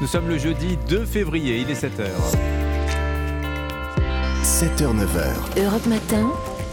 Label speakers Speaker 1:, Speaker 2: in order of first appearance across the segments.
Speaker 1: Nous sommes le jeudi 2 février, il est 7h.
Speaker 2: 7h, 9h.
Speaker 3: Europe Matin.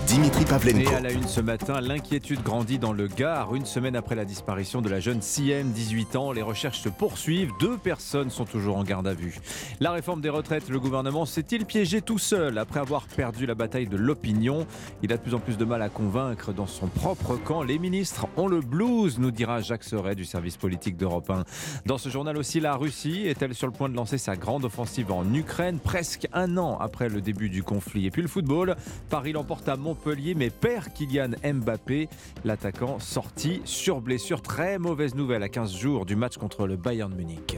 Speaker 2: Dimitri Pavlenko.
Speaker 1: Et à la une ce matin, l'inquiétude grandit dans le Gard. Une semaine après la disparition de la jeune Siem, 18 ans, les recherches se poursuivent. Deux personnes sont toujours en garde à vue. La réforme des retraites, le gouvernement s'est-il piégé tout seul après avoir perdu la bataille de l'opinion? Il a de plus en plus de mal à convaincre dans son propre camp. Les ministres ont le blues, nous dira Jacques Serret du service politique d'Europe 1. Dans ce journal aussi, la Russie est-elle sur le point de lancer sa grande offensive en Ukraine, presque un an après le début du conflit? Et puis le football, Paris l'emporte à Montpellier mais perd Kylian Mbappé, l'attaquant sorti sur blessure. Très mauvaise nouvelle à 15 jours du match contre le Bayern Munich.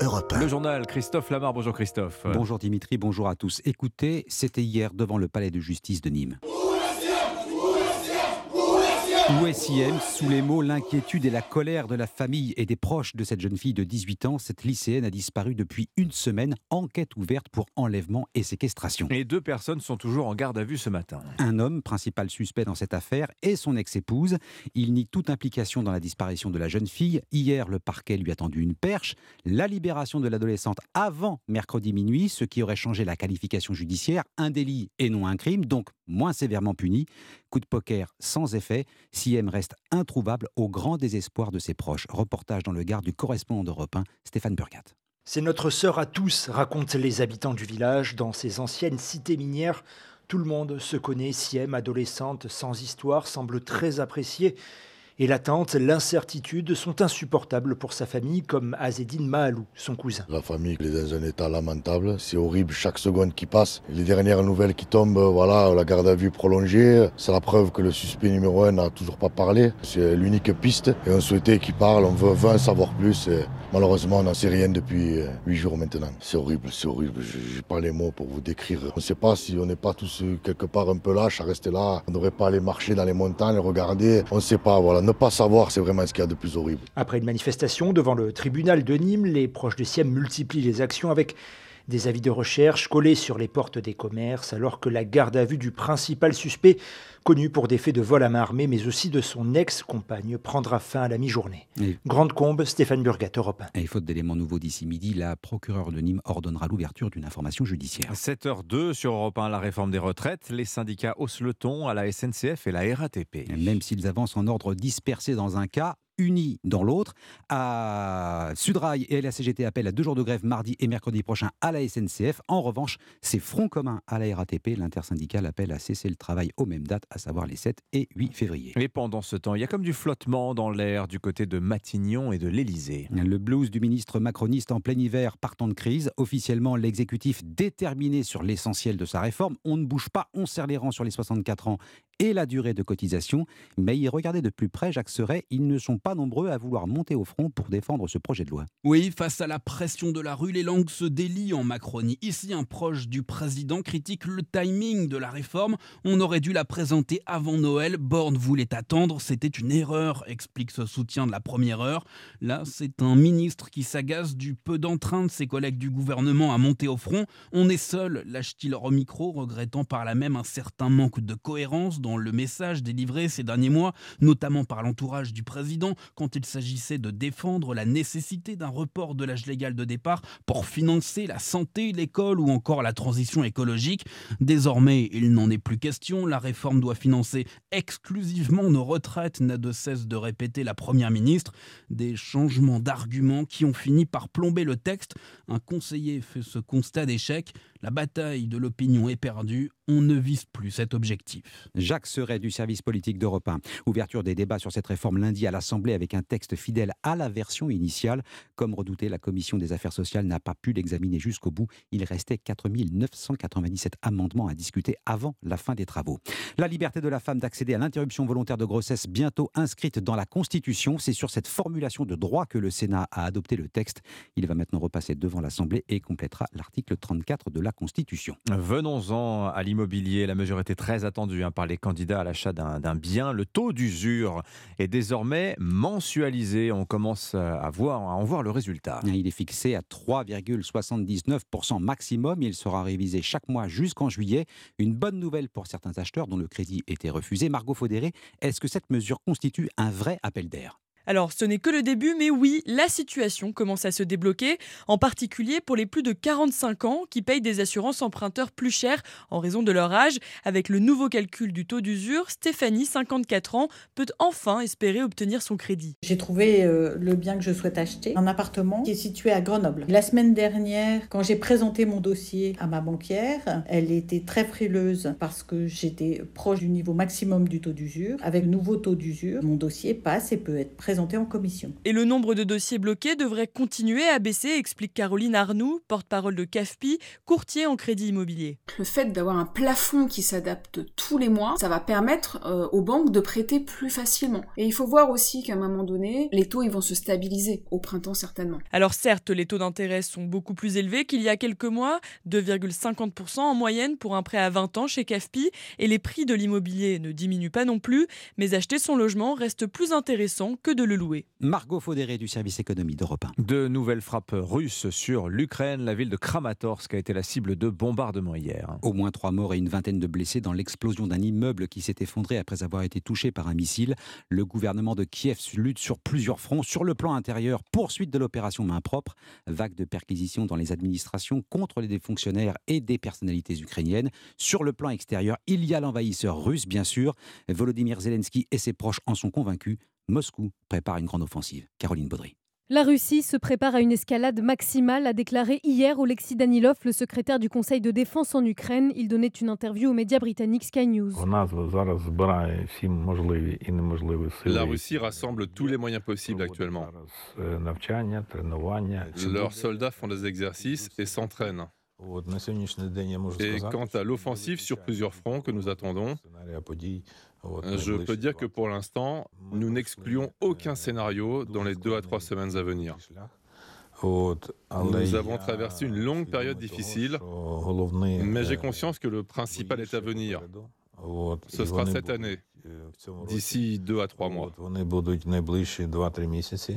Speaker 2: Europe 1.
Speaker 1: Le journal Christophe Lamar. Bonjour Christophe.
Speaker 4: Bonjour Dimitri, bonjour à tous. Écoutez, c'était hier devant le palais de justice de Nîmes. Est Siem Sous les mots l'inquiétude et la colère de la famille et des proches de cette jeune fille de 18 ans, cette lycéenne a disparu depuis une semaine. Enquête ouverte pour enlèvement et séquestration.
Speaker 1: Et deux personnes sont toujours en garde à vue ce matin.
Speaker 4: Un homme, principal suspect dans cette affaire, et son ex-épouse. Il nie toute implication dans la disparition de la jeune fille. Hier, le parquet lui a tendu une perche. La libération de l'adolescente avant mercredi minuit, ce qui aurait changé la qualification judiciaire. Un délit et non un crime, donc moins sévèrement puni. Coup de poker sans effet. Siem reste introuvable au grand désespoir de ses proches. Reportage dans le Gard du correspondant d'Europe 1, Stéphane Burgat.
Speaker 5: C'est notre sœur à tous, racontent les habitants du village. Dans ces anciennes cités minières, tout le monde se connaît. Siem, adolescente sans histoire, semble très appréciée. Et l'attente, l'incertitude sont insupportables pour sa famille, comme Azedine Mahalou, son cousin.
Speaker 6: La famille est dans un état lamentable. C'est horrible chaque seconde qui passe. Les dernières nouvelles qui tombent, voilà, la garde à vue prolongée. C'est la preuve que le suspect numéro un n'a toujours pas parlé. C'est l'unique piste. Et on souhaitait qu'il parle. On veut, veut en savoir plus. Malheureusement, on n'en sait rien depuis euh, huit jours maintenant. C'est horrible, c'est horrible. Je n'ai pas les mots pour vous décrire. On ne sait pas si on n'est pas tous euh, quelque part un peu lâches à rester là. On ne devrait pas aller marcher dans les montagnes, regarder. On ne sait pas. Voilà, ne pas savoir, c'est vraiment ce qu'il y a de plus horrible.
Speaker 5: Après une manifestation devant le tribunal de Nîmes, les proches de Siem multiplient les actions avec des avis de recherche collés sur les portes des commerces, alors que la garde à vue du principal suspect, connu pour des faits de vol à main armée, mais aussi de son ex-compagne, prendra fin à la mi-journée.
Speaker 4: Et-
Speaker 5: Grande combe, Stéphane Burgat, Europe 1.
Speaker 4: Et faute d'éléments nouveaux d'ici midi, la procureure de Nîmes ordonnera l'ouverture d'une information judiciaire.
Speaker 1: 7h02 sur Europe 1, la réforme des retraites. Les syndicats haussent le ton à la SNCF et la RATP.
Speaker 4: Même s'ils avancent en ordre dispersé dans un cas, unis dans l'autre. À Sudrail et la CGT appellent à deux jours de grève mardi et mercredi prochain à la SNCF. En revanche, c'est front commun à la RATP. L'intersyndical appelle à cesser le travail aux mêmes dates, à savoir les 7 et 8 février.
Speaker 1: Et pendant ce temps, il y a comme du flottement dans l'air du côté de Matignon et de l'Elysée.
Speaker 4: Le blues du ministre macroniste en plein hiver partant de crise. Officiellement, l'exécutif déterminé sur l'essentiel de sa réforme. On ne bouge pas, on serre les rangs sur les 64 ans et la durée de cotisation. Mais y regarder de plus près, Jacques Serret, ils ne sont pas nombreux à vouloir monter au front pour défendre ce projet de loi.
Speaker 7: Oui, face à la pression de la rue, les langues se délient en Macronie. Ici, un proche du président critique le timing de la réforme. On aurait dû la présenter avant Noël. Borne voulait attendre. C'était une erreur, explique ce soutien de la première heure. Là, c'est un ministre qui s'agace du peu d'entrain de ses collègues du gouvernement à monter au front. On est seul, lâche-t-il au micro, regrettant par là même un certain manque de cohérence le message délivré ces derniers mois, notamment par l'entourage du président, quand il s'agissait de défendre la nécessité d'un report de l'âge légal de départ pour financer la santé, l'école ou encore la transition écologique. Désormais, il n'en est plus question. La réforme doit financer exclusivement nos retraites, n'a de cesse de répéter la première ministre. Des changements d'arguments qui ont fini par plomber le texte. Un conseiller fait ce constat d'échec. La bataille de l'opinion est perdue. On ne vise plus cet objectif.
Speaker 4: Jacques Serret du service politique d'Europe 1. Ouverture des débats sur cette réforme lundi à l'Assemblée avec un texte fidèle à la version initiale. Comme redouté, la Commission des affaires sociales n'a pas pu l'examiner jusqu'au bout. Il restait 4 997 amendements à discuter avant la fin des travaux. La liberté de la femme d'accéder à l'interruption volontaire de grossesse bientôt inscrite dans la Constitution. C'est sur cette formulation de droit que le Sénat a adopté le texte. Il va maintenant repasser devant l'Assemblée et complétera l'article 34 de la Constitution.
Speaker 1: Venons-en à l'immobilier. La mesure était très attendue hein, par les candidats à l'achat d'un bien. Le taux d'usure est désormais mensualisé. On commence à, voir, à en voir le résultat.
Speaker 4: Il est fixé à 3,79% maximum. Il sera révisé chaque mois jusqu'en juillet. Une bonne nouvelle pour certains acheteurs dont le crédit était refusé. Margot Faudéré, est-ce que cette mesure constitue un vrai appel d'air?
Speaker 3: Alors, ce n'est que le début, mais oui, la situation commence à se débloquer, en particulier pour les plus de 45 ans qui payent des assurances emprunteurs plus chères en raison de leur âge. Avec le nouveau calcul du taux d'usure, Stéphanie, 54 ans, peut enfin espérer obtenir son crédit.
Speaker 8: J'ai trouvé euh, le bien que je souhaite acheter, un appartement qui est situé à Grenoble. La semaine dernière, quand j'ai présenté mon dossier à ma banquière, elle était très frileuse parce que j'étais proche du niveau maximum du taux d'usure. Avec le nouveau taux d'usure, mon dossier passe et peut être présenté en commission.
Speaker 3: Et le nombre de dossiers bloqués devrait continuer à baisser, explique Caroline Arnoux, porte-parole de CAFPI, courtier en crédit immobilier.
Speaker 9: Le fait d'avoir un plafond qui s'adapte tous les mois, ça va permettre euh, aux banques de prêter plus facilement. Et il faut voir aussi qu'à un moment donné, les taux ils vont se stabiliser au printemps certainement.
Speaker 3: Alors certes, les taux d'intérêt sont beaucoup plus élevés qu'il y a quelques mois, 2,50% en moyenne pour un prêt à 20 ans chez CAFPI, et les prix de l'immobilier ne diminuent pas non plus, mais acheter son logement reste plus intéressant que de le louer.
Speaker 4: Margot Faudéré du service économie d'Europe 1.
Speaker 1: De nouvelles frappes russes sur l'Ukraine. La ville de Kramatorsk a été la cible de bombardements hier.
Speaker 4: Au moins trois morts et une vingtaine de blessés dans l'explosion d'un immeuble qui s'est effondré après avoir été touché par un missile. Le gouvernement de Kiev lutte sur plusieurs fronts. Sur le plan intérieur, poursuite de l'opération main propre, vague de perquisitions dans les administrations contre les fonctionnaires et des personnalités ukrainiennes. Sur le plan extérieur, il y a l'envahisseur russe, bien sûr. Volodymyr Zelensky et ses proches en sont convaincus. Moscou prépare une grande offensive. Caroline Baudry.
Speaker 10: La Russie se prépare à une escalade maximale, a déclaré hier Oleksiy Danilov, le secrétaire du Conseil de défense en Ukraine. Il donnait une interview aux médias britanniques Sky News.
Speaker 11: La Russie rassemble tous les moyens possibles actuellement. Leurs soldats font des exercices et s'entraînent. Et quant à l'offensive sur plusieurs fronts que nous attendons, je peux dire que pour l'instant, nous n'excluons aucun scénario dans les deux à trois semaines à venir. Nous avons traversé une longue période difficile, mais j'ai conscience que le principal est à venir. Ce sera cette année d'ici deux à trois mois.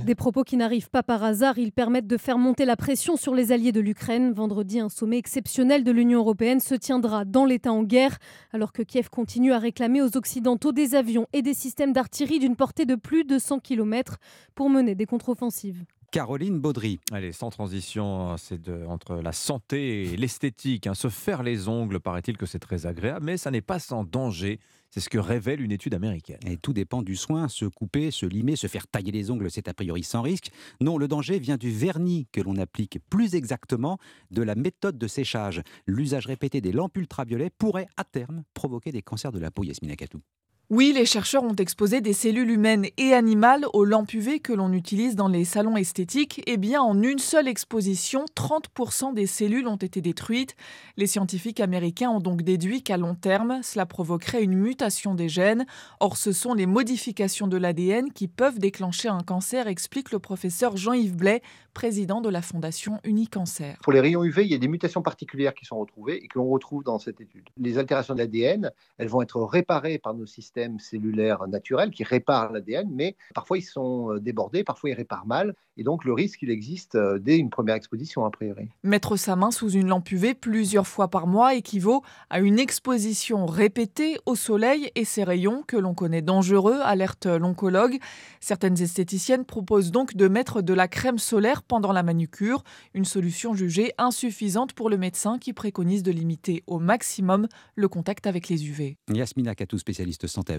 Speaker 10: Des propos qui n'arrivent pas par hasard, ils permettent de faire monter la pression sur les alliés de l'Ukraine. Vendredi, un sommet exceptionnel de l'Union européenne se tiendra dans l'État en guerre, alors que Kiev continue à réclamer aux Occidentaux des avions et des systèmes d'artillerie d'une portée de plus de 100 km pour mener des contre-offensives.
Speaker 4: Caroline Baudry.
Speaker 1: Allez, sans transition, c'est entre la santé et l'esthétique. Hein. Se faire les ongles, paraît-il que c'est très agréable, mais ça n'est pas sans danger. C'est ce que révèle une étude américaine.
Speaker 4: Et tout dépend du soin. Se couper, se limer, se faire tailler les ongles, c'est a priori sans risque. Non, le danger vient du vernis que l'on applique, plus exactement de la méthode de séchage. L'usage répété des lampes ultraviolets pourrait à terme provoquer des cancers de la peau, Yasmina Katou.
Speaker 3: Oui, les chercheurs ont exposé des cellules humaines et animales aux lampes UV que l'on utilise dans les salons esthétiques. Eh bien, en une seule exposition, 30% des cellules ont été détruites. Les scientifiques américains ont donc déduit qu'à long terme, cela provoquerait une mutation des gènes. Or, ce sont les modifications de l'ADN qui peuvent déclencher un cancer, explique le professeur Jean-Yves Blais, président de la fondation Unicancer.
Speaker 12: Pour les rayons UV, il y a des mutations particulières qui sont retrouvées et que l'on retrouve dans cette étude. Les altérations de l'ADN, elles vont être réparées par nos systèmes cellulaire naturel qui répare l'ADN, mais parfois ils sont euh, débordés, parfois ils réparent mal, et donc le risque, il existe euh, dès une première exposition, a priori.
Speaker 3: Mettre sa main sous une lampe UV plusieurs fois par mois équivaut à une exposition répétée au soleil et ses rayons que l'on connaît dangereux, alerte l'oncologue. Certaines esthéticiennes proposent donc de mettre de la crème solaire pendant la manucure, une solution jugée insuffisante pour le médecin qui préconise de limiter au maximum le contact avec les UV.
Speaker 4: Yasmina Katou, spécialiste santé à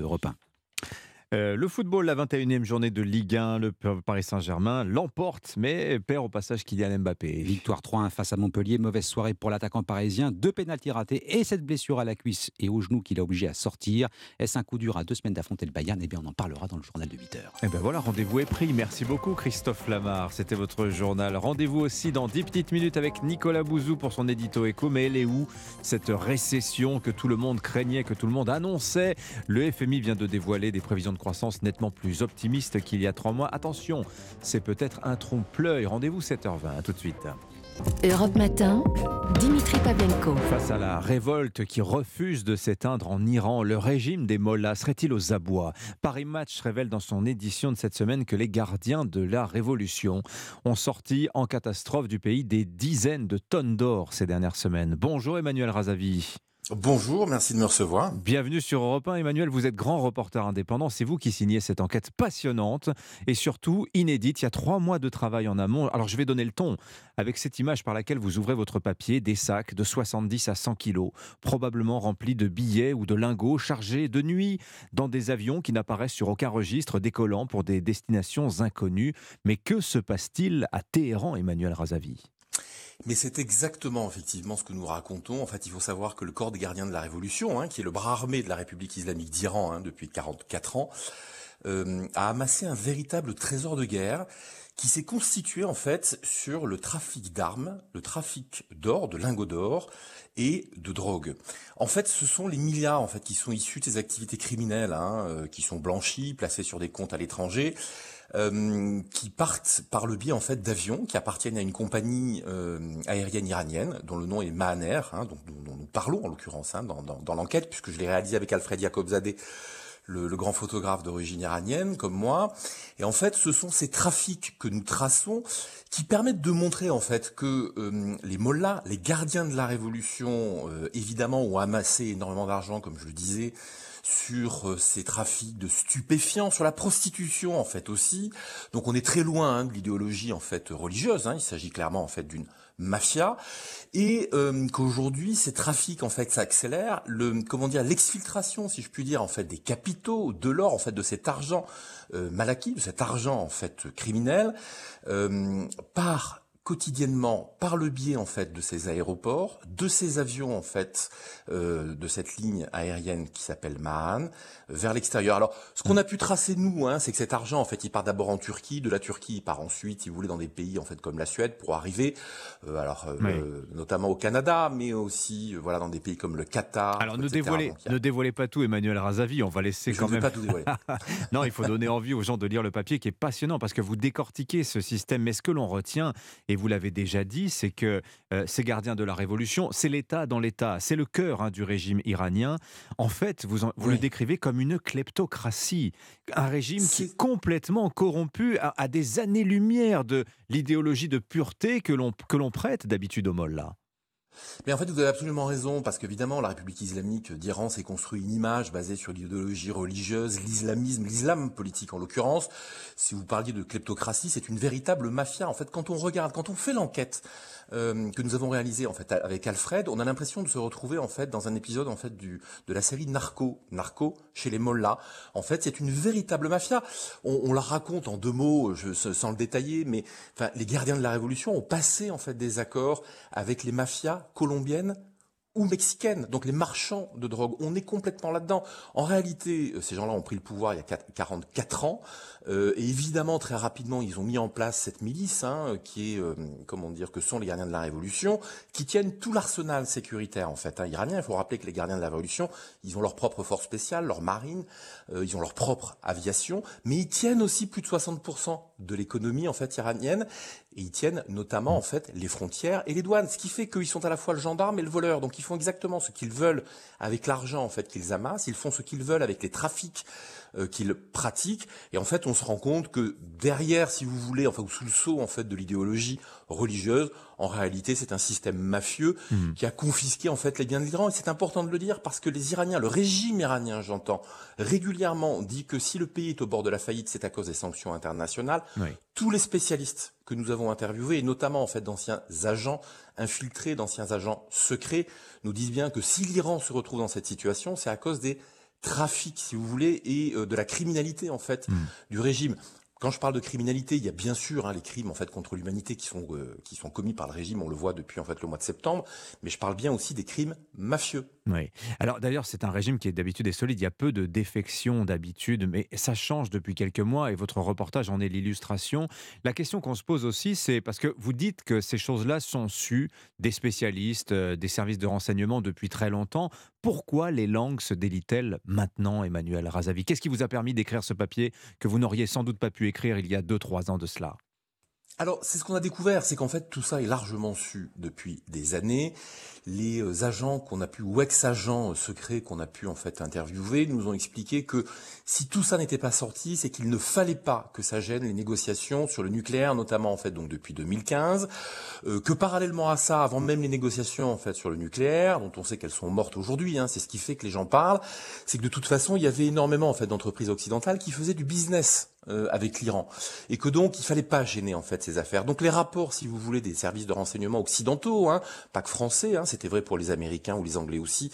Speaker 1: euh, le football, la 21e journée de Ligue 1, le Paris Saint-Germain l'emporte, mais perd au passage Kylian Mbappé.
Speaker 4: Victoire 3-1 face à Montpellier, mauvaise soirée pour l'attaquant parisien, deux pénalties ratés et cette blessure à la cuisse et au genou qui l'a obligé à sortir. Est-ce un coup dur à deux semaines d'affronter le Bayern? Eh bien, on en parlera dans le journal de 8 h
Speaker 1: Eh bien voilà, rendez-vous est pris. Merci beaucoup Christophe Lamar, c'était votre journal. Rendez-vous aussi dans 10 petites minutes avec Nicolas Bouzou pour son édito éco. Mais elle est où cette récession que tout le monde craignait, que tout le monde annonçait? Le FMI vient de dévoiler des prévisions de croissance nettement plus optimiste qu'il y a trois mois. Attention, c'est peut-être un trompe-l'œil. Rendez-vous 7h20, tout de suite.
Speaker 13: Europe Matin, Dimitri Pavlenko.
Speaker 1: Face à la révolte qui refuse de s'éteindre en Iran, le régime des mollahs serait-il aux abois? Paris Match révèle dans son édition de cette semaine que les gardiens de la révolution ont sorti en catastrophe du pays des dizaines de tonnes d'or ces dernières semaines. Bonjour Emmanuel Razavi.
Speaker 14: Bonjour, merci de me recevoir.
Speaker 1: Bienvenue sur Europe 1. Emmanuel, vous êtes grand reporter indépendant. C'est vous qui signez cette enquête passionnante et surtout inédite. Il y a trois mois de travail en amont. Alors je vais donner le ton avec cette image par laquelle vous ouvrez votre papier, des sacs de 70 à 100 kilos, probablement remplis de billets ou de lingots chargés de nuit dans des avions qui n'apparaissent sur aucun registre décollant pour des destinations inconnues. Mais que se passe-t-il à Téhéran, Emmanuel Razavi?
Speaker 14: Mais c'est exactement effectivement ce que nous racontons. En fait, il faut savoir que le corps des gardiens de la Révolution, hein, qui est le bras armé de la République islamique d'Iran hein, depuis 44 ans, euh, a amassé un véritable trésor de guerre qui s'est constitué en fait sur le trafic d'armes, le trafic d'or, de lingots d'or et de drogue. En fait, ce sont les milliards en fait qui sont issus de ces activités criminelles, hein, euh, qui sont blanchis, placés sur des comptes à l'étranger, euh, qui partent par le biais en fait d'avions qui appartiennent à une compagnie euh, aérienne iranienne dont le nom est Mahaner, hein, dont, nous parlons en l'occurrence hein, dans, dans l'enquête puisque je l'ai réalisé avec Alfred Yakobzadeh le, le, grand photographe d'origine iranienne comme moi. Et en fait, ce sont ces trafics que nous traçons qui permettent de montrer en fait que euh, les mollahs, les gardiens de la révolution, euh, évidemment, ont amassé énormément d'argent, comme je le disais, sur euh, ces trafics de stupéfiants, sur la prostitution en fait aussi. Donc on est très loin hein, de l'idéologie en fait religieuse. Hein. Il s'agit clairement en fait d'une mafia et euh, qu'aujourd'hui ces trafics en fait s'accélèrent le comment dire l'exfiltration si je puis dire en fait des capitaux de l'or en fait de cet argent euh, de cet argent en fait criminel euh, par quotidiennement par le biais en fait de ces aéroports, de ces avions en fait, euh, de cette ligne aérienne qui s'appelle Mahan, vers l'extérieur. Alors, ce qu'on a pu tracer nous, hein, c'est que cet argent en fait, il part d'abord en Turquie, de la Turquie, il part ensuite, si vous voulez, dans des pays en fait comme la Suède pour arriver, euh, alors euh, notamment au Canada, mais aussi voilà dans des pays comme le Qatar.
Speaker 1: Alors ne dévoilez, ne dévoilez pas tout, Emmanuel Razavi, on va laisser quand même.
Speaker 14: Pas tout dévoiler.
Speaker 1: non, il faut donner envie aux gens de lire le papier qui est passionnant parce que vous décortiquez ce système. Mais ce que l'on retient et vous l'avez déjà dit, c'est que euh, ces gardiens de la révolution, c'est l'État dans l'État, c'est le cœur hein, du régime iranien. En fait, vous, vous le décrivez comme une kleptocratie, un régime qui est complètement corrompu à, des années-lumière de l'idéologie de pureté que l'on prête d'habitude aux mollahs.
Speaker 14: Mais en fait, vous avez absolument raison, parce qu'évidemment, la République islamique d'Iran s'est construit une image basée sur l'idéologie religieuse, l'islamisme, l'islam politique en l'occurrence. Si vous parliez de kleptocratie, c'est une véritable mafia. En fait, quand on regarde, quand on fait l'enquête euh, que nous avons réalisée en fait avec Alfred, on a l'impression de se retrouver en fait dans un épisode en fait du de la série Narco, Narco chez les Mollahs. En fait, c'est une véritable mafia. On, la raconte en deux mots, je, sans le détailler, mais enfin, les gardiens de la révolution ont passé en fait des accords avec les mafias colombienne ou mexicaine, donc les marchands de drogue. On est complètement là-dedans. En réalité, euh, ces gens-là ont pris le pouvoir il y a 44 ans, euh, et évidemment très rapidement ils ont mis en place cette milice, hein, qui est, euh, comment dire, que sont les gardiens de la Révolution, qui tiennent tout l'arsenal sécuritaire en fait hein, iranien. Il faut rappeler que les gardiens de la Révolution, ils ont leur propre force spéciale, leur marine, ils ont leur propre aviation, mais ils tiennent aussi plus de 60% de l'économie en fait iranienne, et ils tiennent notamment en fait les frontières et les douanes, ce qui fait qu'ils sont à la fois le gendarme et le voleur. Donc ils font exactement ce qu'ils veulent avec l'argent en fait qu'ils amassent, ils font ce qu'ils veulent avec les trafics euh, qu'ils pratiquent. Et en fait, on se rend compte que derrière, si vous voulez, enfin sous le sceau en fait de l'idéologie religieuse, en réalité, c'est un système mafieux mmh. qui a confisqué en fait les biens de l'Iran. Et c'est important de le dire parce que les Iraniens, le régime iranien, j'entends régulièrement dit que si le pays est au bord de la faillite, c'est à cause des sanctions internationales. Tous les spécialistes que nous avons interviewés, et notamment en fait d'anciens agents infiltrés, d'anciens agents secrets, nous disent bien que si l'Iran se retrouve dans cette situation, c'est à cause des trafics, si vous voulez, et euh, de la criminalité en fait hmm. du régime. Quand je parle de criminalité, il y a bien sûr hein, les crimes en fait contre l'humanité qui sont euh, qui sont commis par le régime. On le voit depuis en fait le mois de septembre, mais je parle bien aussi des crimes mafieux.
Speaker 1: Oui. Alors d'ailleurs, c'est un régime qui est d'habitude est solide. Il y a peu de défections d'habitude, mais ça change depuis quelques mois et votre reportage en est l'illustration. La question qu'on se pose aussi, c'est parce que vous dites que ces choses-là sont sues des spécialistes, euh, des services de renseignement depuis très longtemps. Pourquoi les langues se délient-elles maintenant, Emmanuel Razavi? Qu'est-ce qui vous a permis d'écrire ce papier que vous n'auriez sans doute pas pu écrire il y a 2-3 ans de cela?
Speaker 14: Alors, c'est ce qu'on a découvert, c'est qu'en fait, tout ça est largement su depuis des années. Les euh, agents qu'on a pu, ou ex-agents secrets qu'on a pu en fait interviewer, nous ont expliqué que si tout ça n'était pas sorti, c'est qu'il ne fallait pas que ça gêne les négociations sur le nucléaire, notamment en fait donc depuis 2015, euh, que parallèlement à ça, avant même les négociations en fait sur le nucléaire, dont on sait qu'elles sont mortes aujourd'hui, hein, c'est ce qui fait que les gens parlent, c'est que de toute façon, il y avait énormément en fait d'entreprises occidentales qui faisaient du business euh, avec l'Iran et que donc il fallait pas gêner en fait ces affaires. Donc les rapports, si vous voulez, des services de renseignement occidentaux, hein, pas que français, hein, c'était vrai pour les Américains ou les Anglais aussi.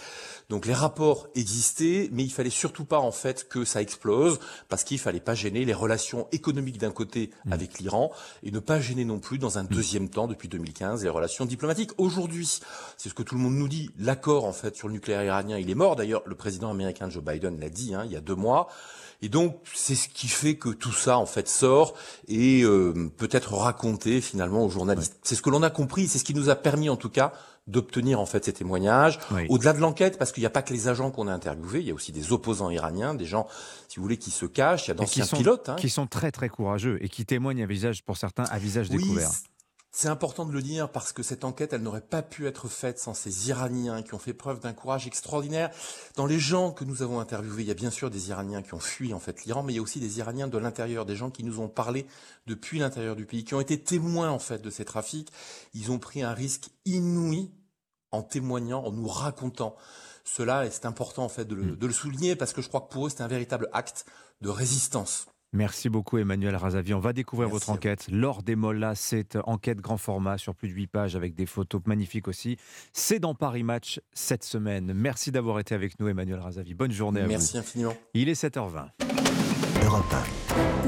Speaker 14: Donc les rapports existaient, mais il fallait surtout pas en fait que ça explose parce qu'il fallait pas gêner les relations économiques d'un côté mmh. avec l'Iran et ne pas gêner non plus dans un mmh. deuxième temps depuis 2015 les relations diplomatiques. Aujourd'hui, c'est ce que tout le monde nous dit. L'accord en fait sur le nucléaire iranien, il est mort. D'ailleurs, le président américain Joe Biden l'a dit hein, il y a deux mois. Et donc, c'est ce qui fait que tout ça, en fait, sort et euh, peut être raconté finalement aux journalistes. C'est ce que l'on a compris, c'est ce qui nous a permis, en tout cas, d'obtenir en fait ces témoignages. Au-delà de l'enquête, parce qu'il n'y a pas que les agents qu'on a interviewés, il y a aussi des opposants iraniens, des gens, si vous voulez, qui se cachent, il y a d'anciens pilotes. Hein.
Speaker 1: Qui sont très très courageux et qui témoignent à visage, pour certains, à visage découvert.
Speaker 14: C'est important de le dire parce que cette enquête, elle n'aurait pas pu être faite sans ces Iraniens qui ont fait preuve d'un courage extraordinaire. Dans les gens que nous avons interviewés, il y a bien sûr des Iraniens qui ont fui en fait l'Iran, mais il y a aussi des Iraniens de l'intérieur, des gens qui nous ont parlé depuis l'intérieur du pays, qui ont été témoins en fait de ces trafics. Ils ont pris un risque inouï en témoignant, en nous racontant cela, et c'est important en fait de le, mm. de le souligner parce que je crois que pour eux, c'est un véritable acte de résistance.
Speaker 1: Merci beaucoup Emmanuel Razavi. On va découvrir votre enquête. Lors des Mollas, cette enquête grand format sur plus de 8 pages avec des photos magnifiques aussi. C'est dans Paris Match cette semaine. Merci d'avoir été avec nous Emmanuel Razavi. Bonne journée à
Speaker 14: vous. Merci infiniment.
Speaker 1: Il est 7h20.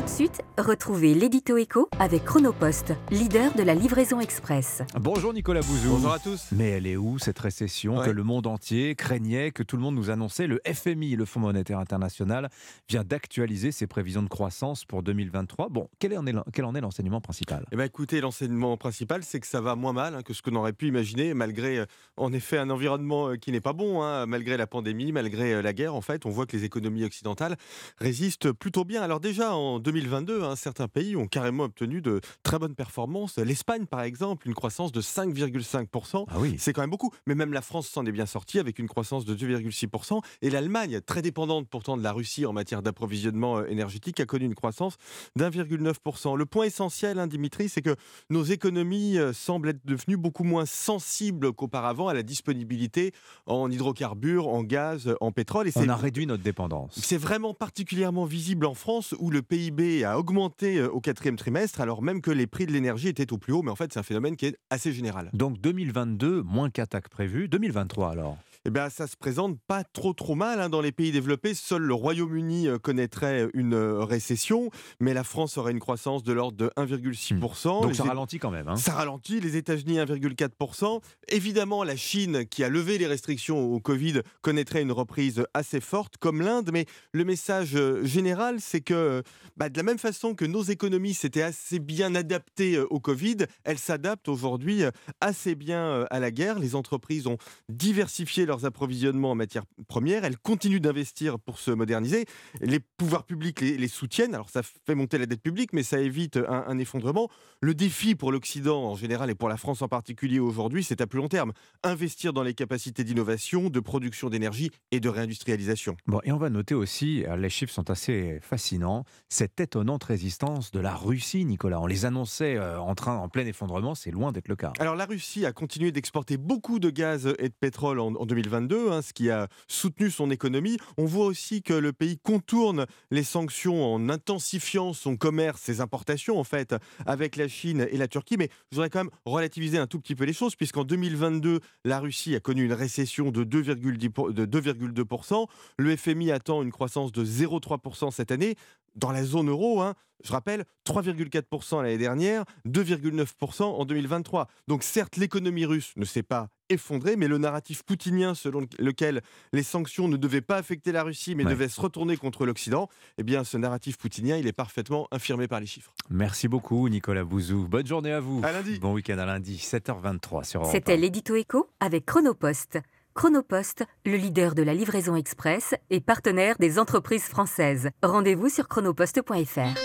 Speaker 13: Tout de suite, retrouvez l'édito écho avec Chronopost, leader de la livraison express.
Speaker 1: Bonjour Nicolas Bouzou.
Speaker 15: Bonjour à tous.
Speaker 1: Mais elle est où cette récession que le monde entier craignait, que tout le monde nous annonçait? Le FMI, le Fonds monétaire international, vient d'actualiser ses prévisions de croissance pour 2023. Bon, quel en est, quel en est l'enseignement principal?
Speaker 15: Eh bien écoutez, l'enseignement principal, c'est que ça va moins mal hein, que ce qu'on aurait pu imaginer, malgré euh, en effet un environnement euh, qui n'est pas bon, hein, malgré la pandémie, malgré euh, la guerre. En fait, on voit que les économies occidentales résistent plutôt bien. Alors déjà, en 2022, hein, certains pays ont carrément obtenu de très bonnes performances. L'Espagne, par exemple, une croissance de 5,5%. Ah oui. C'est quand même beaucoup. Mais même la France s'en est bien sortie avec une croissance de 2,6%. Et l'Allemagne, très dépendante pourtant de la Russie en matière d'approvisionnement euh, énergétique, a connu une croissance d'1,9%. Le point essentiel, hein, Dimitri, c'est que nos économies euh, semblent être devenues beaucoup moins sensibles qu'auparavant à la disponibilité en hydrocarbures, en gaz, en pétrole.
Speaker 1: Et On a réduit notre dépendance.
Speaker 15: C'est vraiment particulièrement visible en France où le PIB a augmenté euh, au quatrième trimestre alors même que les prix de l'énergie étaient au plus haut. Mais en fait, c'est un phénomène qui est assez général.
Speaker 1: Donc 2022, moins qu'attaque prévue. 2023 alors
Speaker 15: eh bien, ça se présente pas trop trop mal hein. dans les pays développés. Seul le Royaume-Uni euh, connaîtrait une euh, récession, mais la France aurait une croissance de l'ordre de 1,6%.
Speaker 1: Hmm. Donc ça ralentit quand même. Hein.
Speaker 15: Ça ralentit. Les États-Unis 1,4%. Évidemment, la Chine, qui a levé les restrictions au Covid, connaîtrait une reprise assez forte, comme l'Inde. Mais le message euh, général, c'est que bah, de la même façon que nos économies s'étaient assez bien adaptées au Covid, elles s'adaptent aujourd'hui assez bien à la guerre. Les entreprises ont diversifié leurs approvisionnements en matières premières. Elles continuent d'investir pour se moderniser. Les pouvoirs publics les, soutiennent. Alors ça fait monter la dette publique, mais ça évite un, effondrement. Le défi pour l'Occident en général et pour la France en particulier aujourd'hui, c'est à plus long terme. Investir dans les capacités d'innovation, de production d'énergie et de réindustrialisation.
Speaker 1: Bon, et on va noter aussi, euh, les chiffres sont assez fascinants, cette étonnante résistance de la Russie, Nicolas. On les annonçait euh, en train, en plein effondrement, c'est loin d'être le cas.
Speaker 15: Alors la Russie a continué d'exporter beaucoup de gaz et de pétrole en, en 2020 2022, hein, ce qui a soutenu son économie. On voit aussi que le pays contourne les sanctions en intensifiant son commerce, ses importations en fait, avec la Chine et la Turquie. Mais je voudrais quand même relativiser un tout petit peu les choses, puisqu'en 2022, la Russie a connu une récession de 2,2%. Le FMI attend une croissance de 0,3% cette année. Dans la zone euro, hein, je rappelle, 3,4% l'année dernière, 2,9% en 2023. Donc certes, l'économie russe ne s'est pas effondrée, mais le narratif poutinien selon lequel les sanctions ne devaient pas affecter la Russie, mais devaient se retourner contre l'Occident, eh bien ce narratif poutinien, il est parfaitement infirmé par les chiffres.
Speaker 1: Merci beaucoup Nicolas Bouzou. Bonne journée à vous.
Speaker 15: À lundi.
Speaker 1: Bon week-end à lundi, 7h23 sur
Speaker 13: C'était l'édito écho avec Chronopost. Chronopost, le leader de la livraison express et partenaire des entreprises françaises. Rendez-vous sur chronopost.fr.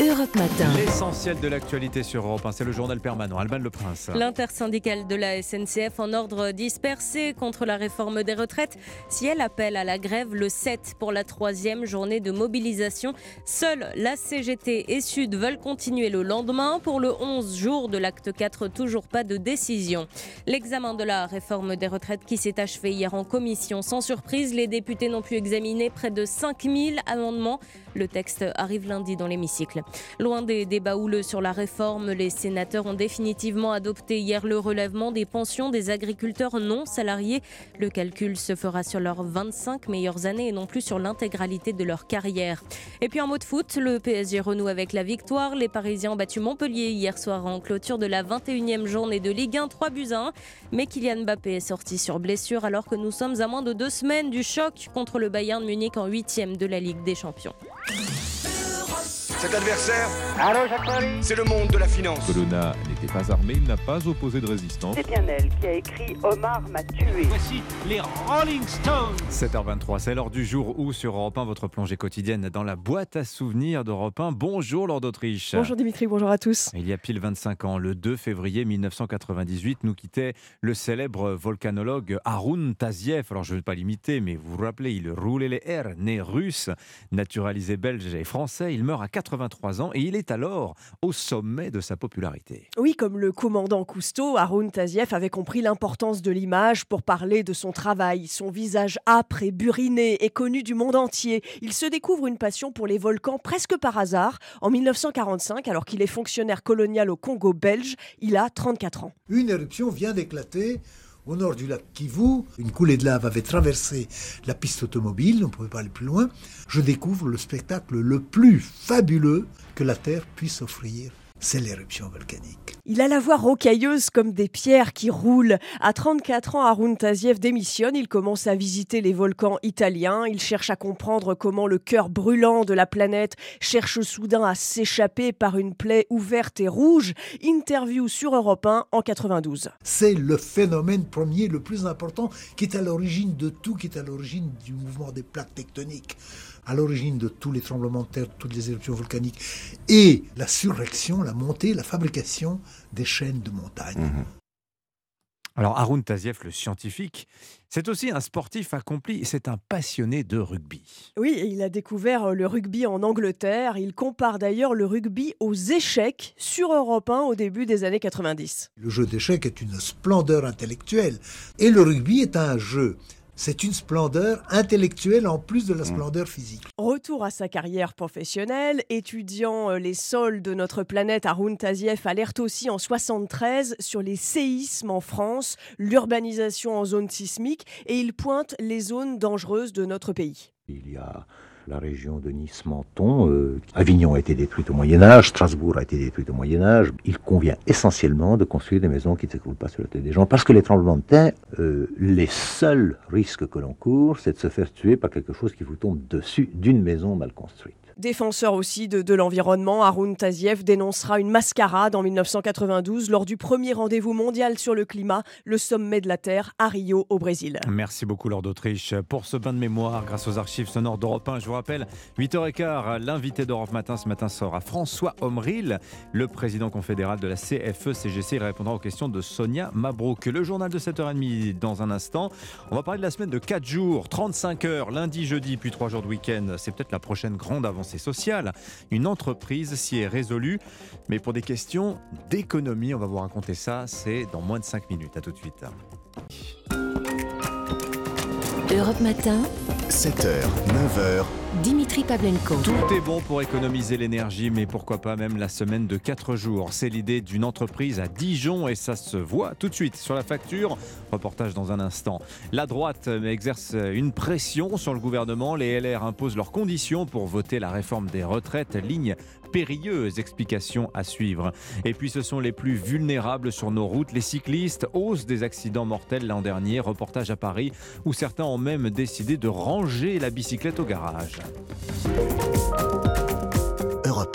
Speaker 13: Europe Matin.
Speaker 1: L'essentiel de l'actualité sur Europe 1, c'est le journal permanent. Alban Le Prince.
Speaker 16: L'intersyndicale de la SNCF en ordre dispersé contre la réforme des retraites. Si elle appelle à la grève le 7 pour la troisième journée de mobilisation, seuls la CGT et Sud veulent continuer le lendemain. Pour le 11 jour de l'acte 4, toujours pas de décision. L'examen de la réforme des retraites qui s'est achevé hier en commission. Sans surprise, les députés n'ont pu examiner près de 5000 amendements. Le texte arrive lundi dans l'hémicycle. Loin des débats houleux sur la réforme, les sénateurs ont définitivement adopté hier le relèvement des pensions des agriculteurs non salariés. Le calcul se fera sur leurs 25 meilleures années et non plus sur l'intégralité de leur carrière. Et puis en mode foot, le PSG renoue avec la victoire. Les Parisiens ont battu Montpellier hier soir en clôture de la 21e journée de Ligue 1, 3 buts à 1. Mais Kylian Mbappé est sorti sur blessure alors que nous sommes à moins de deux semaines du choc contre le Bayern Munich en 8e de la Ligue des Champions.
Speaker 17: Cet adversaire, c'est le monde de la finance.
Speaker 18: Colonna n'était pas armé, il n'a pas opposé de résistance.
Speaker 19: C'est bien elle qui a écrit Omar m'a tué.
Speaker 1: Voici les Rolling Stones. 7h23, c'est l'heure du jour où sur Europe 1, votre plongée quotidienne dans la boîte à souvenirs d'Europe 1. Bonjour Lord d'Autriche.
Speaker 20: Bonjour Dimitri, bonjour à tous.
Speaker 1: Il y a pile 25 ans, le 2 février 1998, nous quittait le célèbre volcanologue Arun Taziev. Alors je ne vais pas l'imiter, mais vous vous rappelez, il roulait les airs, né russe, naturalisé belge et français. Il meurt à 80 83 ans et il est alors au sommet de sa popularité.
Speaker 20: Oui, comme le commandant Cousteau, Arun Taziev avait compris l'importance de l'image pour parler de son travail. Son visage âpre et buriné est connu du monde entier. Il se découvre une passion pour les volcans presque par hasard. En 1945, alors qu'il est fonctionnaire colonial au Congo belge, il a 34 ans.
Speaker 21: Une éruption vient d'éclater au nord du lac Kivu. Une coulée de lave avait traversé la piste automobile, on ne pouvait pas aller plus loin. Je découvre le spectacle le plus fabuleux que la Terre puisse offrir c'est l'éruption volcanique.
Speaker 20: Il a la voix rocailleuse comme des pierres qui roulent. À 34 ans, Arun Taziev démissionne. Il commence à visiter les volcans italiens. Il cherche à comprendre comment le cœur brûlant de la planète cherche soudain à s'échapper par une plaie ouverte et rouge. Interview sur Europe 1 en 92.
Speaker 21: C'est le phénomène premier, le plus important, qui est à l'origine de tout, qui est à l'origine du mouvement des plaques tectoniques à l'origine de tous les tremblements de terre, toutes les éruptions volcaniques, et la surrection, la montée, la fabrication des chaînes de montagnes. Mhm.
Speaker 1: Alors Arun Taziev, le scientifique, c'est aussi un sportif accompli, c'est un passionné de rugby.
Speaker 20: Oui, il a découvert le rugby en Angleterre. Il compare d'ailleurs le rugby aux échecs sur Europe 1 au début des années 90.
Speaker 21: Le jeu d'échecs est une splendeur intellectuelle et le rugby est un jeu c'est une splendeur intellectuelle en plus de la mm. splendeur physique.
Speaker 20: Retour à sa carrière professionnelle, étudiant euh, les sols de notre planète, Arun Taziev alerte aussi en 73 sur les séismes en France, l'urbanisation en zone sismique et il pointe les zones dangereuses de notre pays.
Speaker 22: Il y a la région de Nice-Menton. Euh, Avignon a été détruite au Moyen Âge, Strasbourg a été détruite au Moyen Âge. Il convient essentiellement de construire des maisons qui ne s'écroulent pas sur la tête des gens, parce que les tremblements de terre, euh, les seuls risques que l'on court, c'est de se faire tuer par quelque chose qui vous tombe dessus d'une maison mal construite.
Speaker 20: Défenseur aussi de, l'environnement, Arun Taziev dénoncera une mascarade en 1992 lors du premier rendez-vous mondial sur le climat, le sommet de la Terre à Rio au Brésil.
Speaker 1: Merci beaucoup Lord d'Autriche pour ce bain de mémoire grâce aux archives sonores d'Europe 1. Je vous rappelle, 8h15, l'invité d'Europe Matin ce matin sera François Omril, le président confédéral de la CFE-CGC. Il répondra aux questions de Sonia Mabrouk. Le journal de 7h30 dans un instant. On va parler de la semaine de 4 jours, 35 heures, lundi, jeudi, puis 3 jours de week-end. C'est peut-être la prochaine grande avancée c'est social. Une entreprise s'y est résolue, mais pour des questions d'économie, on va vous raconter ça, c'est dans moins de 5 minutes. À tout de suite.
Speaker 13: Europe Matin.
Speaker 2: 7h, 9h.
Speaker 13: Dimitri Pavlenko.
Speaker 1: Tout est bon pour économiser l'énergie, mais pourquoi pas même la semaine de 4 jours? C'est l'idée d'une entreprise à Dijon et ça se voit tout de suite sur la facture. Reportage dans un instant. La droite exerce une pression sur le gouvernement. Les LR imposent leurs conditions pour voter la réforme des retraites. Ligne périlleuse. Explication à suivre. Et puis ce sont les plus vulnérables sur nos routes, les cyclistes. Hausse des accidents mortels l'an dernier. Reportage à Paris où certains ont même décidé de ranger la bicyclette au garage.
Speaker 2: Música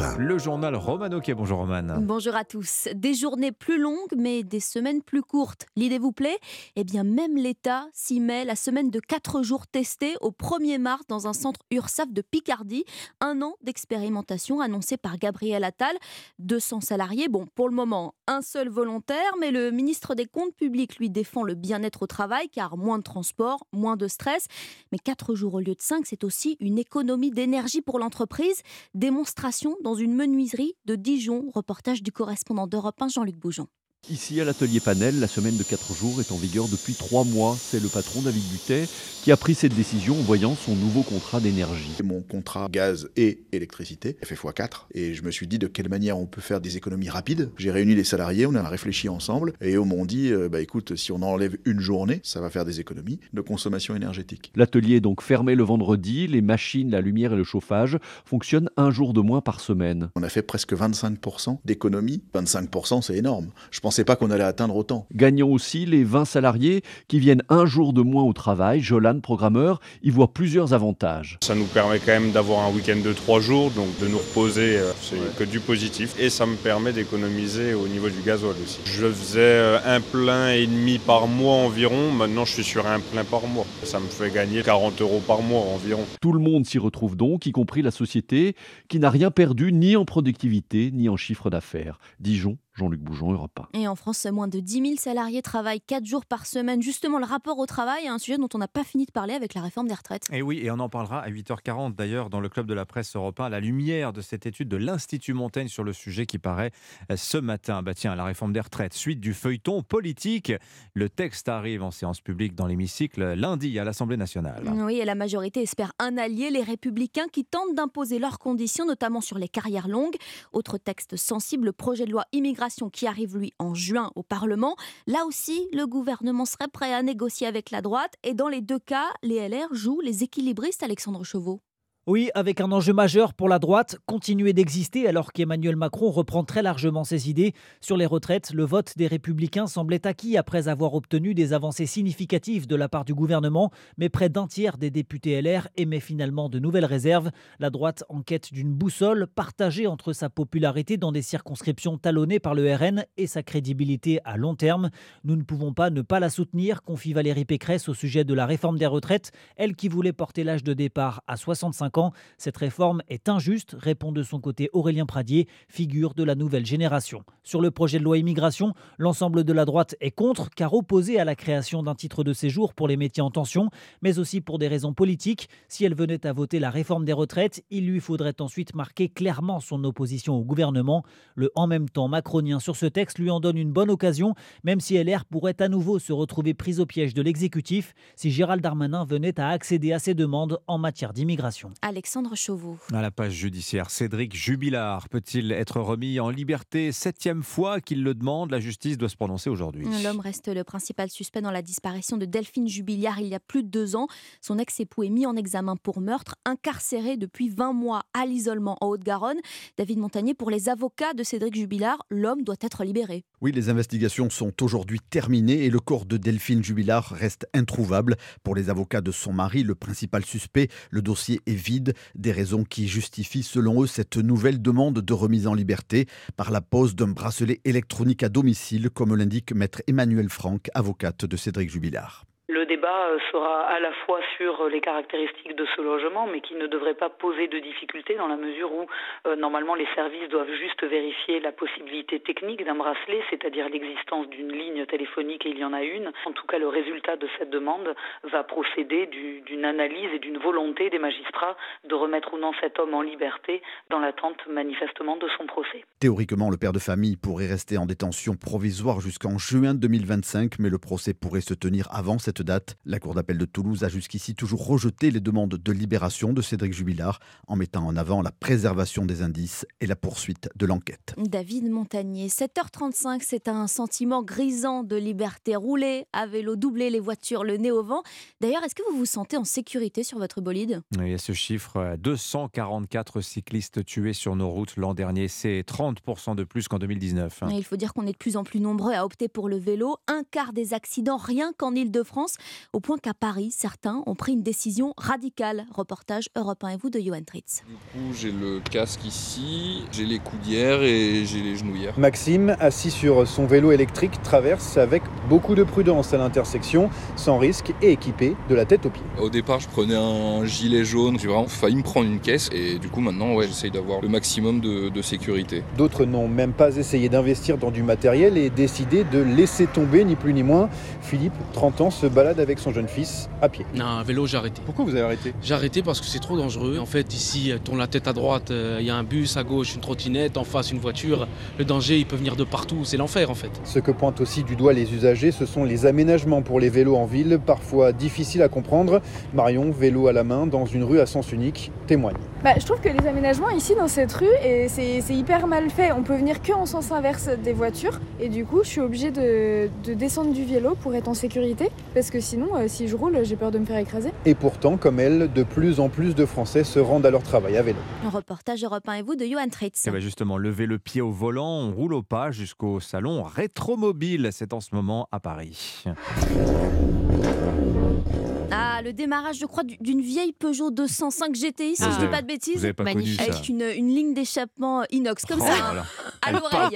Speaker 2: Europe Europe 1.
Speaker 1: Le journal Romano qui bonjour Roman.
Speaker 23: Bonjour à tous. Des journées plus longues mais des semaines plus courtes. L'idée vous plaît? Eh bien même l'État s'y met. La semaine de 4 jours testée au 1er mars dans un centre URSAF de Picardie. Un an d'expérimentation annoncé par Gabriel Attal. 200 salariés. Bon, pour le moment, un seul volontaire, mais le ministre des Comptes publics lui défend le bien-être au travail car moins de transport, moins de stress. Mais 4 jours au lieu de 5, c'est aussi une économie d'énergie pour l'entreprise. Démonstration dans une menuiserie de Dijon. Reportage du correspondant d'Europe 1, Jean-Luc Boujon.
Speaker 24: Ici à l'atelier Panel, la semaine de 4 jours est en vigueur depuis 3 mois. C'est le patron David Butet qui a pris cette décision en voyant son nouveau contrat d'énergie.
Speaker 25: Mon contrat gaz et électricité fait x4 et je me suis dit de quelle manière on peut faire des économies rapides. J'ai réuni les salariés, on a réfléchi ensemble et ils m'ont dit euh, bah écoute, si on enlève une journée, ça va faire des économies de consommation énergétique.
Speaker 24: L'atelier est donc fermé le vendredi, les machines, la lumière et le chauffage fonctionnent un jour de moins par semaine.
Speaker 25: On a fait presque 25% d'économies. 25% c'est énorme. Je pensais pas qu'on allait atteindre autant.
Speaker 24: Gagnant aussi les 20 salariés qui viennent un jour de moins au travail. Jolan, programmeur, y voit plusieurs avantages.
Speaker 26: Ça nous permet quand même d'avoir un week-end de 3 jours, donc de nous reposer, euh, c'est que du positif. Et ça me permet d'économiser au niveau du gasoil aussi. Je faisais euh, un plein et demi par mois environ, maintenant je suis sur un plein par mois. Ça me fait gagner 40 euros par mois environ.
Speaker 24: Tout le monde s'y retrouve donc, y compris la société, qui n'a rien perdu ni en productivité ni en chiffre d'affaires. Dijon Jean-Luc Bougeon, Europe 1.
Speaker 23: Et en France, moins de 10 000 salariés travaillent 4 jours par semaine. Justement, le rapport au travail est un sujet dont on n'a pas fini de parler avec la réforme des retraites.
Speaker 1: Et oui, et on en parlera à 8h40 d'ailleurs dans le club de la presse européen à la lumière de cette étude de l'Institut Montaigne sur le sujet qui paraît euh, ce matin. Bah tiens, la réforme des retraites, suite du feuilleton politique. Le texte arrive en séance publique dans l'hémicycle lundi à l'Assemblée nationale.
Speaker 23: Oui, et la majorité espère un allié, les républicains qui tentent d'imposer leurs conditions, notamment sur les carrières longues. Autre texte sensible, le projet de loi immigration qui arrive, lui, en juin au Parlement. Là aussi, le gouvernement serait prêt à négocier avec la droite. Et dans les deux cas, les LR jouent les équilibristes, Alexandre Chauveau.
Speaker 27: Oui, avec un enjeu majeur pour la droite, continuer d'exister alors qu'Emmanuel Macron reprend très largement ses idées. Sur les retraites, le vote des républicains semblait acquis après avoir obtenu des avancées significatives de la part du gouvernement, mais près d'un tiers des députés LR émet finalement de nouvelles réserves. La droite en quête d'une boussole partagée entre sa popularité dans des circonscriptions talonnées par le RN et sa crédibilité à long terme. Nous ne pouvons pas ne pas la soutenir, confie Valérie Pécresse au sujet de la réforme des retraites, elle qui voulait porter l'âge de départ à 65 ans cette réforme est injuste, répond de son côté Aurélien Pradier, figure de la nouvelle génération. Sur le projet de loi immigration, l'ensemble de la droite est contre, car opposé à la création d'un titre de séjour pour les métiers en tension, mais aussi pour des raisons politiques. Si elle venait à voter la réforme des retraites, il lui faudrait ensuite marquer clairement son opposition au gouvernement. Le en même temps macronien sur ce texte lui en donne une bonne occasion, même si LR pourrait à nouveau se retrouver prise au piège de l'exécutif si Gérald Darmanin venait à accéder à ses demandes en matière d'immigration.
Speaker 23: Alexandre Chauveau.
Speaker 1: À la page judiciaire, Cédric Jubilard peut-il être remis en liberté Septième fois qu'il le demande, la justice doit se prononcer aujourd'hui.
Speaker 23: L'homme reste le principal suspect dans la disparition de Delphine Jubilard il y a plus de deux ans. Son ex-époux est mis en examen pour meurtre, incarcéré depuis 20 mois à l'isolement en Haute-Garonne. David Montagnier, pour les avocats de Cédric Jubilard, l'homme doit être libéré.
Speaker 28: Oui, les investigations sont aujourd'hui terminées et le corps de Delphine Jubilard reste introuvable. Pour les avocats de son mari, le principal suspect, le dossier est des raisons qui justifient selon eux cette nouvelle demande de remise en liberté par la pose d'un bracelet électronique à domicile, comme l'indique maître Emmanuel Franck, avocate de Cédric Jubilard.
Speaker 29: Le débat euh, sera à la fois sur euh, les caractéristiques de ce logement, mais qui ne devrait pas poser de difficultés dans la mesure où euh, normalement les services doivent juste vérifier la possibilité technique d'un bracelet, c'est-à-dire l'existence d'une ligne téléphonique et il y en a une. En tout cas, le résultat de cette demande va procéder d'une analyse et d'une volonté des magistrats de remettre ou non cet homme en liberté dans l'attente manifestement de son procès.
Speaker 28: Théoriquement, le père de famille pourrait rester en détention provisoire jusqu'en juin 2025, mais le procès pourrait se tenir avant cette date, la Cour d'appel de Toulouse a jusqu'ici toujours rejeté les demandes de libération de Cédric Jubilard en mettant en avant la préservation des indices et la poursuite de l'enquête.
Speaker 23: David Montagnier, 7h35, c'est un sentiment grisant de liberté. Rouler à vélo, doubler les voitures, le nez au vent. D'ailleurs, est-ce que vous vous sentez en sécurité sur votre bolide?
Speaker 1: Il y a ce chiffre 244 cyclistes tués sur nos routes l'an dernier. C'est 30% de plus qu'en 2019.
Speaker 23: Il faut dire qu'on est de plus en plus nombreux à opter pour le vélo. Un quart des accidents rien qu'en Ile-de-France France, au point qu'à Paris, certains ont pris une décision radicale. Reportage Europe 1 et vous de Johan Tritz.
Speaker 30: Du coup, j'ai le casque ici, j'ai les coudières et j'ai les genouillères.
Speaker 31: Maxime, assis sur son vélo électrique, traverse avec beaucoup de prudence à l'intersection, sans risque et équipé de la tête aux pieds.
Speaker 30: Au départ, je prenais un gilet jaune, j'ai vraiment failli me prendre une caisse et du coup, maintenant, ouais, j'essaye d'avoir le maximum de, de sécurité.
Speaker 31: D'autres n'ont même pas essayé d'investir dans du matériel et décidé de laisser tomber, ni plus ni moins. Philippe, 30 ans, se balade avec son jeune fils à pied.
Speaker 32: Non, un vélo, j'ai arrêté.
Speaker 31: Pourquoi vous avez arrêté?
Speaker 32: J'ai arrêté parce que c'est trop dangereux. En fait, ici, tourne la tête à droite, euh, il y a un bus à gauche, une trottinette, en face une voiture. Le danger, il peut venir de partout, c'est l'enfer en fait.
Speaker 31: Ce que pointent aussi du doigt les usagers, ce sont les aménagements pour les vélos en ville, parfois difficiles à comprendre. Marion, vélo à la main, dans une rue à sens unique, témoigne.
Speaker 33: Bah, je trouve que les aménagements ici dans cette rue, et c'est c'est hyper mal fait. On peut venir que en sens inverse des voitures. Et du coup, je suis obligée de, de descendre du vélo pour être en sécurité. Parce que sinon, euh, si je roule, j'ai peur de me faire écraser.
Speaker 31: Et pourtant, comme elle, de plus en plus de Français se rendent à leur travail à vélo.
Speaker 23: Un reportage Europe 1 et vous de Johan Tritz.
Speaker 1: Eh ben justement, lever le pied au volant, on roule au pas jusqu'au salon Rétromobile. C'est en ce moment à Paris.
Speaker 23: Ah, le démarrage, je crois, du- d'une vieille Peugeot 205 GTI, si je dis
Speaker 1: avez-
Speaker 23: pas de bêtises.
Speaker 1: vous avez pas connu ça.
Speaker 23: Avec une, une ligne d'échappement inox, comme
Speaker 1: Oh
Speaker 23: ça,
Speaker 1: là là.
Speaker 23: à l'oreille.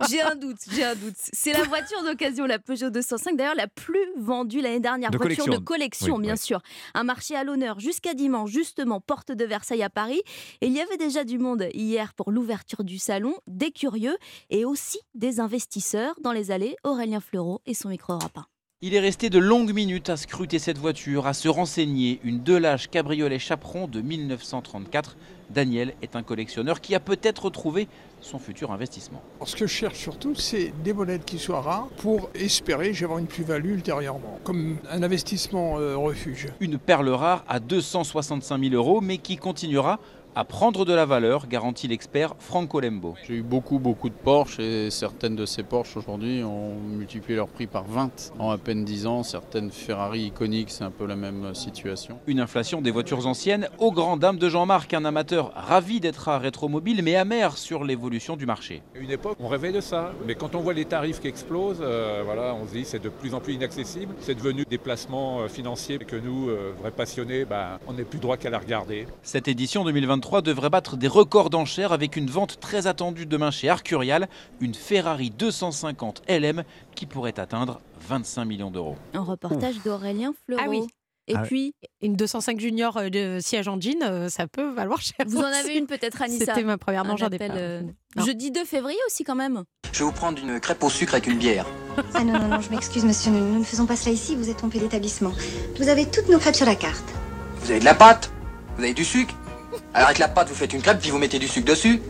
Speaker 23: J'ai un doute, j'ai un doute. C'est la voiture d'occasion, la Peugeot 205, d'ailleurs la plus vendue l'année dernière.
Speaker 1: De
Speaker 23: voiture
Speaker 1: collection.
Speaker 23: de collection,
Speaker 1: Oui,
Speaker 23: bien
Speaker 1: oui.
Speaker 23: sûr. Un marché à l'honneur jusqu'à dimanche, justement, porte de Versailles à Paris. Et il y avait déjà du monde hier pour l'ouverture du salon, des curieux et aussi des investisseurs dans les allées. Aurélien Fleureau et son micro Europe 1.
Speaker 34: Il est resté de longues minutes à scruter cette voiture, à se renseigner. Une Delage cabriolet chaperon de 1934. Daniel est un collectionneur qui a peut-être retrouvé son futur investissement.
Speaker 35: Ce que je cherche surtout, c'est des monettes qui soient rares pour espérer avoir une plus-value ultérieurement, comme un investissement euh, refuge.
Speaker 34: Une perle rare à 265 000 euros, mais qui continuera à prendre de la valeur, garantit l'expert Franco Lembo.
Speaker 36: J'ai eu beaucoup, beaucoup de Porsche et certaines de ces Porsche aujourd'hui ont multiplié leur prix par 20 en à peine 10 ans. Certaines Ferrari iconiques, c'est un peu la même situation.
Speaker 34: Une inflation des voitures anciennes aux grandes dames de Jean-Marc, un amateur ravi d'être à Rétromobile, mais amer sur l'évolution du marché.
Speaker 18: À une époque, on rêvait de ça, mais quand on voit les tarifs qui explosent, euh, voilà, on se dit c'est de plus en plus inaccessible. C'est devenu des placements euh, financiers que nous, euh, vrais passionnés, bah, on n'est plus droit qu'à la regarder.
Speaker 34: Cette édition 2023 devrait battre des records d'enchères avec une vente très attendue demain chez Arcurial, une Ferrari 250 LM qui pourrait atteindre 25 millions d'euros.
Speaker 23: Un reportage d'Aurélien Fleureau.
Speaker 37: Ah oui. Et
Speaker 34: Ah ouais.
Speaker 37: puis, une 205 Junior euh, de siège en jean, euh, ça peut valoir cher.
Speaker 23: Vous en avez une peut-être, Anissa
Speaker 37: C'était ma première. Non,
Speaker 23: Un
Speaker 37: j'en ai
Speaker 23: appel,
Speaker 37: pas.
Speaker 23: euh,
Speaker 37: Non.
Speaker 23: Jeudi 2 février aussi quand même.
Speaker 38: Je vais vous prendre une crêpe au sucre avec une bière.
Speaker 39: Ah non, non, non, je m'excuse, monsieur, nous, nous ne faisons pas cela ici, vous êtes trompé d'établissement. Vous avez toutes nos crêpes sur la carte.
Speaker 38: Vous avez de la pâte Vous avez du sucre Alors avec la pâte, vous faites une crêpe puis vous mettez du sucre dessus.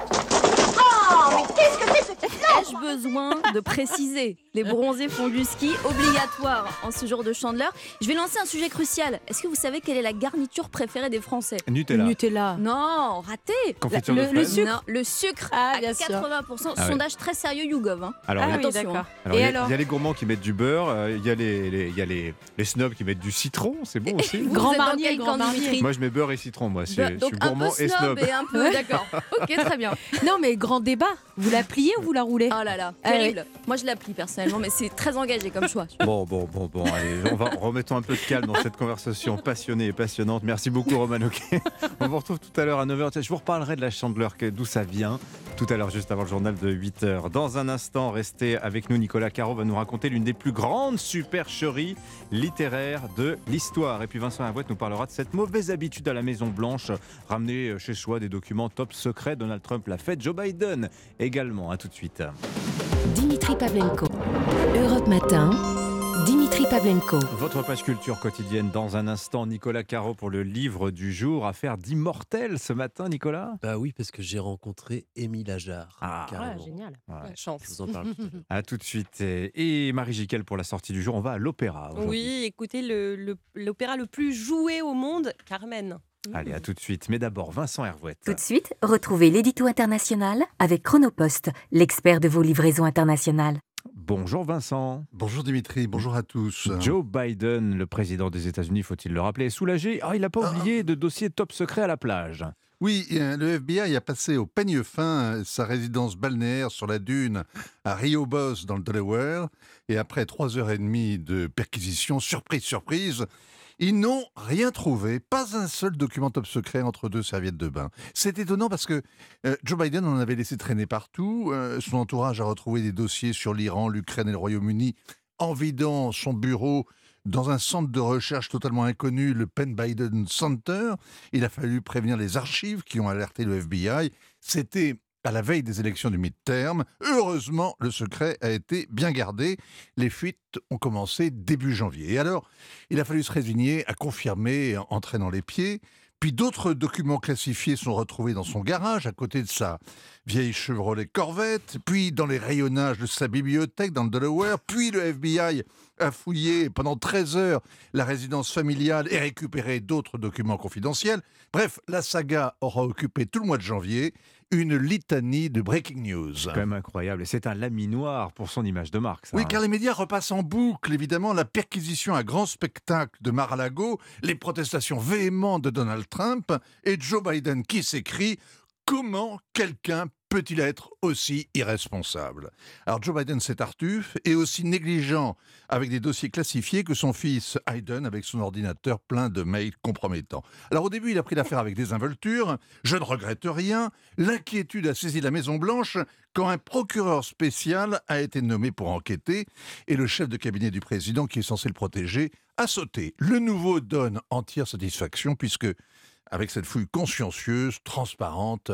Speaker 39: Oh, mais qu'est-ce que c'est ce
Speaker 23: Ai-je besoin de préciser Les bronzés font du ski, obligatoire en ce jour de chandeleur. Je vais lancer un sujet crucial. Est-ce que vous savez quelle est la garniture préférée des Français?
Speaker 1: Nutella.
Speaker 37: Nutella.
Speaker 23: Non, raté.
Speaker 1: Confiture
Speaker 23: La-
Speaker 1: de
Speaker 23: le, sucre. Non, le sucre
Speaker 37: Ah,
Speaker 23: à
Speaker 37: bien sûr.
Speaker 23: 80%.
Speaker 1: Ah ouais.
Speaker 23: Sondage très sérieux YouGov. hein.
Speaker 1: Alors, il y a-
Speaker 23: Attention. hein.
Speaker 1: Alors, il y, a- il y a les gourmands qui mettent du beurre, euh, il y a, les, les- il y a les, les snobs qui mettent du citron, c'est bon aussi.
Speaker 23: Vous
Speaker 37: Grand Marnier, Grand Marnier.
Speaker 1: Moi, je mets beurre et citron, moi. c'est-
Speaker 23: Beurre-
Speaker 1: Je
Speaker 23: Donc
Speaker 1: suis
Speaker 23: un
Speaker 1: gourmand
Speaker 23: peu
Speaker 1: et snob.
Speaker 23: et un peu, d'accord. Ok, très bien.
Speaker 37: Non, mais grand débat. Vous la pliez ou vous la roulez
Speaker 23: Oh là là,
Speaker 37: Ah
Speaker 23: terrible. Moi, je l'applique personnellement, mais c'est très engagé comme choix.
Speaker 1: Bon, bon, bon, bon, allez, on va remettons un peu de calme dans cette conversation passionnée et passionnante. Merci beaucoup, Roman Oquet. On vous retrouve tout à l'heure à 9h. Je vous reparlerai de la chandeleur, d'où ça vient, tout à l'heure, juste avant le journal de 8h. Dans un instant, restez avec nous. Nicolas Caro va nous raconter l'une des plus grandes supercheries littéraires de l'histoire. Et puis Vincent Avouette nous parlera de cette mauvaise habitude à la Maison-Blanche, ramener chez soi des documents top secrets. Donald Trump l'a fait, Joe Biden également. À tout de suite.
Speaker 13: Dimitri Pavlenko. Europe Matin. Dimitri Pavlenko.
Speaker 1: Votre page culture quotidienne dans un instant. Nicolas Caro pour le livre du jour. Affaire d'immortel ce matin, Nicolas
Speaker 40: Bah oui, parce que j'ai rencontré Émile Ajar.
Speaker 1: Ah,
Speaker 40: carrément.
Speaker 37: génial.
Speaker 1: Ouais.
Speaker 37: Chance.
Speaker 40: Je vous en parle tout à
Speaker 1: tout de suite. Et Marie Jiquel pour la sortie du jour. On va à l'opéra.
Speaker 37: Oui, écoutez, le- le- l'opéra le, plus joué au monde, Carmen.
Speaker 1: Allez, à tout de suite. Mais d'abord, Vincent Hervouette.
Speaker 13: Tout de suite, retrouvez l'édito international avec Chronopost, l'expert de vos livraisons internationales.
Speaker 1: Bonjour Vincent.
Speaker 41: Bonjour Dimitri, bonjour à tous.
Speaker 1: Joe Biden, le président des États-Unis, faut-il le rappeler, est soulagé. Ah, il n'a pas oublié de dossier top secret à la plage.
Speaker 41: Oui, euh, le FBI a passé au peigne fin euh, sa résidence balnéaire sur la dune à Rio Boss dans le Delaware. Et après trois heures et demie de perquisition, surprise, surprise, ils n'ont rien trouvé, pas un seul document top secret entre deux serviettes de bain. C'est étonnant parce que euh, Joe Biden en avait laissé traîner partout. Euh, son entourage a retrouvé des dossiers sur l'Iran, l'Ukraine et le Royaume-Uni en vidant son bureau dans un centre de recherche totalement inconnu, le Penn Biden Center. Il a fallu prévenir les archives qui ont alerté le FBI. C'était à la veille des élections du midterm. Heureusement, le secret a été bien gardé. Les fuites ont commencé début janvier. Et alors, il a fallu se résigner à confirmer en traînant les pieds. Puis d'autres documents classifiés sont retrouvés dans son garage, à côté de sa vieille Chevrolet Corvette, puis dans les rayonnages de sa bibliothèque dans le Delaware, puis le FBI a fouillé pendant 13 heures la résidence familiale et récupéré d'autres documents confidentiels. Bref, la saga aura occupé tout le mois de janvier une litanie de breaking news.
Speaker 1: C'est quand même incroyable. Et c'est un laminoir pour son image de marque. ça,
Speaker 41: Oui,
Speaker 1: hein.
Speaker 41: car les médias repassent en boucle, évidemment, la perquisition à grand spectacle de Mar-a-Lago, les protestations véhémentes de Donald Trump et Joe Biden qui s'écrit Comment quelqu'un peut-il être aussi irresponsable? Alors Joe Biden, c'est Tartuffe, et aussi négligent avec des dossiers classifiés que son fils Hayden avec son ordinateur plein de mails compromettants. Alors au début, il a pris l'affaire avec des involtures, je ne regrette rien, l'inquiétude a saisi la Maison-Blanche quand un procureur spécial a été nommé pour enquêter, et le chef de cabinet du président, qui est censé le protéger, a sauté. Le nouveau donne entière satisfaction, puisque avec cette fouille consciencieuse, transparente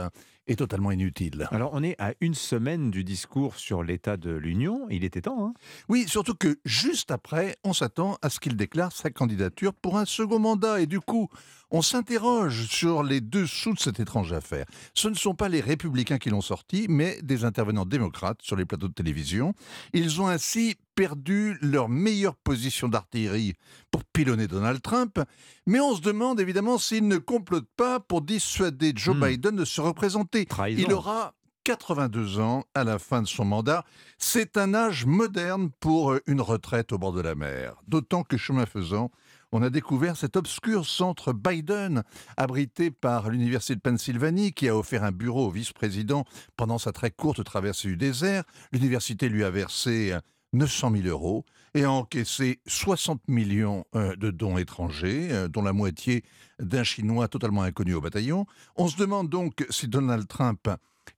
Speaker 41: et totalement inutile.
Speaker 1: Alors, on est à une semaine du discours sur l'état de l'Union. Il était temps, hein
Speaker 41: Oui, surtout que juste après, on s'attend à ce qu'il déclare sa candidature pour un second mandat. Et du coup, on s'interroge sur les dessous de cette étrange affaire. Ce ne sont pas les républicains qui l'ont sorti, mais des intervenants démocrates sur les plateaux de télévision. Ils ont ainsi perdu leur meilleure position d'artillerie pour pilonner Donald Trump. Mais on se demande évidemment s'ils ne complotent pas pour dissuader Joe Biden de se représenter. Il aura 82 ans à la fin de son mandat. C'est un âge moderne pour une retraite au bord de la mer. D'autant que chemin faisant, on a découvert cet obscur centre Biden, abrité par l'Université de Pennsylvanie, qui a offert un bureau au vice-président pendant sa très courte traversée du désert. L'université lui a versé euh, 900 000 euros et a encaissé 60 millions euh, de dons étrangers, euh, dont la moitié d'un Chinois totalement inconnu au bataillon. On se demande donc si Donald Trump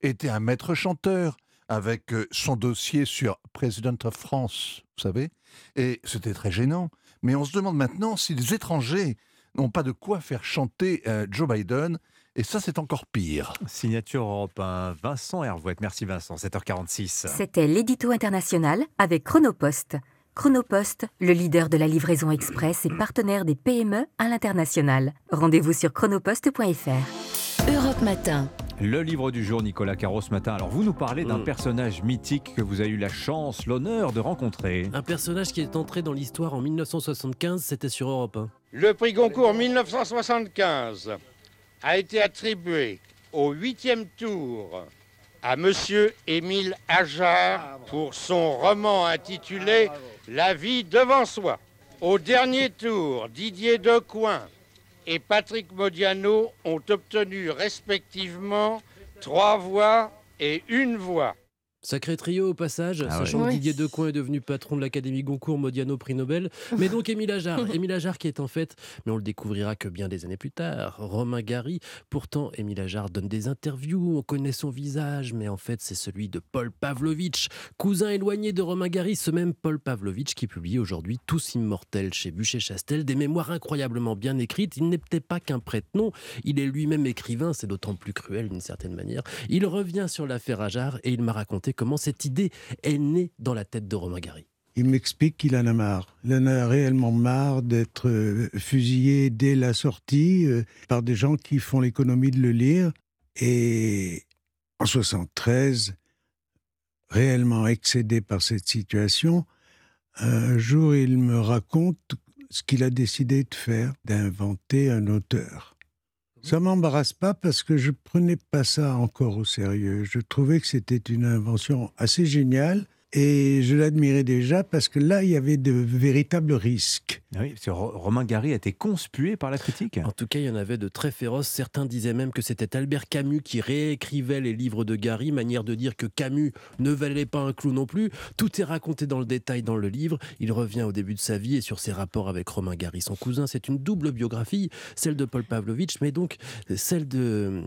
Speaker 41: était un maître chanteur avec son dossier sur President of France, vous savez, et c'était très gênant. Mais on se demande maintenant si les étrangers n'ont pas de quoi faire chanter euh, Joe Biden, et ça c'est encore pire.
Speaker 1: Signature Europe 1, Vincent Hervouette. Merci Vincent, 7h46.
Speaker 13: C'était l'édito international avec Chronopost. Chronopost, le leader de la livraison express et partenaire des PME à l'international. Rendez-vous sur chronopost.fr.
Speaker 42: Europe Matin.
Speaker 1: Le livre du jour, Nicolas Caro, ce matin. Alors, vous nous parlez d'un
Speaker 40: Mm.
Speaker 1: personnage mythique que vous avez eu la chance, l'honneur de rencontrer.
Speaker 40: Un personnage qui est entré dans l'histoire en 1975, c'était sur Europe 1.
Speaker 43: Le prix Goncourt 1975 a été attribué au huitième tour à Monsieur Émile Ajar pour son roman intitulé La vie devant soi. Au dernier tour, Didier Decoing et Patrick Modiano ont obtenu respectivement trois voix et une voix.
Speaker 40: Sacré trio au passage,
Speaker 43: Ah
Speaker 40: sachant
Speaker 43: ouais.
Speaker 40: que. Didier Decoing est devenu patron de l'Académie Goncourt, Modiano prix Nobel. Mais donc Émile Ajar, Émile Ajar qui est en fait, mais on le découvrira que bien des années plus tard, Romain Gary. Pourtant, Émile Ajar donne des interviews, on connaît son visage, mais en fait c'est celui de Paul Pavlovitch, cousin éloigné de Romain Gary, ce même Paul Pavlovitch qui publie aujourd'hui Tous immortels chez Bûcher-Chastel, des mémoires incroyablement bien écrites. Il n'était pas qu'un prête-nom, il est lui-même écrivain, c'est d'autant plus cruel d'une certaine manière. Il revient sur l'affaire Ajar et il m'a raconté comment cette idée est née dans la tête de Romain Gary.
Speaker 44: Il m'explique qu'il en a marre. Il en a réellement marre d'être euh, fusillé dès la sortie euh, par des gens qui font l'économie de le lire. Et en 73, réellement excédé par cette situation, un jour il me raconte ce qu'il a décidé de faire, d'inventer un auteur. Ça m'embarrasse pas parce que je prenais pas ça encore au sérieux. Je trouvais que c'était une invention assez géniale
Speaker 45: Et je l'admirais déjà parce que là, il y avait de véritables risques.
Speaker 1: Ah Oui, parce que Ro- Romain Gary a été conspué par la critique.
Speaker 40: En tout cas, il y en avait de très féroces. Certains disaient même que c'était Albert Camus qui réécrivait les livres de Gary, manière de dire que Camus ne valait pas un clou non plus. Tout est raconté dans le détail dans le livre. Il revient au début de sa vie et sur ses rapports avec Romain Gary, son cousin. C'est une double biographie, celle de Paul Pavlovitch, mais donc celle de euh,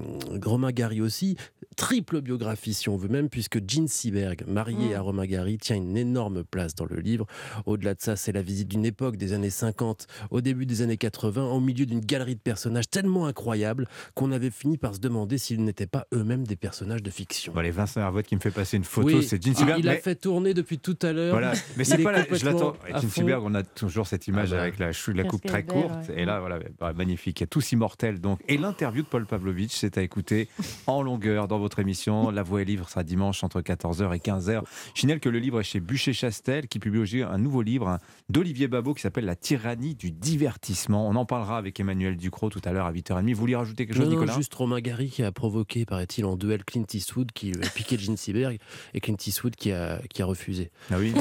Speaker 40: Romain Gary aussi. Triple biographie, si on veut même, puisque Jean Seberg, mariée
Speaker 42: Mm.
Speaker 40: à Romain Gary, tient une énorme place dans le livre. Au-delà de ça, c'est la visite d'une époque des années 50 au début des années 80, au milieu d'une galerie de personnages tellement incroyables qu'on avait fini par se demander s'ils n'étaient pas eux-mêmes des personnages de fiction.
Speaker 1: Bon, les Vincent Hervoët qui me fait passer une photo,
Speaker 40: Oui,
Speaker 1: c'est Jean
Speaker 40: il-
Speaker 1: Seberg.
Speaker 40: Il a
Speaker 1: mais-
Speaker 40: fait tourner depuis tout à l'heure.
Speaker 1: Voilà, mais c'est
Speaker 40: est
Speaker 1: pas la, je l'attends. Seberg, on a toujours cette image
Speaker 40: Ah bah.
Speaker 1: avec la, chou- la coupe très courte.
Speaker 40: ouais.
Speaker 1: Et là, voilà, bah, magnifique. Tous immortels, donc. Et l'interview de Paul Pavlovitch, c'est à écouter en longueur dans votre émission. La Voix et Livre sera dimanche entre 14h et 15h. Je signale que le livre est chez Bûcher-Chastel, qui publie aujourd'hui un nouveau livre hein, d'Olivier Babot qui s'appelle La tyrannie du divertissement. On en parlera avec Emmanuel Ducrot tout à l'heure à 8h30. Vous vouliez rajouter quelque chose,
Speaker 40: Non, non,
Speaker 1: Nicolas?
Speaker 40: juste Romain Gary qui a provoqué, paraît-il, en duel Clint Eastwood qui a piqué Gene Seberg et Clint Eastwood qui a, qui a refusé.
Speaker 1: Ah oui,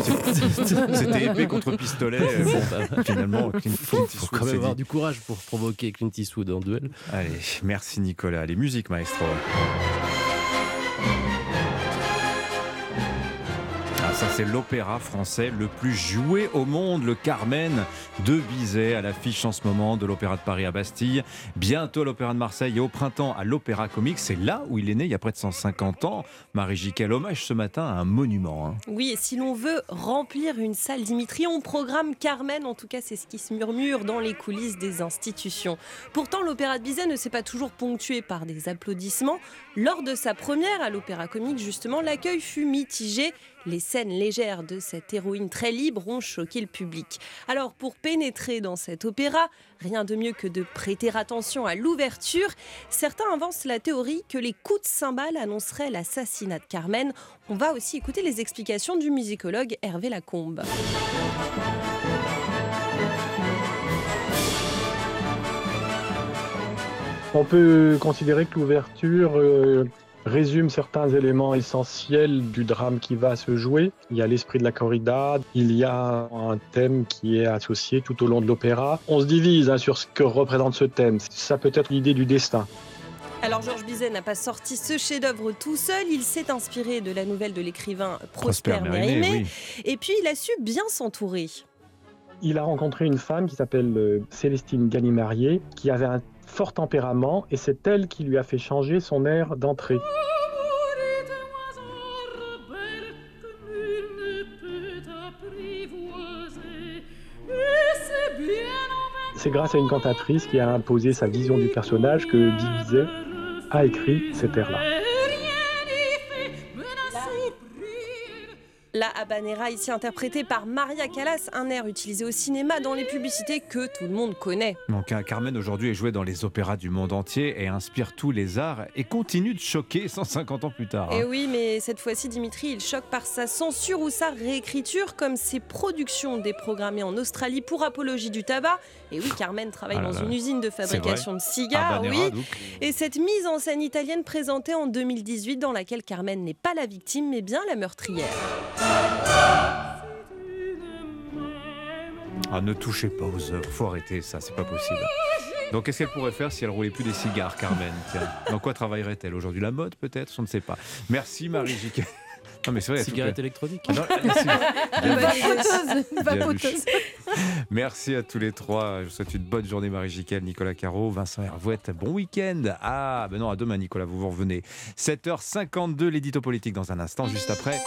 Speaker 1: c'était épée contre pistolet. euh, bon, finalement, Clint, Clint
Speaker 40: faut
Speaker 1: Eastwood
Speaker 40: quand même avoir
Speaker 1: dit-
Speaker 40: du courage pour provoquer Clint Eastwood en duel.
Speaker 1: Allez, merci Nicolas. Les musiques, maestro. Ça, c'est l'opéra français le plus joué au monde, le Carmen de Bizet, à l'affiche en ce moment de l'Opéra de Paris à Bastille. Bientôt à l'Opéra de Marseille et au printemps à l'Opéra Comique. C'est là où il est né il y a près de 150 ans. Marie Jiquel, hommage ce matin à un monument. hein.
Speaker 16: Oui, et si l'on veut remplir une salle Dimitri, on programme Carmen. En tout cas, c'est ce qui se murmure dans les coulisses des institutions. Pourtant, l'opéra de Bizet ne s'est pas toujours ponctué par des applaudissements. Lors de sa première à l'opéra comique, justement, l'accueil fut mitigé. Les scènes légères de cette héroïne très libre ont choqué le public. Alors, pour pénétrer dans cet opéra, rien de mieux que de prêter attention à l'ouverture. Certains avancent la théorie que les coups de cymbales annonceraient l'assassinat de Carmen. On va aussi écouter les explications du musicologue Hervé Lacombe.
Speaker 42: On peut considérer que l'ouverture euh, résume certains éléments essentiels du drame qui va se jouer. Il y a l'esprit de la corrida, il y a un thème qui est associé tout au long de l'opéra. On se divise hein, sur ce que représente ce thème. Ça peut être l'idée du destin.
Speaker 16: Alors Georges Bizet n'a pas sorti ce chef-d'œuvre tout seul, il s'est inspiré de la nouvelle de l'écrivain Prosper,
Speaker 42: Prosper Mérimée,
Speaker 16: Mérimée,
Speaker 42: oui.
Speaker 16: et puis il a su bien s'entourer.
Speaker 42: Il a rencontré une femme qui s'appelle euh, Célestine Ganimarié, qui avait un fort tempérament, et c'est elle qui lui a fait changer son air d'entrée. C'est grâce à une cantatrice qui a imposé sa vision du personnage que Bizet a écrit cet air-là.
Speaker 16: La habanera ici interprétée par Maria Callas, un air utilisé au cinéma dans les publicités que tout le monde connaît.
Speaker 1: Donc un Carmen aujourd'hui est joué dans les opéras du monde entier et inspire tous les arts et continue de choquer 150 ans plus tard. hein.
Speaker 16: Et oui, mais cette fois-ci, Dimitri, il choque par sa censure ou sa réécriture, comme ses productions déprogrammées en Australie pour apologie du tabac. Et oui, Carmen travaille
Speaker 1: Ah
Speaker 16: dans
Speaker 1: là.
Speaker 16: une usine de fabrication de cigares.
Speaker 1: Habanera,
Speaker 16: oui.
Speaker 1: donc.
Speaker 16: Et cette mise en scène italienne présentée en 2018, dans laquelle Carmen n'est pas la victime, mais bien la meurtrière.
Speaker 1: Ah, ne touchez pas aux œuvres, faut arrêter ça, c'est pas possible. Donc qu'est-ce qu'elle pourrait faire si elle roulait plus des cigares, Carmen? Tiens, Dans quoi travaillerait-elle? Aujourd'hui La mode peut-être? Je ne sais pas. Merci Marie Jiquet. Non mais c'est vrai.
Speaker 40: Cigarette électronique.
Speaker 1: Ah non, merci.
Speaker 16: Vapoteuse,
Speaker 1: à tous les trois. Je vous souhaite une bonne journée, Marie Jiquel, Nicolas Caro, Vincent Hervouette. Bon week-end. Ah, ben non, à demain, Nicolas, vous vous revenez. 7h52, l'édito politique dans un instant, juste après.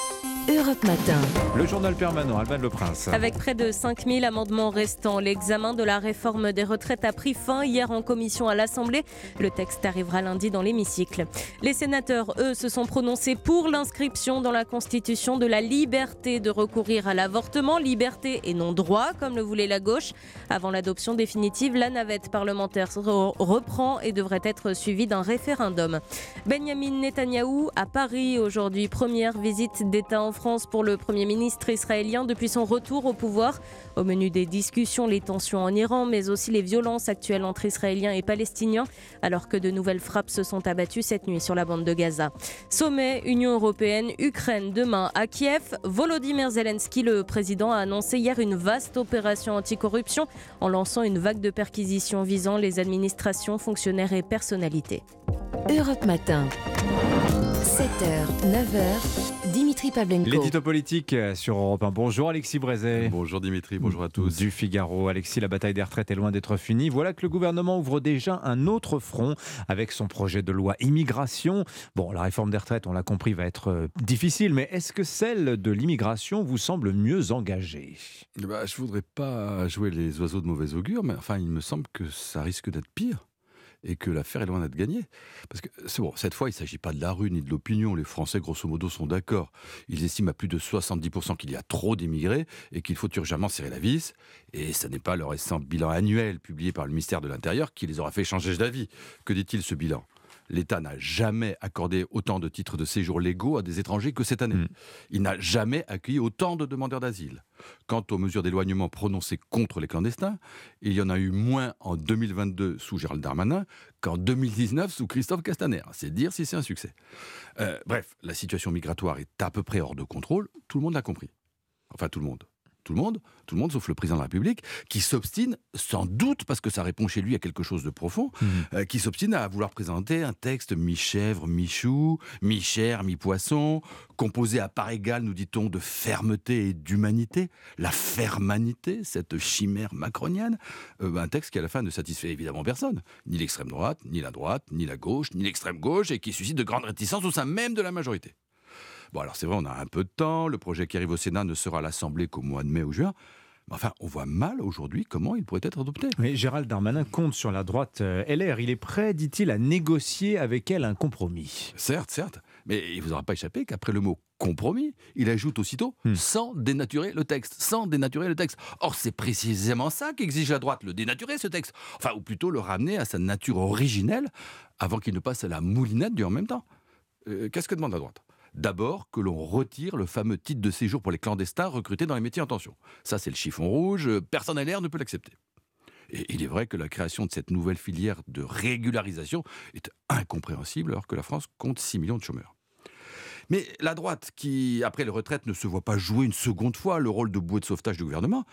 Speaker 46: Europe Matin.
Speaker 1: Le journal permanent, Alban Le Prince.
Speaker 16: Avec près de 5000 amendements restants, l'examen de la réforme des retraites a pris fin hier en commission à l'Assemblée. Le texte arrivera lundi dans l'hémicycle. Les sénateurs, eux, se sont prononcés pour l'inscription dans la Constitution de la liberté de recourir à l'avortement, liberté et non droit, comme le voulait la gauche. Avant l'adoption définitive, la navette parlementaire re- reprend et devrait être suivie d'un référendum. Benjamin Netanyahou à Paris aujourd'hui, première visite d'État en
Speaker 37: France pour le Premier ministre israélien depuis son retour au pouvoir. Au menu des discussions, les tensions en Iran, mais aussi les violences actuelles entre Israéliens et Palestiniens, alors que de nouvelles frappes se sont abattues cette nuit sur la bande de Gaza. Sommet Union européenne, Ukraine demain à Kiev. Volodymyr Zelensky, le président, a annoncé hier une vaste opération anticorruption en lançant une vague de perquisitions visant les administrations, fonctionnaires et personnalités.
Speaker 13: Europe Matin. 7h, 9h, Dimitri Pavlenko.
Speaker 1: L'édito politique sur Europe 1. Bonjour Alexis Brézet.
Speaker 47: Bonjour Dimitri, bonjour à tous.
Speaker 1: Du Figaro. Alexis, la bataille des retraites est loin d'être finie. Voilà que le gouvernement ouvre déjà un autre front avec son projet de loi immigration. Bon, la réforme des retraites, on l'a compris, va être euh, difficile, mais est-ce que celle de l'immigration vous semble mieux engagée?
Speaker 47: Bah, Je ne voudrais pas jouer les oiseaux de mauvais augure, mais enfin, il me semble que ça risque d'être pire et que l'affaire est loin d'être gagnée. Parce que c'est bon, cette fois, il ne s'agit pas de la rue ni de l'opinion. Les Français, grosso modo, sont d'accord. Ils estiment à plus de 70% qu'il y a trop d'immigrés et qu'il faut urgemment serrer la vis. Et ce n'est pas le récent bilan annuel publié par le ministère de l'Intérieur qui les aura fait changer d'avis. Que dit-il ce bilan? L'État n'a jamais accordé autant de titres de séjour légaux à des étrangers que cette année. Il n'a jamais accueilli autant de demandeurs d'asile. Quant aux mesures d'éloignement prononcées contre les clandestins, il y en a eu moins en 2022 sous Gérald Darmanin qu'en 2019 sous Christophe Castaner. C'est dire si c'est un succès. Euh, bref, la situation migratoire est à peu près hors de contrôle. Tout le monde l'a compris. Enfin, tout le monde tout le monde, tout le monde sauf le président de la République, qui s'obstine, sans doute parce que ça répond chez lui à quelque chose de profond,
Speaker 1: Mmh.
Speaker 47: euh, qui s'obstine à vouloir présenter un texte mi-chèvre, mi-chou, mi-chair, mi-poisson, composé à part égale, nous dit-on, de fermeté et d'humanité, la fermanité, cette chimère macronienne, euh, un texte qui à la fin ne satisfait évidemment personne, ni l'extrême droite, ni la droite, ni la gauche, ni l'extrême gauche, et qui suscite de grandes réticences au sein même de la majorité. Bon, alors c'est vrai, on a un peu de temps. Le projet qui arrive au Sénat ne sera à l'Assemblée qu'au mois de mai ou juin. Mais enfin, on voit mal aujourd'hui comment il pourrait être adopté.
Speaker 1: Mais Gérald Darmanin compte sur la droite euh, LR. Il est prêt, dit-il, à négocier avec elle un compromis.
Speaker 47: Certes, certes. Mais il ne vous aura pas échappé qu'après le mot compromis, il ajoute aussitôt sans dénaturer le texte. Sans dénaturer le texte. Or, c'est précisément ça qu'exige la droite, le dénaturer ce texte. Enfin, ou plutôt le ramener à sa nature originelle avant qu'il ne passe à la moulinette du en même temps. Euh, Qu'est-ce que demande la droite? D'abord, que l'on retire le fameux titre de séjour pour les clandestins recrutés dans les métiers en tension. Ça, c'est le chiffon rouge. euh, Personne à l'air ne peut l'accepter. Et il est vrai que la création de cette nouvelle filière de régularisation est incompréhensible alors que la France compte 6 millions de chômeurs. Mais la droite, qui, après les retraites, ne se voit pas jouer une seconde fois le rôle de bouée de sauvetage du gouvernement,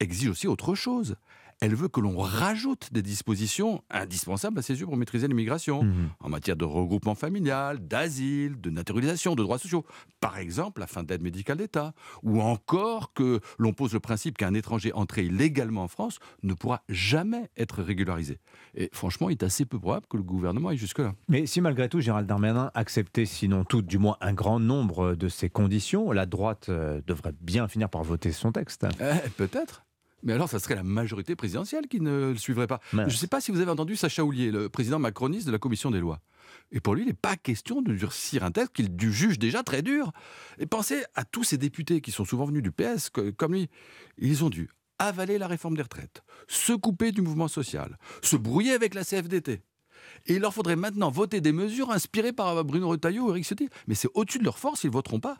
Speaker 47: exige aussi autre chose. Elle veut que l'on rajoute des dispositions indispensables à ses yeux pour maîtriser l'immigration, en matière de regroupement familial, d'asile, de naturalisation, de droits sociaux. Par exemple, la fin d'aide médicale d'État. Ou encore que l'on pose le principe qu'un étranger entré illégalement en France ne pourra jamais être régularisé. Et franchement, il est assez peu probable que le gouvernement aille jusque-là.
Speaker 1: Mais si malgré tout Gérald Darmanin acceptait, sinon tout, du moins un grand nombre de ces conditions, la droite euh, devrait bien finir par voter son texte.
Speaker 47: Eh, Peut-être. Mais alors, ça serait la majorité présidentielle qui ne le suivrait pas. Je ne sais pas si vous avez entendu Sacha Houlier, le président macroniste de la commission des lois. Et pour lui, il n'est pas question de durcir un texte qu'il juge déjà très dur. Et pensez à tous ces députés qui sont souvent venus du PS, que- comme lui. Ils ont dû avaler la réforme des retraites, se couper du mouvement social, se brouiller avec la CFDT. Et il leur faudrait maintenant voter des mesures inspirées par Bruno Retailleau ou Eric Ciotti. Mais c'est au-dessus de leur force, ils ne voteront pas.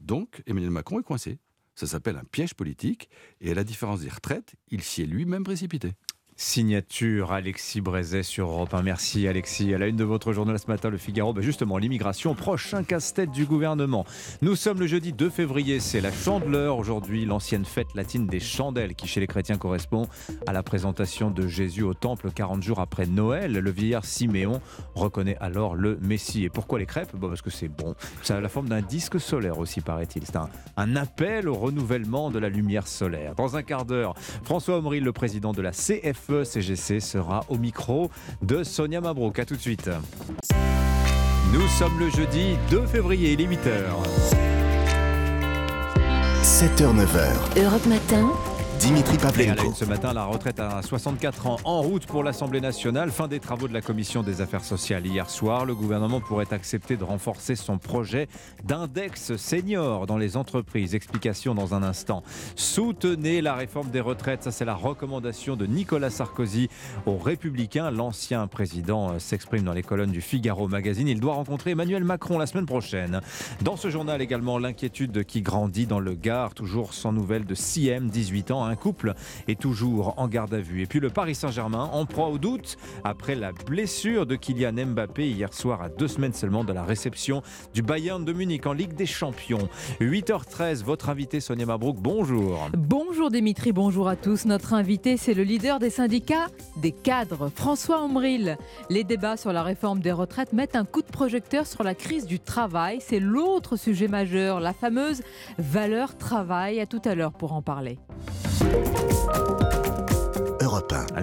Speaker 47: Donc, Emmanuel Macron est coincé. Ça s'appelle un piège politique. Et à la différence des retraites, il s'y est lui-même précipité.
Speaker 1: Signature Alexis Brézet sur Europe 1. Merci Alexis. À la une de votre journal ce matin, le Figaro, ben justement l'immigration, prochain casse-tête du gouvernement. Nous sommes le jeudi 2 février, c'est la Chandeleur aujourd'hui, l'ancienne fête latine des chandelles qui chez les chrétiens correspond à la présentation de Jésus au temple 40 jours après Noël. Le vieillard Siméon reconnaît alors le Messie. Et pourquoi les crêpes? Bon, Parce que c'est bon. Ça a la forme d'un disque solaire aussi, paraît-il. C'est un, appel au renouvellement de la lumière solaire. Dans un quart d'heure, François Omril, le président de la CFE CGC, sera au micro de Sonia Mabrouk. A tout de suite. Nous sommes le jeudi 2 février, il est 8h.
Speaker 48: 7h, 9h.
Speaker 13: Europe Matin,
Speaker 1: Dimitri Pavlenko. ce matin, la retraite à 64 ans en route pour l'Assemblée nationale. Fin des travaux de la Commission des affaires sociales hier soir. Le gouvernement pourrait accepter de renforcer son projet d'index senior dans les entreprises. Explication dans un instant. Soutenez la réforme des retraites. Ça, c'est la recommandation de Nicolas Sarkozy aux Républicains. L'ancien président s'exprime dans les colonnes du Figaro Magazine. Il doit rencontrer Emmanuel Macron la semaine prochaine. Dans ce journal également, l'inquiétude qui grandit dans le Gard. Toujours sans nouvelles de CM, 18 ans un couple est toujours en garde à vue. Et puis le Paris Saint-Germain en proie au doute après la blessure de Kylian Mbappé hier soir à deux semaines seulement de la réception du Bayern de Munich en Ligue des Champions. 8h13, votre invité Sonia Mabrouk, bonjour.
Speaker 48: Bonjour Dimitri, bonjour à tous. Notre invité, c'est le leader des syndicats des cadres, François Ombril. Les débats sur la réforme des retraites mettent un coup de projecteur sur la crise du travail. C'est l'autre sujet majeur, la fameuse valeur travail. À tout à l'heure pour en parler.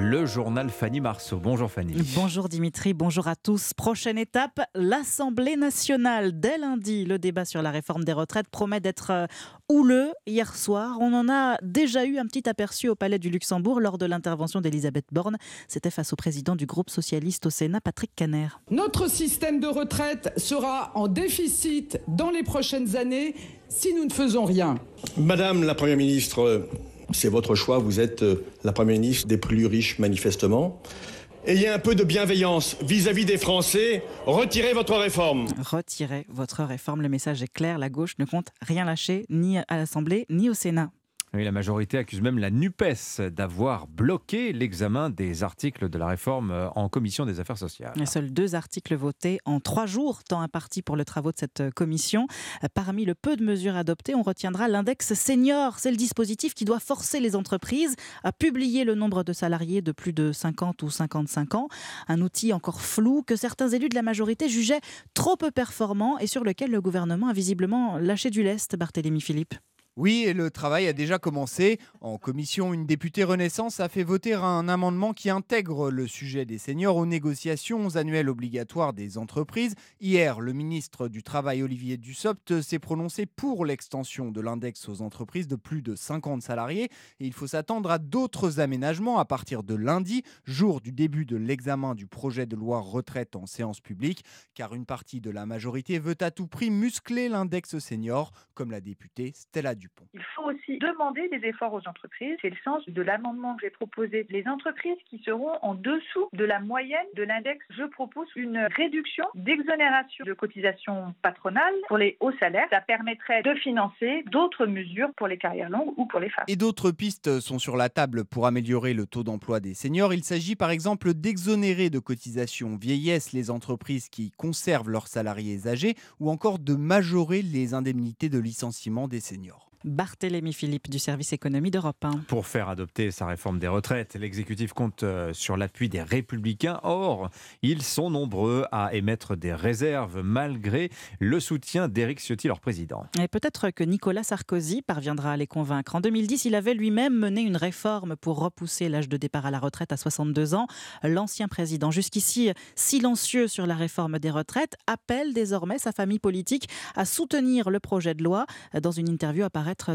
Speaker 1: Le journal Fanny Marceau. Bonjour Fanny.
Speaker 45: Bonjour Dimitri, bonjour à tous. Prochaine étape, l'Assemblée nationale. Dès lundi, le débat sur la réforme des retraites promet d'être euh, houleux. Hier soir, on en a déjà eu un petit aperçu au Palais du Luxembourg lors de l'intervention d'Elisabeth Borne. C'était face au président du groupe socialiste au Sénat, Patrick Caner.
Speaker 49: Notre système de retraite sera en déficit dans les prochaines années si nous ne faisons rien.
Speaker 50: Madame la Première ministre, c'est votre choix, vous êtes euh, la Première ministre des plus riches manifestement. Ayez un peu de bienveillance vis-à-vis des Français. Retirez votre réforme.
Speaker 45: Retirez votre réforme. Le message est clair. La gauche ne compte rien lâcher, ni à l'Assemblée, ni au Sénat
Speaker 1: la majorité accuse même la NUPES d'avoir bloqué l'examen des articles de la réforme euh, en commission des affaires sociales.
Speaker 45: Seuls deux articles votés en trois jours, tant imparti pour le travaux de cette euh, commission. Euh, parmi le peu de mesures adoptées, on retiendra l'index senior. C'est le dispositif qui doit forcer les entreprises à publier le nombre de salariés de plus de 50 ou 55 ans. Un outil encore flou que certains élus de la majorité jugeaient trop peu performant et sur lequel le gouvernement a visiblement lâché du lest, Barthélémy Philippe.
Speaker 51: Oui, et le travail a déjà commencé. En commission, une députée Renaissance a fait voter un amendement qui intègre le sujet des seniors aux négociations annuelles obligatoires des entreprises. Hier, le ministre du Travail, Olivier Dussopt, s'est prononcé pour l'extension de l'index aux entreprises de plus de 50 salariés. Et il faut s'attendre à d'autres aménagements à partir de lundi, jour du début de l'examen du projet de loi retraite en séance publique, car une partie de la majorité veut à tout prix muscler l'index senior, comme la députée Stella Dupont.
Speaker 52: Il faut aussi demander des efforts aux entreprises. C'est le sens de l'amendement que j'ai proposé. Les entreprises qui seront en dessous de la moyenne de l'index, je propose une réduction d'exonération de cotisations patronales pour les hauts salaires. Ça permettrait de financer d'autres mesures pour les carrières longues ou pour les femmes.
Speaker 51: Et d'autres pistes sont sur la table pour améliorer le taux d'emploi des seniors. Il s'agit par exemple d'exonérer de cotisations vieillesse les entreprises qui conservent leurs salariés âgés ou encore de majorer les indemnités de licenciement des seniors.
Speaker 45: Barthélémy Philippe du service économie d'Europe 1.
Speaker 1: Pour faire adopter sa réforme des retraites, l'exécutif compte euh, sur l'appui des républicains. Or, ils sont nombreux à émettre des réserves malgré le soutien d'Éric Ciotti, leur président.
Speaker 45: Et peut-être que Nicolas Sarkozy parviendra à les convaincre. En 2010, il avait lui-même mené une réforme pour repousser l'âge de départ à la retraite à 62 ans. L'ancien président, jusqu'ici silencieux sur la réforme des retraites, appelle désormais sa famille politique à soutenir le projet de loi. Dans une interview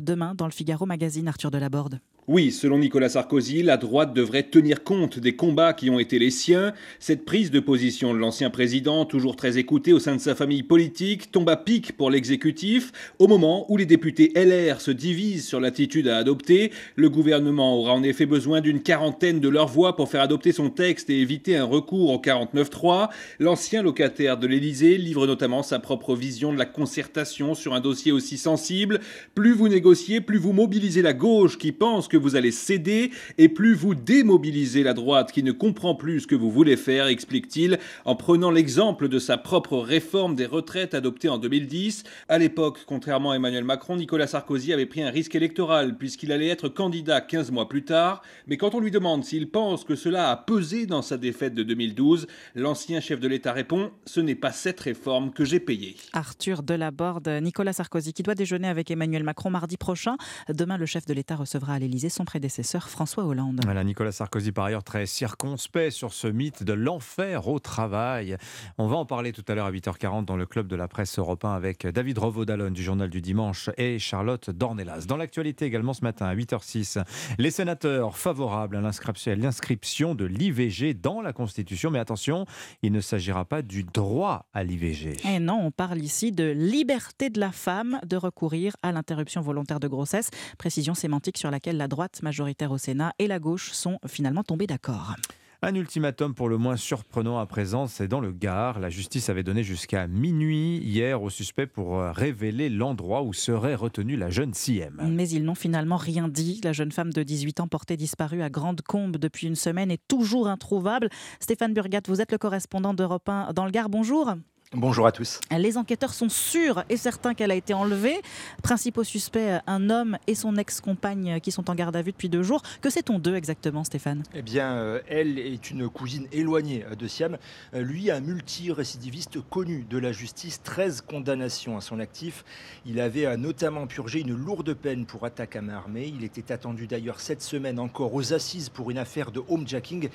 Speaker 45: demain dans le Figaro Magazine, Arthur Delaborde.
Speaker 53: Oui, selon Nicolas Sarkozy, la droite devrait tenir compte des combats qui ont été les siens. Cette prise de position de l'ancien président, toujours très écouté au sein de sa famille politique, tombe à pic pour l'exécutif. Au moment où les députés LR se divisent sur l'attitude à adopter, le gouvernement aura en effet besoin d'une quarantaine de leurs voix pour faire adopter son texte et éviter un recours au 49-3. L'ancien locataire de l'Élysée livre notamment sa propre vision de la concertation sur un dossier aussi sensible. Plus vous négociez, plus vous mobilisez la gauche qui pense que vous allez céder et plus vous démobilisez la droite qui ne comprend plus ce que vous voulez faire, explique-t-il, en prenant l'exemple de sa propre réforme des retraites adoptée en 2010. À l'époque, contrairement à Emmanuel Macron, Nicolas Sarkozy avait pris un risque électoral puisqu'il allait être candidat 15 mois plus tard. Mais quand on lui demande s'il pense que cela a pesé dans sa défaite de 2012, l'ancien chef de l'État répond Ce n'est pas cette réforme que j'ai payée.
Speaker 45: Arthur Delaborde, Nicolas Sarkozy qui doit déjeuner avec Emmanuel Macron mardi prochain. Demain, le chef de l'État recevra à l'Élysée son prédécesseur François Hollande.
Speaker 1: Voilà, Nicolas Sarkozy, par ailleurs, très circonspect sur ce mythe de l'enfer au travail. On va en parler tout à l'heure à 8h40 dans le club de la presse européen avec David Revaud-Dallon du journal du dimanche et Charlotte Dornelas. Dans l'actualité également ce matin à 8h06, les sénateurs favorables à l'inscription de l'IVG dans la Constitution. Mais attention, il ne s'agira pas du droit à l'IVG.
Speaker 45: Et non, on parle ici de liberté de la femme de recourir à l'interruption volontaire de grossesse. Précision sémantique sur laquelle la droite majoritaire au Sénat et la gauche sont finalement tombés d'accord.
Speaker 1: Un ultimatum pour le moins surprenant à présent, c'est dans le Gard. La justice avait donné jusqu'à minuit hier au suspect pour euh, révéler l'endroit où serait retenue la jeune Siem.
Speaker 45: Mais ils n'ont finalement rien dit. La jeune femme de 18 ans portée disparue à Grande Combe depuis une semaine est toujours introuvable. Stéphane Burgat, vous êtes le correspondant d'Europe 1 dans le Gard. Bonjour.
Speaker 54: Bonjour à tous.
Speaker 45: Les enquêteurs sont sûrs et certains qu'elle a été enlevée. Principaux suspects, un homme et son ex-compagne qui sont en garde à vue depuis deux jours. Que sait-on d'eux exactement, Stéphane?
Speaker 54: Eh bien, euh, elle est une cousine éloignée de Siam. Euh, lui, un multirécidiviste connu de la justice, 13 condamnations à son actif. Il avait euh, notamment purgé une lourde peine pour attaque à main armée. Il était attendu d'ailleurs cette semaine encore aux assises pour une affaire de homejacking.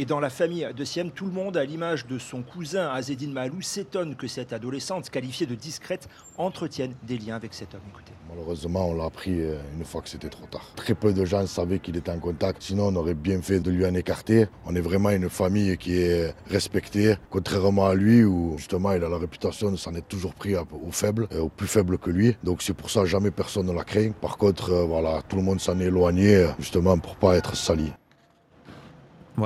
Speaker 54: Et dans la famille de Siem, tout le monde, à l'image de son cousin Azedine Malou, s'étonne que cette adolescente, qualifiée de discrète, entretienne des liens avec cet homme.
Speaker 55: Malheureusement, on l'a appris euh, une fois que c'était trop tard. Très peu de gens savaient qu'il était en contact, sinon on aurait bien fait de lui en écarter. On est vraiment une famille qui est respectée, contrairement à lui où justement il a la réputation de s'en être toujours pris aux faibles, euh, aux plus faibles que lui. Donc c'est pour ça jamais personne ne la craint. Par contre, euh, voilà, tout le monde s'en est éloigné justement pour pas être sali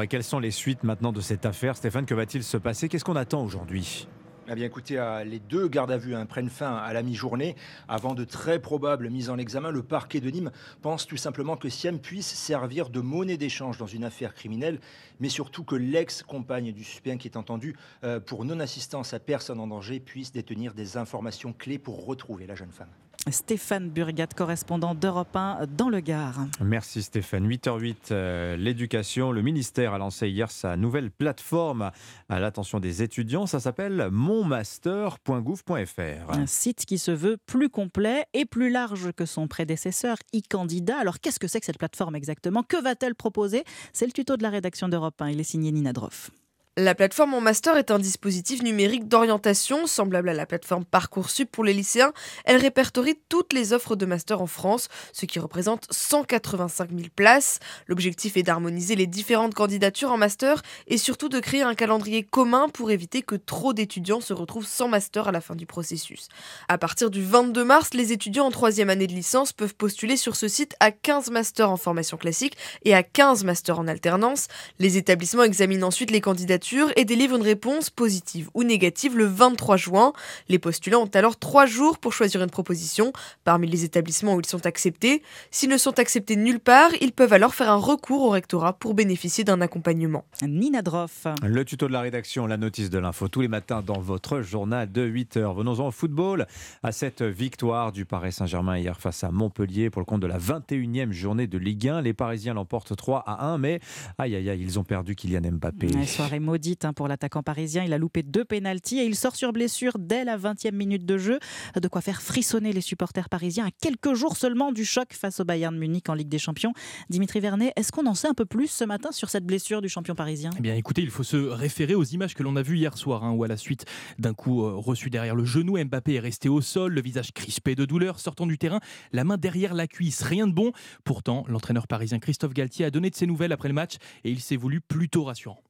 Speaker 1: quelles sont les suites maintenant de cette affaire Stéphane, que va-t-il se passer? Qu'est-ce qu'on attend aujourd'hui?
Speaker 54: Eh bien, écoutez, euh, les deux gardes à vue hein, prennent fin à la mi-journée. Avant de très probables mises en examen, le parquet de Nîmes pense tout simplement que Siem puisse servir de monnaie d'échange dans une affaire criminelle, mais surtout que l'ex-compagne du suspect qui est entendu euh, pour non-assistance à personne en danger puisse détenir des informations clés pour retrouver la jeune femme.
Speaker 45: Stéphane Burgat, correspondant d'Europe 1 dans le Gard.
Speaker 1: Merci Stéphane. 8h08, euh, l'éducation. Le ministère a lancé hier sa nouvelle plateforme à l'attention des étudiants. Ça s'appelle monmaster.gouv.fr.
Speaker 45: Un site qui se veut plus complet et plus large que son prédécesseur, e-candidat. Alors qu'est-ce que c'est que cette plateforme exactement? Que va-t-elle proposer? C'est le tuto de la rédaction d'Europe 1. Il est signé Nina Droff.
Speaker 56: La plateforme Mon Master est un dispositif numérique d'orientation semblable à la plateforme Parcoursup pour les lycéens. Elle répertorie toutes les offres de master en France, ce qui représente 185 000 places. L'objectif est d'harmoniser les différentes candidatures en master et surtout de créer un calendrier commun pour éviter que trop d'étudiants se retrouvent sans master à la fin du processus. À partir du 22 mars, les étudiants en troisième année de licence peuvent postuler sur ce site à 15 masters en formation classique et à 15 masters en alternance. Les établissements examinent ensuite les candidatures et délivrent une réponse positive ou négative le 23 juin. Les postulants ont alors trois jours pour choisir une proposition parmi les établissements où ils sont acceptés. S'ils ne sont acceptés nulle part, ils peuvent alors faire un recours au rectorat pour bénéficier d'un accompagnement.
Speaker 45: Nina Droff.
Speaker 1: Le tuto de la rédaction, la notice de l'info tous les matins dans votre journal de 8h. Venons-en au football, à cette victoire du Paris Saint-Germain hier face à Montpellier pour le compte de la 21e journée de Ligue 1. Les Parisiens l'emportent 3 à 1, mais aïe aïe aïe, ils ont perdu Kylian Mbappé.
Speaker 45: soirée hein, pour l'attaquant parisien. Il a loupé deux pénalties et il sort sur blessure dès la 20e minute de jeu. De quoi faire frissonner les supporters parisiens à quelques jours seulement du choc face au Bayern Munich en Ligue des Champions. Dimitri Vernet, est-ce qu'on en sait un peu plus ce matin sur cette blessure du champion parisien?
Speaker 57: Eh bien écoutez, il faut se référer aux images que l'on a vues hier soir, hein, où à la suite d'un coup euh, reçu derrière le genou, Mbappé est resté au sol, le visage crispé de douleur, sortant du terrain, la main derrière la cuisse, rien de bon. Pourtant, l'entraîneur parisien Christophe Galtier a donné de ses nouvelles après le match et il s'est voulu plutôt rassurant.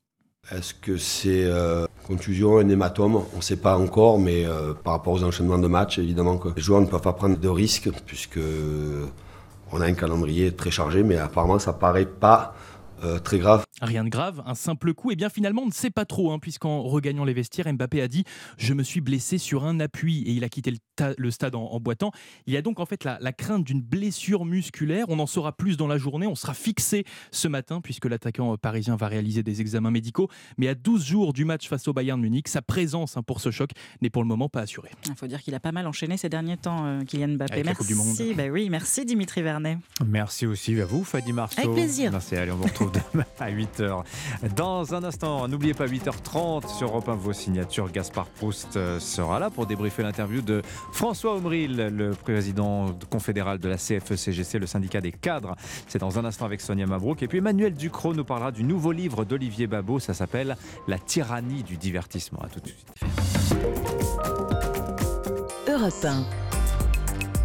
Speaker 58: Est-ce que c'est euh, contusion, un hématome? On ne sait pas encore, mais euh, par rapport aux enchaînements de matchs, évidemment que les joueurs ne peuvent pas prendre de risques, puisque on a un calendrier très chargé, mais apparemment ça paraît pas euh, très grave.
Speaker 57: Rien de grave, un simple coup. Et bien finalement, on ne sait pas trop, hein, puisqu'en regagnant les vestiaires, Mbappé a dit Je me suis blessé sur un appui et il a quitté le, stade en, boitant. Il y a donc en fait la, crainte d'une blessure musculaire. On en saura plus dans la journée. On sera fixé ce matin, puisque l'attaquant parisien va réaliser des examens médicaux. Mais à 12 jours du match face au Bayern Munich, sa présence hein, pour ce choc n'est pour le moment pas assurée.
Speaker 45: Il faut dire qu'il a pas mal enchaîné ces derniers temps, euh, Kylian Mbappé.
Speaker 57: merci.
Speaker 45: Bah oui, merci Dimitri Vernet.
Speaker 1: Merci aussi à vous, Fadi Marceau.
Speaker 45: Avec plaisir.
Speaker 1: Merci. Allez, on vous retrouve demain à 8h. Dans un instant, n'oubliez pas 8h30 sur Europe 1, vos signatures. Gaspard Proust euh, sera là pour débriefer l'interview de François Omril, le président confédéral de la CFE-CGC, le syndicat des cadres. C'est dans un instant avec Sonia Mabrouk. Et puis Emmanuel Ducrot nous parlera du nouveau livre d'Olivier Babot. Ça s'appelle La tyrannie du divertissement. À tout de suite.
Speaker 13: Europe 1.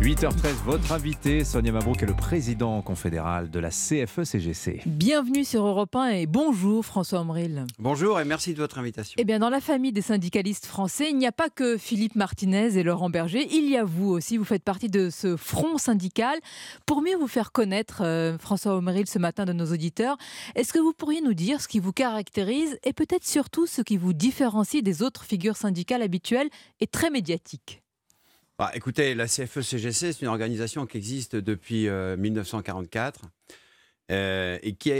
Speaker 1: 8h13, votre invité, Sonia Mabrouk, est le président confédéral de la CFE-CGC.
Speaker 48: Bienvenue sur Europe 1 et bonjour François Omril.
Speaker 59: Bonjour et merci de votre invitation.
Speaker 48: Eh bien, dans la famille des syndicalistes français, il n'y a pas que Philippe Martinez et Laurent Berger, il y a vous aussi, vous faites partie de ce front syndical. Pour mieux vous faire connaître, euh, François Omril, ce matin de nos auditeurs, est-ce que vous pourriez nous dire ce qui vous caractérise et peut-être surtout ce qui vous différencie des autres figures syndicales habituelles et très médiatiques?
Speaker 59: Bah, écoutez, la CFE-CGC, c'est une organisation qui existe depuis 1944 euh, euh, et qui,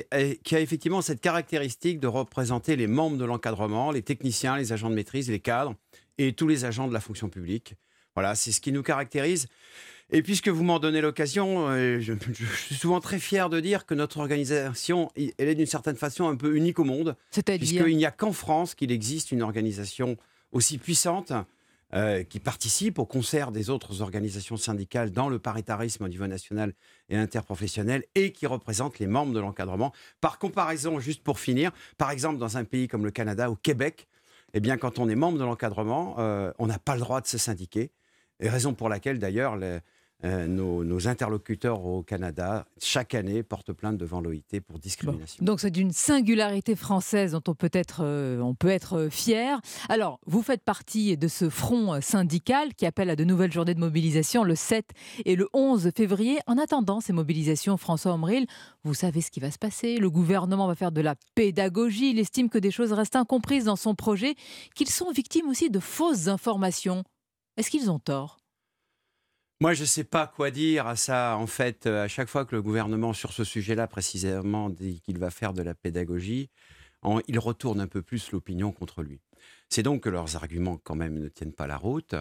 Speaker 59: qui, a effectivement cette caractéristique de représenter les membres de l'encadrement, les techniciens, les agents de maîtrise, les cadres et tous les agents de la fonction publique. Voilà, c'est ce qui nous caractérise. Et puisque vous m'en donnez l'occasion, euh, je, suis souvent très fier de dire que notre organisation, elle est d'une certaine façon un peu unique au monde.
Speaker 48: C'est-à-dire?
Speaker 59: Puisqu'il n'y a qu'en France qu'il existe une organisation aussi puissante euh, qui participent au concert des autres organisations syndicales dans le paritarisme au niveau national et interprofessionnel et qui représentent les membres de l'encadrement. Par comparaison, juste pour finir, par exemple dans un pays comme le Canada, au Québec, eh bien, quand on est membre de l'encadrement, euh, on n'a pas le droit de se syndiquer. Et raison pour laquelle, d'ailleurs, euh, nos, interlocuteurs au Canada, chaque année, portent plainte devant l'OIT pour discrimination.
Speaker 48: donc c'est une singularité française dont on peut être, euh, on peut être euh, fier. Alors, vous faites partie de ce front syndical qui appelle à de nouvelles journées de mobilisation le 7 et le 11 février. En attendant ces mobilisations, François Omril, vous savez ce qui va se passer. Le gouvernement va faire de la pédagogie. Il estime que des choses restent incomprises dans son projet, qu'ils sont victimes aussi de fausses informations. Est-ce qu'ils ont tort?
Speaker 59: Moi, je ne sais pas quoi dire à ça. En fait, euh, à chaque fois que le gouvernement, sur ce sujet-là précisément, dit qu'il va faire de la pédagogie, il retourne un peu plus l'opinion contre lui. C'est donc que leurs arguments, quand même, ne tiennent pas la route.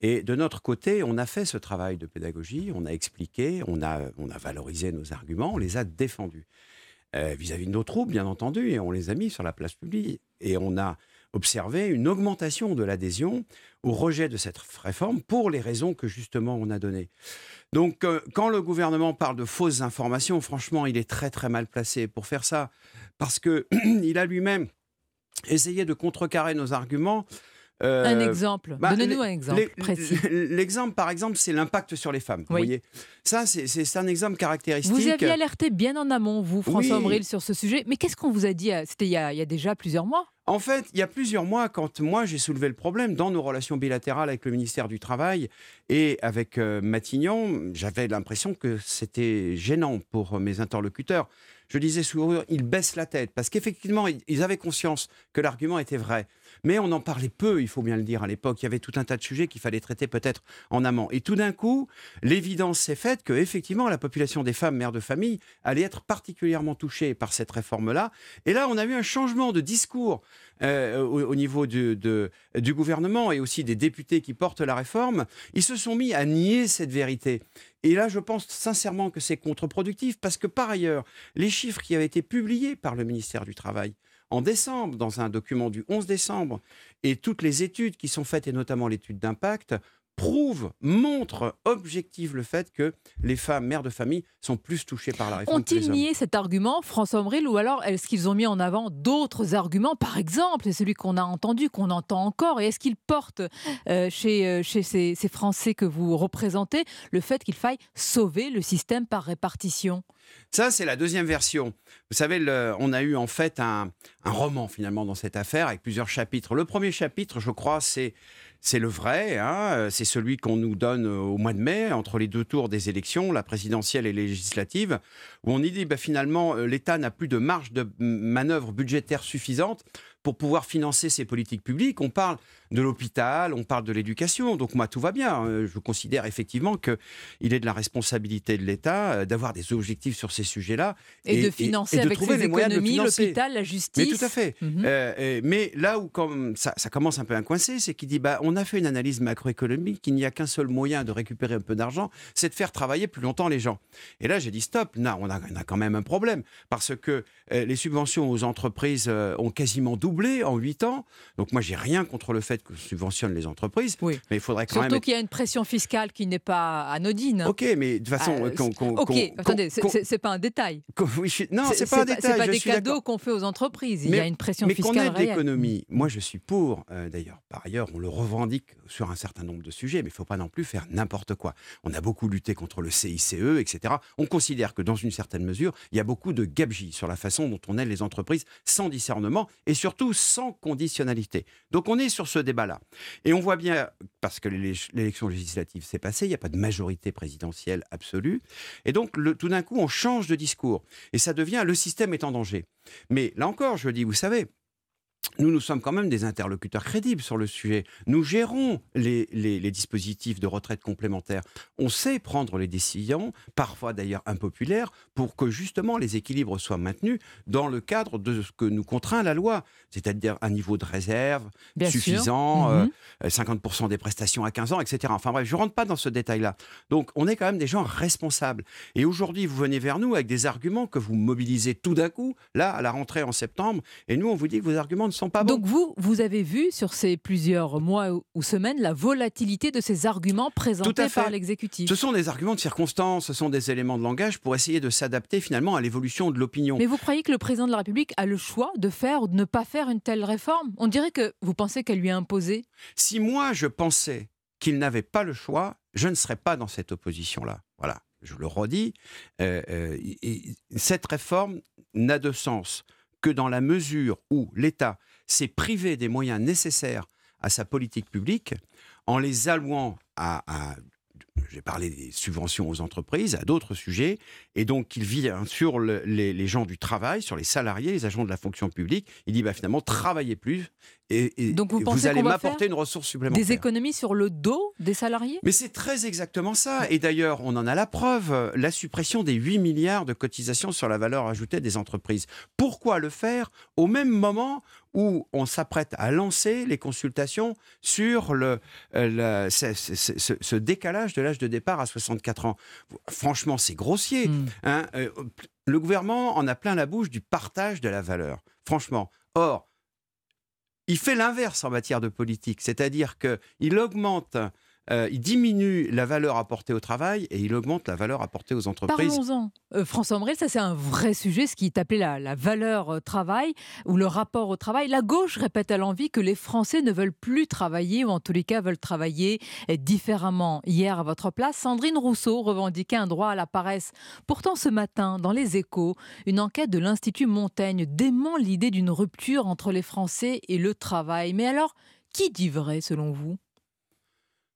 Speaker 59: Et de notre côté, on a fait ce travail de pédagogie, on a expliqué, on a, on a valorisé nos arguments, on les a défendus. Euh, vis-à-vis -vis de nos troupes, bien entendu, et on les a mis sur la place publique. Et on a observé une augmentation de l'adhésion au rejet de cette réforme pour les raisons que justement on a données. Donc euh, quand le gouvernement parle de fausses informations, franchement, il est très très mal placé pour faire ça parce que il a lui-même essayé de contrecarrer nos arguments
Speaker 48: euh, un exemple. Bah, Donnez-nous un exemple précis.
Speaker 59: L'exemple, par exemple, c'est l'impact sur les femmes. Vous voyez, ça, c'est un exemple caractéristique.
Speaker 48: Vous aviez alerté bien en amont, vous, François oui. sur ce sujet. Mais qu'est-ce qu'on vous a dit C'était il, y a déjà plusieurs mois?
Speaker 59: En fait, il y a plusieurs mois, quand moi j'ai soulevé le problème dans nos relations bilatérales avec le ministère du Travail et avec euh, Matignon, j'avais l'impression que c'était gênant pour mes interlocuteurs. Je disais souvent, ils baissent la tête parce qu'effectivement, ils avaient conscience que l'argument était vrai. Mais on en parlait peu, il faut bien le dire, à l'époque. Il y avait tout un tas de sujets qu'il fallait traiter peut-être en amont. Et tout d'un coup, l'évidence s'est faite que, effectivement, la population des femmes mères de famille allait être particulièrement touchée par cette réforme-là. Et là, on a eu un changement de discours euh, au, niveau du, du gouvernement et aussi des députés qui portent la réforme. Ils se sont mis à nier cette vérité. Et là, je pense sincèrement que c'est contre-productif parce que par ailleurs, les chiffres qui avaient été publiés par le ministère du Travail en décembre, dans un document du 11 décembre, et toutes les études qui sont faites, et notamment l'étude d'impact, prouvent, montrent, objectivent le fait que les femmes mères de famille sont plus touchées par la réforme.
Speaker 48: Ont-ils nié cet argument, François Omril, ou alors est-ce qu'ils ont mis en avant d'autres arguments Par exemple, c'est celui qu'on a entendu, qu'on entend encore, et est-ce qu'ils portent euh, chez, euh, chez ces, ces Français que vous représentez le fait qu'il faille sauver le système par répartition?
Speaker 59: Ça, c'est la deuxième version. Vous savez, on a eu en fait un, roman finalement dans cette affaire avec plusieurs chapitres. Le premier chapitre, je crois, c'est c'est le vrai, hein, c'est celui qu'on nous donne au mois de mai, entre les deux tours des élections, la présidentielle et législative, où on y dit bah, finalement euh, l'État n'a plus de marge de manœuvre budgétaire suffisante pour pouvoir financer ses politiques publiques. On parle de l'hôpital, on parle de l'éducation. Donc moi, tout va bien. Euh, Je considère effectivement qu'il est de la responsabilité de l'État euh, d'avoir des objectifs sur ces sujets-là.
Speaker 48: Et, de financer
Speaker 59: et
Speaker 48: avec ses
Speaker 59: les de le
Speaker 48: économies l'hôpital, la justice.
Speaker 59: Mais tout à fait.
Speaker 48: Mhm.
Speaker 59: Euh, euh, mais là où comme ça, ça commence un peu à coincer, c'est qu'il dit bah, on a fait une analyse macroéconomique, il n'y a qu'un seul moyen de récupérer un peu d'argent, c'est de faire travailler plus longtemps les gens. Et là, j'ai dit stop, non, on a, on a quand même un problème. Parce que euh, les subventions aux entreprises euh, ont quasiment doublé en 8 ans. Donc moi, j'ai rien contre le fait que subventionne les entreprises. Mais il faudrait quand
Speaker 48: Surtout
Speaker 59: même. être-
Speaker 48: qu'il y a une pression fiscale qui n'est pas anodine.
Speaker 59: Ok, mais de toute façon, euh, qu'on- qu'on-
Speaker 48: ok,
Speaker 59: qu'on-
Speaker 48: attendez,
Speaker 59: qu'on-
Speaker 48: c'est- pas un détail.
Speaker 59: qu'on- oui, suis- non, c'est pas un détail.
Speaker 48: C'est pas des cadeaux qu'on fait aux entreprises. Il y
Speaker 59: Mais-
Speaker 48: a une pression
Speaker 59: mais qu'on
Speaker 48: fiscale
Speaker 59: ait de
Speaker 48: réelle.
Speaker 59: l'économie. Moi, je suis pour, euh, d'ailleurs. Par ailleurs, on le revendique sur un certain nombre de sujets, mais il ne faut pas non plus faire n'importe quoi. On a beaucoup lutté contre le CICE, etc. On considère que, dans une certaine mesure, il y a beaucoup de gabegie sur la façon dont on aide les entreprises sans discernement et surtout sans conditionnalité. Donc, on est sur ce Et on voit bien, parce que l'élec- l'élection législative s'est passée, il n'y a pas de majorité présidentielle absolue. Et donc, tout d'un coup, on change de discours. Et ça devient le système est en danger. Mais là encore, je dis, vous savez, nous, nous sommes quand même des interlocuteurs crédibles sur le sujet. Nous gérons les, les- les dispositifs de retraite complémentaire. On sait prendre les décisions, parfois d'ailleurs impopulaires, pour que justement les équilibres soient maintenus dans le cadre de ce que nous contraint la loi, c'est-à-dire un niveau de réserve
Speaker 48: Bien
Speaker 59: suffisant,
Speaker 48: Mhm.
Speaker 59: euh, 50% des prestations à 15 ans, etc. Enfin bref, je ne rentre pas dans ce détail-là. Donc on est quand même des gens responsables. Et aujourd'hui, vous venez vers nous avec des arguments que vous mobilisez tout d'un coup, là, à la rentrée en septembre, et nous, on vous dit que vos arguments ne sont pas bons.
Speaker 48: Donc vous, vous avez vu sur ces plusieurs mois ou- semaines la volatilité de ces arguments présentés par l'exécutif.
Speaker 59: Ce sont des arguments de circonstance, ce sont des éléments de langage pour essayer de s'adapter finalement à l'évolution de l'opinion.
Speaker 48: Mais vous croyez que le président de la République a le choix de faire ou de ne pas faire une telle réforme? On dirait que vous pensez qu'elle lui est imposée.
Speaker 59: Si moi je pensais qu'il n'avait pas le choix, je ne serais pas dans cette opposition-là. Voilà, je le redis. euh, euh, et- et cette réforme n'a de sens que dans la mesure où l'État s'est privé des moyens nécessaires à sa politique publique en les allouant à, j'ai parlé des subventions aux entreprises, à d'autres sujets, et donc il vient sur le- les, les gens du travail, sur les salariés, les agents de la fonction publique. Il dit bah, finalement, travaillez plus, et, et-
Speaker 48: Donc vous pensez
Speaker 59: allez m'apporter une ressource supplémentaire.
Speaker 48: Des économies sur le dos des salariés?
Speaker 59: Mais c'est très exactement ça. Et d'ailleurs, on en a la preuve, la suppression des 8 milliards de cotisations sur la valeur ajoutée des entreprises. Pourquoi le faire au même moment où on s'apprête à lancer les consultations sur le, euh, ce, ce- ce- ce décalage de l'âge de départ à 64 ans Franchement, c'est grossier. hein. Euh, le gouvernement en a plein la bouche du partage de la valeur. Franchement. Or, il fait l'inverse en matière de politique, c'est-à-dire qu'il augmente, euh, il diminue la valeur apportée au travail et il augmente la valeur apportée aux entreprises.
Speaker 48: Parlons-en. Euh, François Omrel, ça c'est un vrai sujet, ce qui est appelé la, la valeur euh, travail ou le rapport au travail. La gauche répète à l'envie que les Français ne veulent plus travailler ou en tous les cas veulent travailler différemment. Hier, à votre place, Sandrine Rousseau revendiquait un droit à la paresse. Pourtant, ce matin, dans les échos, une enquête de l'Institut Montaigne dément l'idée d'une rupture entre les Français et le travail. Mais alors, qui dit vrai selon vous?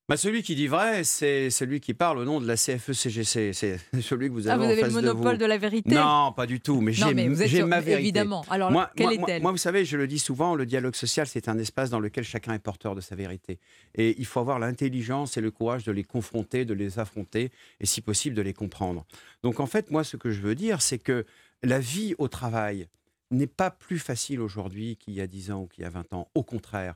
Speaker 59: Bah, celui qui dit vrai, c'est celui qui parle au nom de la CFE-CGC. C'est celui que vous avez
Speaker 48: Ah, vous
Speaker 59: en
Speaker 48: avez le
Speaker 59: face
Speaker 48: monopole de la vérité
Speaker 59: Non, pas du tout. Mais j'ai ma vérité.
Speaker 48: évidemment. Alors,
Speaker 59: moi,
Speaker 48: quelle est-elle
Speaker 59: moi, vous savez, je le dis souvent, le dialogue social, c'est un espace dans lequel chacun est porteur de sa vérité. Et il faut avoir l'intelligence et le courage de les confronter, de les affronter, et si possible, de les comprendre. Donc, en fait, moi, ce que je veux dire, c'est que la vie au travail n'est pas plus facile aujourd'hui qu'il y a 10 ans ou qu'il y a 20 ans. Au contraire.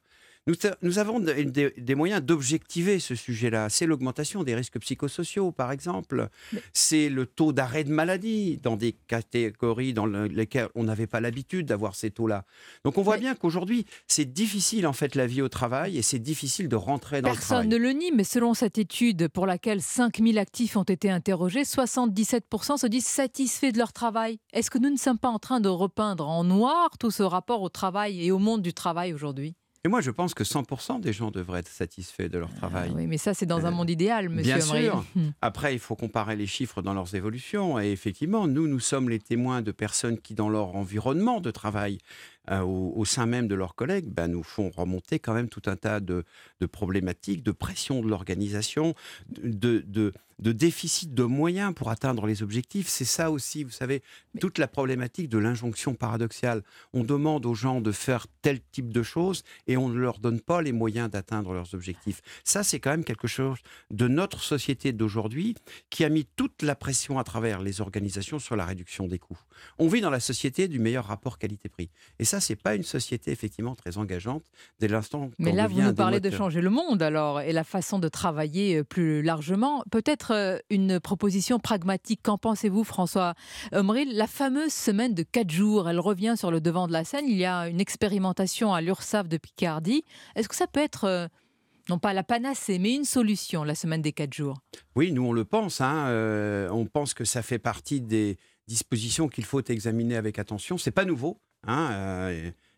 Speaker 59: Nous, avons de- des, des moyens d'objectiver ce sujet-là. C'est l'augmentation des risques psychosociaux, par exemple. C'est le taux d'arrêt de maladie dans des catégories dans le- lesquelles on n'avait pas l'habitude d'avoir ces taux-là. Donc on voit bien qu'aujourd'hui, c'est difficile en fait la vie au travail et c'est difficile de rentrer dans le
Speaker 48: Personne
Speaker 59: travail.
Speaker 48: ne le nie, mais selon cette étude pour laquelle 5000 actifs ont été interrogés, 77% se disent satisfaits de leur travail. Est-ce que nous ne sommes pas en train de repeindre en noir tout ce rapport au travail et au monde du travail aujourd'hui?
Speaker 59: Et moi, je pense que 100% des gens devraient être satisfaits de leur travail.
Speaker 48: Ah Oui, mais ça, c'est dans un monde idéal, monsieur
Speaker 59: Bien
Speaker 48: Amril.
Speaker 59: sûr. Après, il faut comparer les chiffres dans leurs évolutions. Et effectivement, nous, nous sommes les témoins de personnes qui, dans leur environnement de travail, euh, au, au sein même de leurs collègues, ben, nous font remonter quand même tout un tas de, de problématiques, de pression de l'organisation, de, de, de déficit de moyens pour atteindre les objectifs. C'est ça aussi, vous savez, toute la problématique de l'injonction paradoxale. On demande aux gens de faire tel type de choses et on ne leur donne pas les moyens d'atteindre leurs objectifs. Ça, c'est quand même quelque chose de notre société d'aujourd'hui qui a mis toute la pression à travers les organisations sur la réduction des coûts. On vit dans la société du meilleur rapport qualité-prix. Et ça, c'est pas une société effectivement très engageante dès l'instant.
Speaker 48: Mais là, vous nous parlez de changer le monde alors et la façon de travailler euh, plus largement. Peut-être euh, une proposition pragmatique. Qu'en pensez-vous, François Omril? La fameuse semaine de 4 jours, elle revient sur le devant de la scène. Il y a une expérimentation à l'URSSAF de Picardie. Est-ce que ça peut être, euh, non pas la panacée, mais une solution, la semaine des 4 jours?
Speaker 59: Oui, nous on le pense. hein, euh, on pense que ça fait partie des dispositions qu'il faut examiner avec attention. C'est pas nouveau. hein,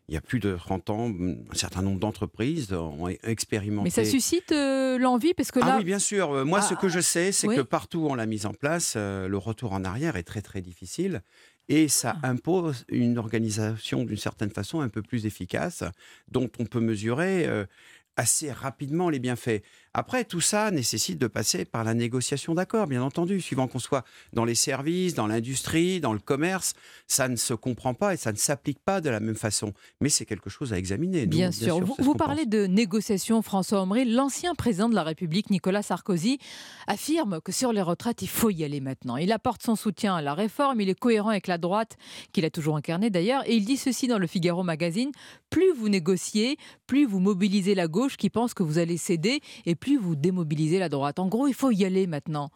Speaker 59: il y a plus de 30 ans, un certain nombre d'entreprises ont expérimenté.
Speaker 48: Mais ça suscite euh, l'envie parce que là.
Speaker 59: Ah oui, bien sûr. Euh, Moi, ce
Speaker 48: Ah,
Speaker 59: que je sais, c'est
Speaker 48: oui.
Speaker 59: que partout où on l'a mise en place, euh, le retour en arrière est très très difficile. Et ça
Speaker 48: Ah.
Speaker 59: impose une organisation d'une certaine façon un peu plus efficace, dont on peut mesurer euh, assez rapidement les bienfaits. Après, tout ça nécessite de passer par la négociation d'accords, bien entendu, suivant qu'on soit dans les services, dans l'industrie, dans le commerce. Ça ne se comprend pas et ça ne s'applique pas de la même façon. Mais c'est quelque chose à examiner.
Speaker 48: Bien sûr. vous
Speaker 59: pense.
Speaker 48: parlez de négociations, François Omri. L'ancien président de la République, Nicolas Sarkozy, affirme que sur les retraites, il faut y aller maintenant. Il apporte son soutien à la réforme. Il est cohérent avec la droite, qu'il a toujours incarnée d'ailleurs. Et il dit ceci dans le Figaro Magazine plus vous négociez, plus vous mobilisez la gauche qui pense que vous allez céder, et plus vous démobilisez la droite. En gros, il faut y aller maintenant.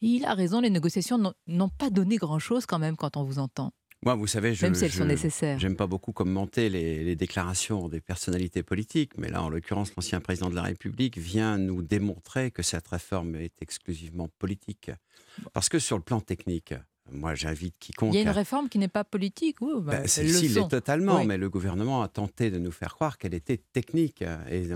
Speaker 48: Et il a raison, les négociations n'ont- pas donné grand-chose quand même quand on vous entend.
Speaker 59: Moi, vous savez, je,
Speaker 48: Même si elles sont nécessaires.
Speaker 59: J'aime pas beaucoup commenter les, les déclarations des personnalités politiques, mais là, en l'occurrence, l'ancien président de la République vient nous démontrer que cette réforme est exclusivement politique. Parce que sur le plan technique, moi, j'invite quiconque.
Speaker 48: Il y a une
Speaker 59: à-
Speaker 48: réforme qui n'est pas politique. Oui, bah,
Speaker 59: ben, l'est totalement,
Speaker 48: Oui.
Speaker 59: mais le gouvernement a tenté de nous faire croire qu'elle était technique. Et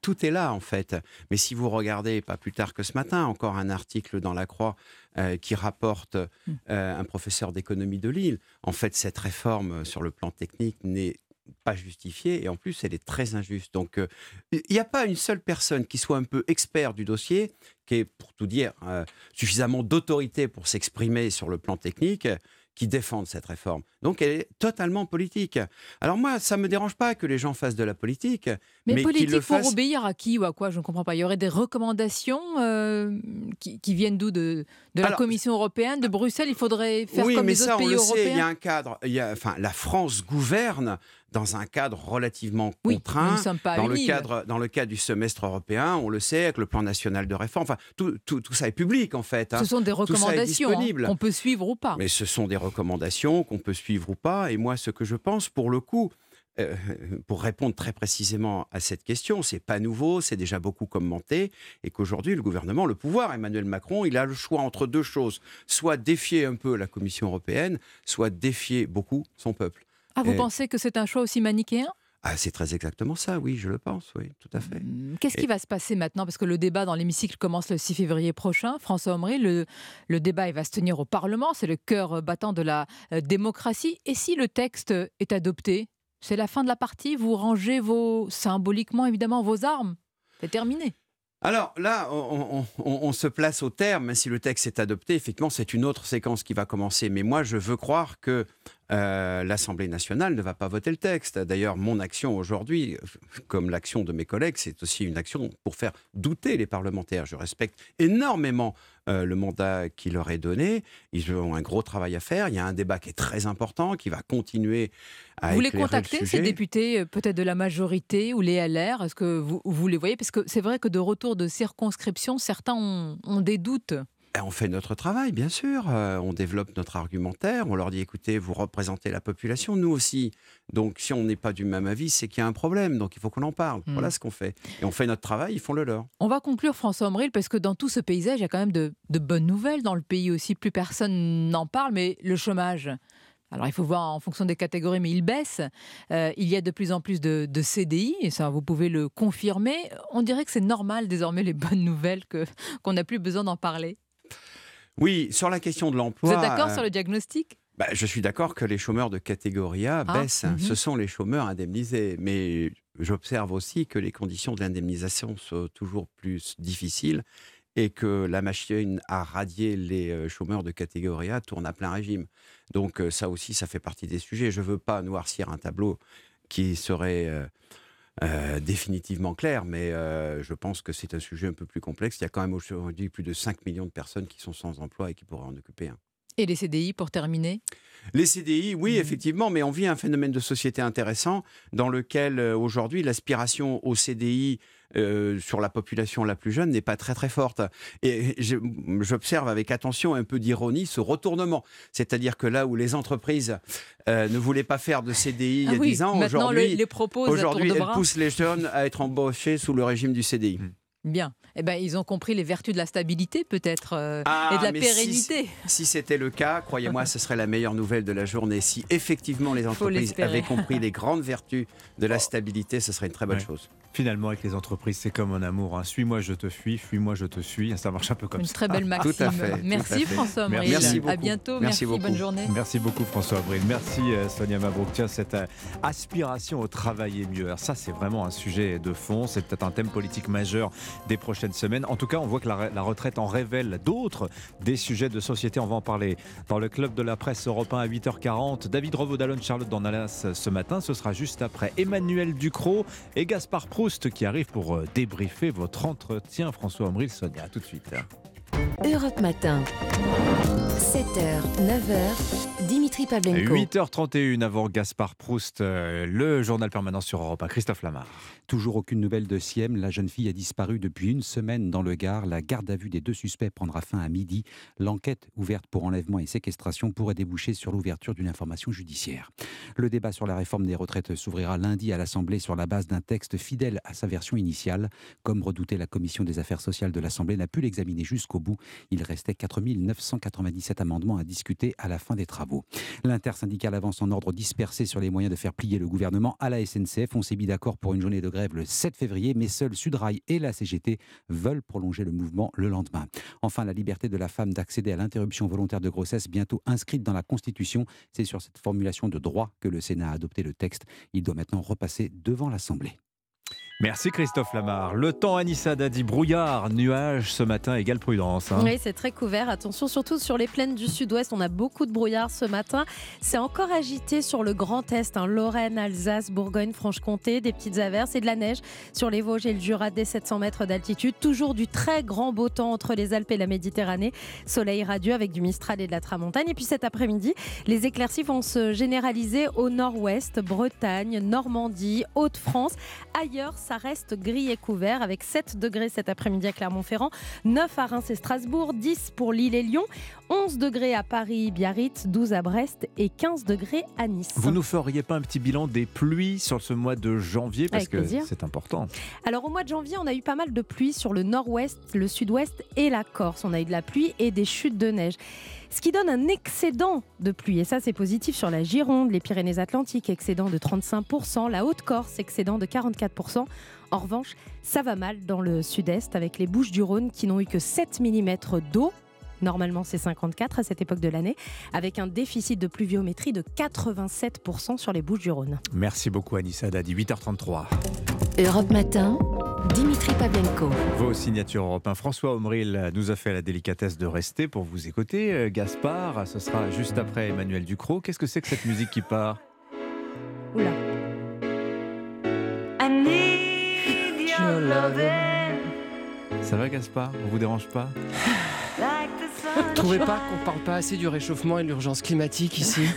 Speaker 59: tout est là, en fait. Mais si vous regardez, pas plus tard que ce matin, encore un article dans La Croix euh, qui rapporte
Speaker 48: Hmm.
Speaker 59: euh, un professeur d'économie de Lille, en fait, cette réforme euh, sur le plan technique n'est pas justifiée et en plus elle est très injuste. Donc euh, il n'y a pas une seule personne qui soit un peu expert du dossier, qui ait, pour tout dire, euh, suffisamment d'autorité pour s'exprimer sur le plan technique, qui défende cette réforme. Donc elle est totalement politique. Alors moi, ça me dérange pas que les gens fassent de la politique,
Speaker 48: Mais, politique
Speaker 59: le
Speaker 48: pour
Speaker 59: fassent.
Speaker 48: obéir à qui ou à quoi? Je ne comprends pas. Il y aurait des recommandations euh, qui, qui viennent d'où? De, de la
Speaker 59: Alors,
Speaker 48: Commission européenne, de Bruxelles? Il faudrait faire
Speaker 59: oui,
Speaker 48: comme
Speaker 59: mais
Speaker 48: les
Speaker 59: ça,
Speaker 48: autres
Speaker 59: on
Speaker 48: pays
Speaker 59: le sait, il y a un cadre. Il y a, enfin, la France gouverne dans un cadre relativement
Speaker 48: Oui,
Speaker 59: contraint.
Speaker 48: nous sommes pas
Speaker 59: dans le cadre, dans le cadre du semestre européen, on le sait, avec le plan national de réforme. Enfin, tout, tout, tout ça est public en fait. hein.
Speaker 48: Ce sont des recommandations hein, qu'on peut suivre ou pas.
Speaker 59: Mais ce sont des recommandations qu'on peut suivre ou pas. Et moi, ce que je pense, pour le coup, euh, pour répondre très précisément à cette question, c'est pas nouveau, c'est déjà beaucoup commenté, et qu'aujourd'hui, le gouvernement, le pouvoir, Emmanuel Macron, il a le choix entre deux choses soit défier un peu la Commission européenne, soit défier beaucoup son peuple.
Speaker 48: Ah, vous
Speaker 59: Et-
Speaker 48: pensez que c'est un choix aussi manichéen?
Speaker 59: Ah, c'est très exactement ça, oui, je le pense, oui, tout à fait.
Speaker 48: Qu'est-ce qui va se passer maintenant? Parce que le débat dans l'hémicycle commence le 6 février prochain. François Omri, le, le débat il va se tenir au Parlement. C'est le cœur battant de la euh, démocratie. Et si le texte est adopté, c'est la fin de la partie? Vous rangez vos, symboliquement évidemment vos armes? C'est terminé.
Speaker 59: Alors là, on, se place au terme, si le texte est adopté, effectivement, c'est une autre séquence qui va commencer. Mais moi, je veux croire que euh, l'Assemblée nationale ne va pas voter le texte. D'ailleurs, mon action aujourd'hui, comme l'action de mes collègues, c'est aussi une action pour faire douter les parlementaires. Je respecte énormément euh, le mandat qui leur est donné. Ils ont un gros travail à faire. Il y a un débat qui est très important, qui va continuer à
Speaker 48: vous les
Speaker 59: le
Speaker 48: contactez, ces députés, euh, peut-être de la majorité ou les LR Est-ce que vous, vous les voyez? Parce que c'est vrai que de retour de circonscription, certains ont, ont des doutes.
Speaker 59: Ben, On fait notre travail, bien sûr. Euh, on développe notre argumentaire. On leur dit écoutez, vous représentez la population, nous aussi. Donc, si on n'est pas du même avis, c'est qu'il y a un problème. Donc, il faut qu'on en parle.
Speaker 48: Hmm.
Speaker 59: Voilà ce qu'on fait. Et on fait notre travail, ils font le leur.
Speaker 48: On va conclure François Omril parce que dans tout ce paysage, il y a quand même de, de bonnes nouvelles dans le pays aussi. Plus personne n'en parle, mais le chômage. Alors il faut voir en fonction des catégories, mais il baisse. Euh, il y a de plus en plus de, de CDI, et ça vous pouvez le confirmer. On dirait que c'est normal désormais les bonnes nouvelles, que qu'on n'a plus besoin d'en parler.
Speaker 59: Oui, sur la question de l'emploi.
Speaker 48: Vous êtes d'accord
Speaker 59: euh,
Speaker 48: sur le diagnostic?
Speaker 59: bah, Je suis d'accord que les chômeurs de catégorie A
Speaker 48: Ah,
Speaker 59: baissent.
Speaker 48: mhm.
Speaker 59: Ce sont les chômeurs indemnisés. Mais j'observe aussi que les conditions de l'indemnisation sont toujours plus difficiles et que la machine à radier les euh, chômeurs de catégorie A tourne à plein régime. Donc euh, ça aussi, ça fait partie des sujets. Je ne veux pas noircir un tableau qui serait euh, euh, définitivement clair, mais euh, je pense que c'est un sujet un peu plus complexe. Il y a quand même aujourd'hui plus de 5 millions de personnes qui sont sans emploi et qui pourraient en occuper un.
Speaker 48: Et les CDI pour terminer?
Speaker 59: Les CDI, oui, effectivement, mais on vit un phénomène de société intéressant dans lequel euh, aujourd'hui l'aspiration au CDI euh, sur la population la plus jeune n'est pas très très forte. Et j'observe avec attention un peu d'ironie ce retournement. C'est-à-dire que là où les entreprises euh, ne voulaient pas faire de CDI il y
Speaker 48: Ah
Speaker 59: a
Speaker 48: oui,
Speaker 59: 10 ans, aujourd'hui,
Speaker 48: le-
Speaker 59: aujourd'hui elles poussent les jeunes à être embauchés sous le régime du CDI.
Speaker 48: Bien. Eh ben, ils ont compris les vertus de la stabilité, peut-être, euh,
Speaker 59: Ah,
Speaker 48: et de la
Speaker 59: si-
Speaker 48: pérennité.
Speaker 59: Si, c'était le cas, croyez-moi, ce serait la meilleure nouvelle de la journée. Si effectivement les entreprises avaient compris les grandes vertus de la stabilité, ce serait une très bonne
Speaker 1: Ouais.
Speaker 59: chose.
Speaker 1: Finalement, avec les entreprises, c'est comme un amour. hein. Suis-moi, je te fuis. Fuis-moi, je te suis. Ça marche un peu comme
Speaker 48: Une
Speaker 1: ça.
Speaker 48: très belle maxime.
Speaker 59: Tout à fait, tout
Speaker 48: Merci
Speaker 59: à fait.
Speaker 48: François
Speaker 1: Merci.
Speaker 48: Avril.
Speaker 1: Merci
Speaker 48: À
Speaker 1: beaucoup.
Speaker 48: bientôt.
Speaker 59: Merci
Speaker 48: Merci.
Speaker 59: beaucoup.
Speaker 48: Bonne journée.
Speaker 1: Merci beaucoup François Avril. Merci euh, Sonia Mabrouk. Tiens, cette euh, aspiration au travailler mieux. Alors ça, c'est vraiment un sujet de fond. C'est peut-être un thème politique majeur des prochaines En tout cas, on voit que la, retraite en révèle d'autres, des sujets de société. On va en parler dans le club de la presse européen à 8h40. David Revaud-Dallon, Charlotte Dornalas ce matin. Ce sera juste après Emmanuel Ducrot et Gaspard Proust qui arrivent pour euh, débriefer votre entretien. François Avril, Sonia, à tout de suite.
Speaker 46: Europe Matin. 7h, 9h, Dimitri Pavlenko.
Speaker 1: 8h31 avant Gaspard Proust, euh, le journal permanent sur Europe 1. Christophe Lamar.
Speaker 4: Toujours aucune nouvelle de Siem. La jeune fille a disparu depuis une semaine dans le Gard. La garde à vue des deux suspects prendra fin à midi. L'enquête ouverte pour enlèvement et séquestration pourrait déboucher sur l'ouverture d'une information judiciaire. Le débat sur la réforme des retraites s'ouvrira lundi à l'Assemblée sur la base d'un texte fidèle à sa version initiale. Comme redouté, la Commission des affaires sociales de l'Assemblée n'a pu l'examiner jusqu'au bout. Il restait 4997 amendements à discuter à la fin des travaux. L'intersyndicale avance en ordre dispersé sur les moyens de faire plier le gouvernement à la SNCF. On s'est mis d'accord pour une journée de grève le 7 février, mais seuls Sudrail et la CGT veulent prolonger le mouvement le lendemain. Enfin, la liberté de la femme d'accéder à l'interruption volontaire de grossesse, bientôt inscrite dans la Constitution. C'est sur cette formulation de droit que le Sénat a adopté le texte. Il doit maintenant repasser devant l'Assemblée.
Speaker 1: Merci Christophe Lamar. Le temps, Anissa Dadi, brouillard, nuages ce matin égale prudence. hein.
Speaker 16: Oui, c'est très couvert. Attention, surtout sur les plaines du sud-ouest, on a beaucoup de brouillard ce matin. C'est encore agité sur le Grand Est, hein, Lorraine, Alsace, Bourgogne, Franche-Comté, des petites averses et de la neige sur les Vosges et le Jura dès 700 mètres d'altitude. Toujours du très grand beau temps entre les Alpes et la Méditerranée. Soleil radieux avec du Mistral et de la Tramontagne. Et puis cet après-midi, les éclaircies vont se généraliser au nord-ouest, Bretagne, Normandie, Haute-France. Ailleurs, ça reste gris et couvert avec 7 degrés cet après-midi à Clermont-Ferrand, 9 à Reims et Strasbourg, 10 pour Lille et Lyon, 11 degrés à Paris, Biarritz, 12 à Brest et 15 degrés à Nice.
Speaker 1: Vous nous feriez pas un petit bilan des pluies sur ce mois de janvier parce
Speaker 16: Avec
Speaker 1: que c'est important.
Speaker 16: Alors au mois de janvier, on a eu pas mal de pluie sur le nord-ouest, le sud-ouest et la Corse. On a eu de la pluie et des chutes de neige. Ce qui donne un excédent de pluie. Et ça, c'est positif sur la Gironde, les Pyrénées-Atlantiques, excédent de 35%, la Haute-Corse, excédent de 44%. En revanche, ça va mal dans le sud-est avec les Bouches du Rhône qui n'ont eu que 7 mm d'eau. Normalement, c'est 54 à cette époque de l'année, avec un déficit de pluviométrie de 87% sur les Bouches du Rhône.
Speaker 1: Merci beaucoup Anissa Dadi, 8h33.
Speaker 46: Europe Matin, Dimitri Pavlenko.
Speaker 1: Vos signatures Europe 1. François Omril nous a fait la délicatesse de rester pour vous écouter. Euh, Gaspard, ce sera juste après Emmanuel Ducrot. Qu'est-ce que c'est que cette musique qui part?
Speaker 16: Oula.
Speaker 1: Ça va Gaspard? On vous dérange pas?
Speaker 60: Vous trouvez pas qu'on parle pas assez du réchauffement et de l'urgence climatique ici?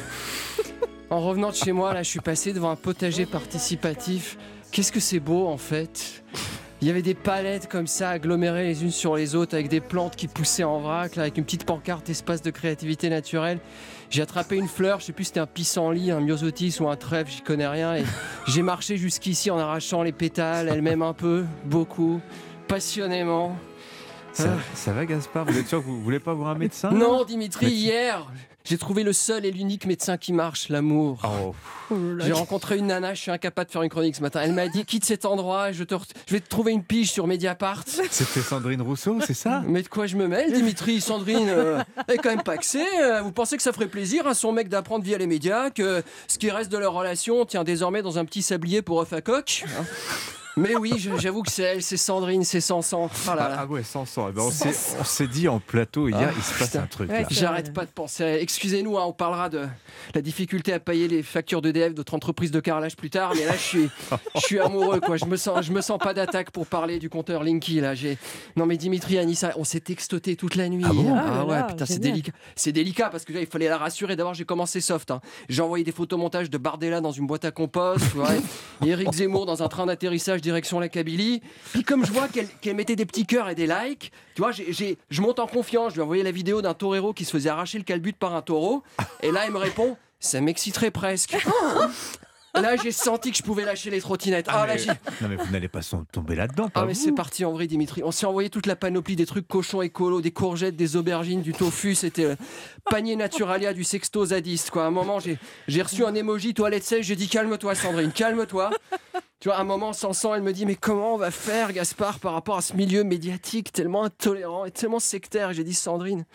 Speaker 60: En revenant de chez moi, là, je suis passé devant un potager participatif. Qu'est-ce que c'est beau en fait il y avait des palettes comme ça, agglomérées les unes sur les autres, avec des plantes qui poussaient en vrac, là, avec une petite pancarte espace de créativité naturelle. J'ai attrapé une fleur, je sais plus si c'était un pissenlit, un myosotis ou un trèfle, j'y connais rien. Et j'ai marché jusqu'ici en arrachant les pétales, elles-mêmes un peu, beaucoup, passionnément.
Speaker 1: ça, ça va Gaspard? Vous êtes sûr que vous voulez pas voir un médecin
Speaker 60: Non, Dimitri,
Speaker 1: Mais-
Speaker 60: hier, j'ai trouvé le seul et l'unique médecin qui marche, l'amour.
Speaker 1: Oh.
Speaker 60: J'ai rencontré une nana, je suis incapable de faire une chronique ce matin. Elle m'a dit quitte cet endroit, je, te re- je vais te trouver une pige sur Mediapart.
Speaker 1: C'était Sandrine Rousseau, c'est ça?
Speaker 60: Mais de quoi je me mêle, Dimitri Sandrine, euh, est quand même paxée. euh, Vous pensez que ça ferait plaisir à son mec d'apprendre via les médias que ce qui reste de leur relation tient désormais dans un petit sablier pour œuf à coque? hein Mais oui, j'avoue que c'est elle, c'est Sandrine, c'est Sansan. Oh là là.
Speaker 1: Ah ouais, sans sang. Eh ben, on s'est- dit en plateau hier,
Speaker 60: Ah,
Speaker 1: il se passe
Speaker 60: putain.
Speaker 1: un truc.
Speaker 60: J'arrête pas de penser. Excusez-nous, hein, on parlera de la difficulté à payer les factures d'EDF, d'autres entreprises de carrelage plus tard. Mais là, je suis, je suis amoureux, quoi. Je me sens, je me sens pas d'attaque pour parler du compteur Linky. Là, j'ai. Non, mais Dimitri, Anissa, on s'est textoté toute la nuit.
Speaker 1: Ah bon. Ah
Speaker 60: ouais,
Speaker 1: là,
Speaker 60: putain, c'est délicat. C'est délicat parce que là, il fallait la rassurer. D'abord, j'ai commencé soft. hein. J'ai envoyé des photomontages de Bardella dans une boîte à compost. et Eric Zemmour dans un train d'atterrissage direction la Kabylie. Puis comme je vois qu'elle mettait des petits cœurs et des likes, tu vois, j'ai- je monte en confiance. Je lui ai envoyé la vidéo d'un torero qui se faisait arracher le calbut par un taureau. Et là, elle me répond Ça m'exciterait presque. Là, j'ai senti que je pouvais lâcher les trottinettes. Ah,
Speaker 1: Ah, mais- non mais vous n'allez pas tomber là-dedans.
Speaker 60: ah
Speaker 1: pas
Speaker 60: mais
Speaker 1: vous.
Speaker 60: c'est parti en vrai Dimitri. On s'est envoyé toute la panoplie des trucs cochons écolo, des courgettes, des aubergines, du tofu. C'était euh, panier naturalia du sexto zadiste quoi. À un moment j'ai j'ai reçu un emoji toilette sèche. J'ai dit calme-toi Sandrine, calme-toi. Tu vois, à un moment, Sansan, elle me dit Mais comment on va faire, Gaspard, par rapport à ce milieu médiatique tellement intolérant et tellement sectaire? J'ai dit Sandrine,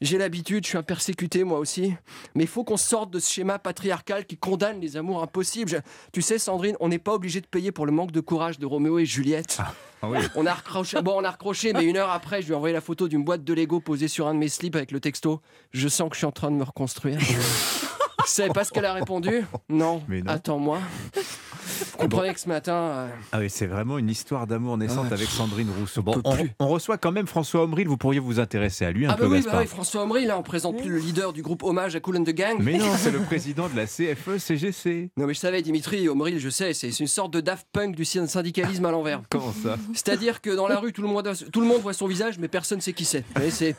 Speaker 60: j'ai l'habitude, je suis un persécuté moi aussi. Mais il faut qu'on sorte de ce schéma patriarcal qui condamne les amours impossibles. Je- tu sais, Sandrine, on n'est pas obligé de payer pour le manque de courage de Roméo et Juliette.
Speaker 1: Ah oui.
Speaker 60: On a recroché, bon, on a recroché, mais une heure après, je lui ai envoyé la photo d'une boîte de Lego posée sur un de mes slips avec le texto Je sens que je suis en train de me reconstruire. Vous savez pas ce qu'elle a répondu? Non.
Speaker 1: Mais non.
Speaker 60: Attends-moi. Vous comprenez que ce matin. euh,
Speaker 1: Ah oui, c'est vraiment une histoire d'amour naissante
Speaker 60: Ah,
Speaker 1: avec Sandrine Rousseau. Bon,
Speaker 60: peut
Speaker 1: on,
Speaker 60: plus.
Speaker 1: on reçoit quand même François Omril, vous pourriez vous intéresser à lui un
Speaker 60: Ah,
Speaker 1: peu,
Speaker 60: bah oui,
Speaker 1: Gaspard.
Speaker 60: bah oui, François Omri, là, on présente plus le leader du groupe Hommage à Cool and the Gang.
Speaker 1: Mais non, c'est le président de la E CFE-CGC.
Speaker 60: Non, mais je savais, Dimitri Omril, je sais, c'est c'est une sorte de Daft Punk du syndicalisme à l'envers.
Speaker 1: Comment ça?
Speaker 60: C'est-à-dire que dans la rue, tout le, monde, tout le monde voit son visage, mais personne sait qui c'est. Vous voyez, c'est-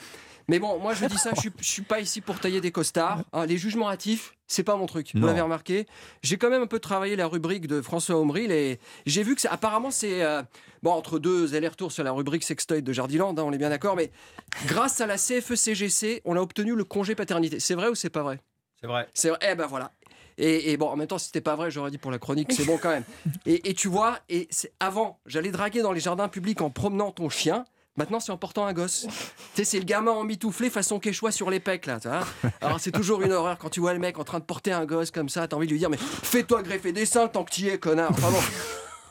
Speaker 60: Mais bon, moi je dis ça, je suis, je suis pas ici pour tailler des costards. hein. les jugements hâtifs, c'est pas mon truc. Vous l'avez remarqué. J'ai quand même un peu travaillé la rubrique de François Omril et j'ai vu que c'est- apparemment c'est euh, bon entre deux allers-retours sur la rubrique sextoy de Jardiland, hein, on est bien d'accord. Mais grâce à la E CFE-CGC, on a obtenu le congé paternité. C'est vrai ou c'est pas vrai?
Speaker 1: C'est vrai.
Speaker 60: c'est vrai. Eh ben voilà. Et, et bon, en même temps, si c'était pas vrai, j'aurais dit pour la chronique, c'est bon quand même. Et, et tu vois, et c'est avant, j'allais draguer dans les jardins publics en promenant ton chien. Maintenant, c'est en portant un gosse. tu sais, c'est le gamin en mitouflé façon quechua sur les pecs, là. Alors, c'est toujours une horreur quand tu vois le mec en train de porter un gosse comme ça. T'as envie de lui dire, mais fais-toi greffer des seins tant que tu y es, connard. Enfin bon.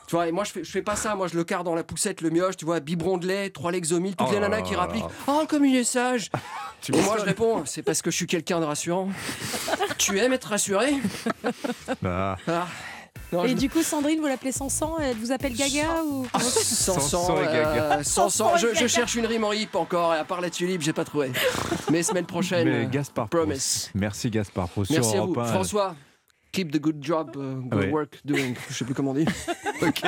Speaker 60: Tu vois, et moi je fais, je fais pas ça, moi je le carre dans la poussette, le mioche, tu vois, biberon de lait, trois Lexomil, toutes
Speaker 1: Oh
Speaker 60: les nanas qui rappliquent. Oh, comme il est sage Et moi je réponds, c'est parce que je suis quelqu'un de rassurant. tu aimes être rassuré?
Speaker 1: Bah,
Speaker 60: Ah. Non,
Speaker 61: Et
Speaker 60: je-
Speaker 61: du coup, Sandrine, vous l'appelez Sansan Elle vous appelle Gaga ou
Speaker 60: Sans
Speaker 1: Sans
Speaker 60: sang,
Speaker 1: sang et gaga.
Speaker 60: euh, sans sang.
Speaker 61: Sans sang et
Speaker 60: Je, je
Speaker 61: gaga.
Speaker 60: cherche une rime en hip encore, et à part la tulipe, j'ai pas trouvé. Mais semaine prochaine,
Speaker 1: mais Gaspard
Speaker 60: promise.
Speaker 1: Proust. Merci Gaspard Proust.
Speaker 60: Merci
Speaker 1: sur
Speaker 60: à vous.
Speaker 1: Europe.
Speaker 60: François, keep the good job, uh, good
Speaker 1: Ouais.
Speaker 60: work doing. Je sais plus comment on dit.
Speaker 1: Ok.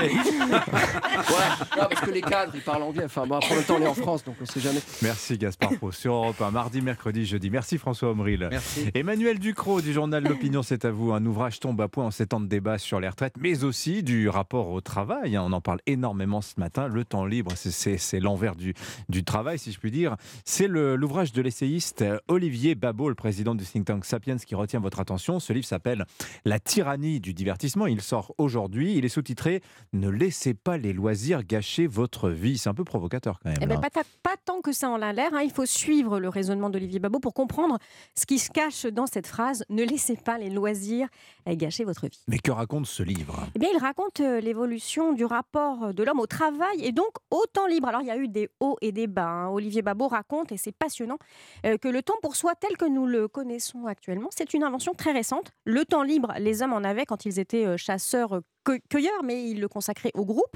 Speaker 60: Voilà. Non, parce que les cadres, ils parlent anglais. Enfin, bon, après, en même temps, on est en France, donc on sait jamais.
Speaker 1: Merci Gaspard Proust sur Europe 1, mardi, mercredi, jeudi. Merci François Omril.
Speaker 62: Merci.
Speaker 1: Emmanuel Ducrot du journal L'Opinion, c'est à vous. Un ouvrage tombe à point en ces temps de débat sur les retraites, mais aussi du rapport au travail. hein. On en parle énormément ce matin. Le temps libre, c'est- l'envers du, du travail, si je puis dire. C'est le- l'ouvrage de l'essayiste Olivier Babot, le président du think tank Sapiens, qui retient votre attention. Ce livre s'appelle La tyrannie du divertissement. Il sort aujourd'hui. Il est sous-titré Ne laissez pas les loisirs gâcher votre vie. C'est un peu provocateur quand même.
Speaker 63: Eh ben, pas, ta- pas tant que ça en a l'air. hein. Il faut suivre le raisonnement d'Olivier Babot pour comprendre ce qui se cache dans cette phrase Ne laissez pas les loisirs gâcher votre vie.
Speaker 1: Mais que raconte ce livre?
Speaker 63: Eh bien, il raconte euh, l'évolution du rapport de l'homme au travail et donc au temps libre. Alors, il y a eu des hauts et des bas. hein. Olivier Babot raconte, et c'est passionnant, euh, que le temps pour soi tel que nous le connaissons actuellement, c'est une invention très récente. Le temps libre, les hommes en avaient quand ils étaient euh, chasseurs. Cueilleurs, mais ils le consacraient au groupe.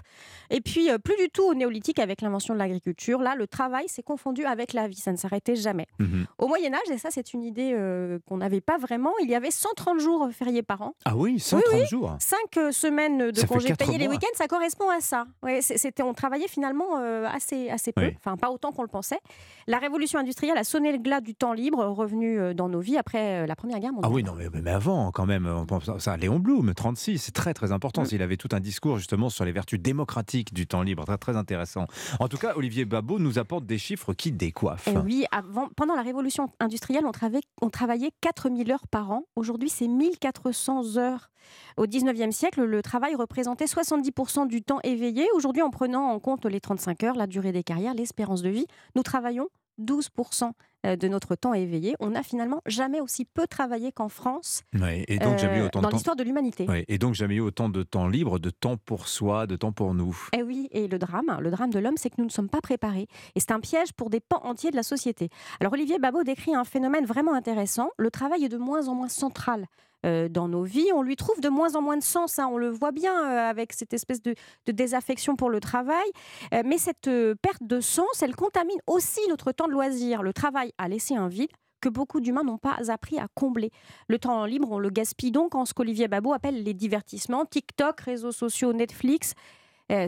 Speaker 63: Et puis, euh, plus du tout au néolithique avec l'invention de l'agriculture. Là, le travail s'est confondu avec la vie, ça ne s'arrêtait jamais.
Speaker 1: Mhm.
Speaker 63: Au Moyen Âge, et ça c'est une idée euh, qu'on n'avait pas vraiment, il y avait 130 jours fériés par an.
Speaker 1: Ah oui, 130
Speaker 63: Oui, oui.
Speaker 1: jours.
Speaker 63: Cinq euh, semaines de congés payés les week-ends, ça correspond à ça. Ouais, c'était, on travaillait finalement euh, assez, assez peu,
Speaker 1: Oui.
Speaker 63: enfin pas autant qu'on le pensait. La révolution industrielle a sonné le glas du temps libre revenu dans nos vies après la Première Guerre mondiale.
Speaker 1: Ah oui, non, mais, mais avant, quand même, on pense à ça. Léon Blum, 36, c'est très très important. Il avait tout un discours justement sur les vertus démocratiques du temps libre, très très intéressant. En tout cas, Olivier Babot nous apporte des chiffres qui décoiffent.
Speaker 63: Eh oui, avant, pendant la révolution industrielle, on, travaillait- on travaillait 4000 heures par an. Aujourd'hui, c'est 1400 heures. Au 19e siècle, le travail représentait 70% du temps éveillé. Aujourd'hui, en prenant en compte les 35 heures, la durée des carrières, l'espérance de vie, nous travaillons 12% euh, de notre temps éveillé. On n'a finalement jamais aussi peu travaillé qu'en France
Speaker 1: Ouais, et donc jamais eu
Speaker 63: euh,
Speaker 1: autant de
Speaker 63: dans l'histoire de l'humanité.
Speaker 1: Ouais, et donc jamais eu autant de temps libre, de temps pour soi, de temps pour nous.
Speaker 63: Eh oui, et le drame, le drame de l'homme, c'est que nous ne sommes pas préparés. Et c'est un piège pour des pans entiers de la société. Alors Olivier Babot décrit un phénomène vraiment intéressant. Le travail est de moins en moins central. Euh, dans nos vies, on lui trouve de moins en moins de sens. hein. On le voit bien euh, avec cette espèce de, désaffection pour le travail. Euh, mais cette perte de sens, elle contamine aussi notre temps de loisir. Le travail a laissé un vide que beaucoup d'humains n'ont pas appris à combler. Le temps libre, on le gaspille donc en ce qu'Olivier Babot appelle les divertissements, TikTok, réseaux sociaux, Netflix.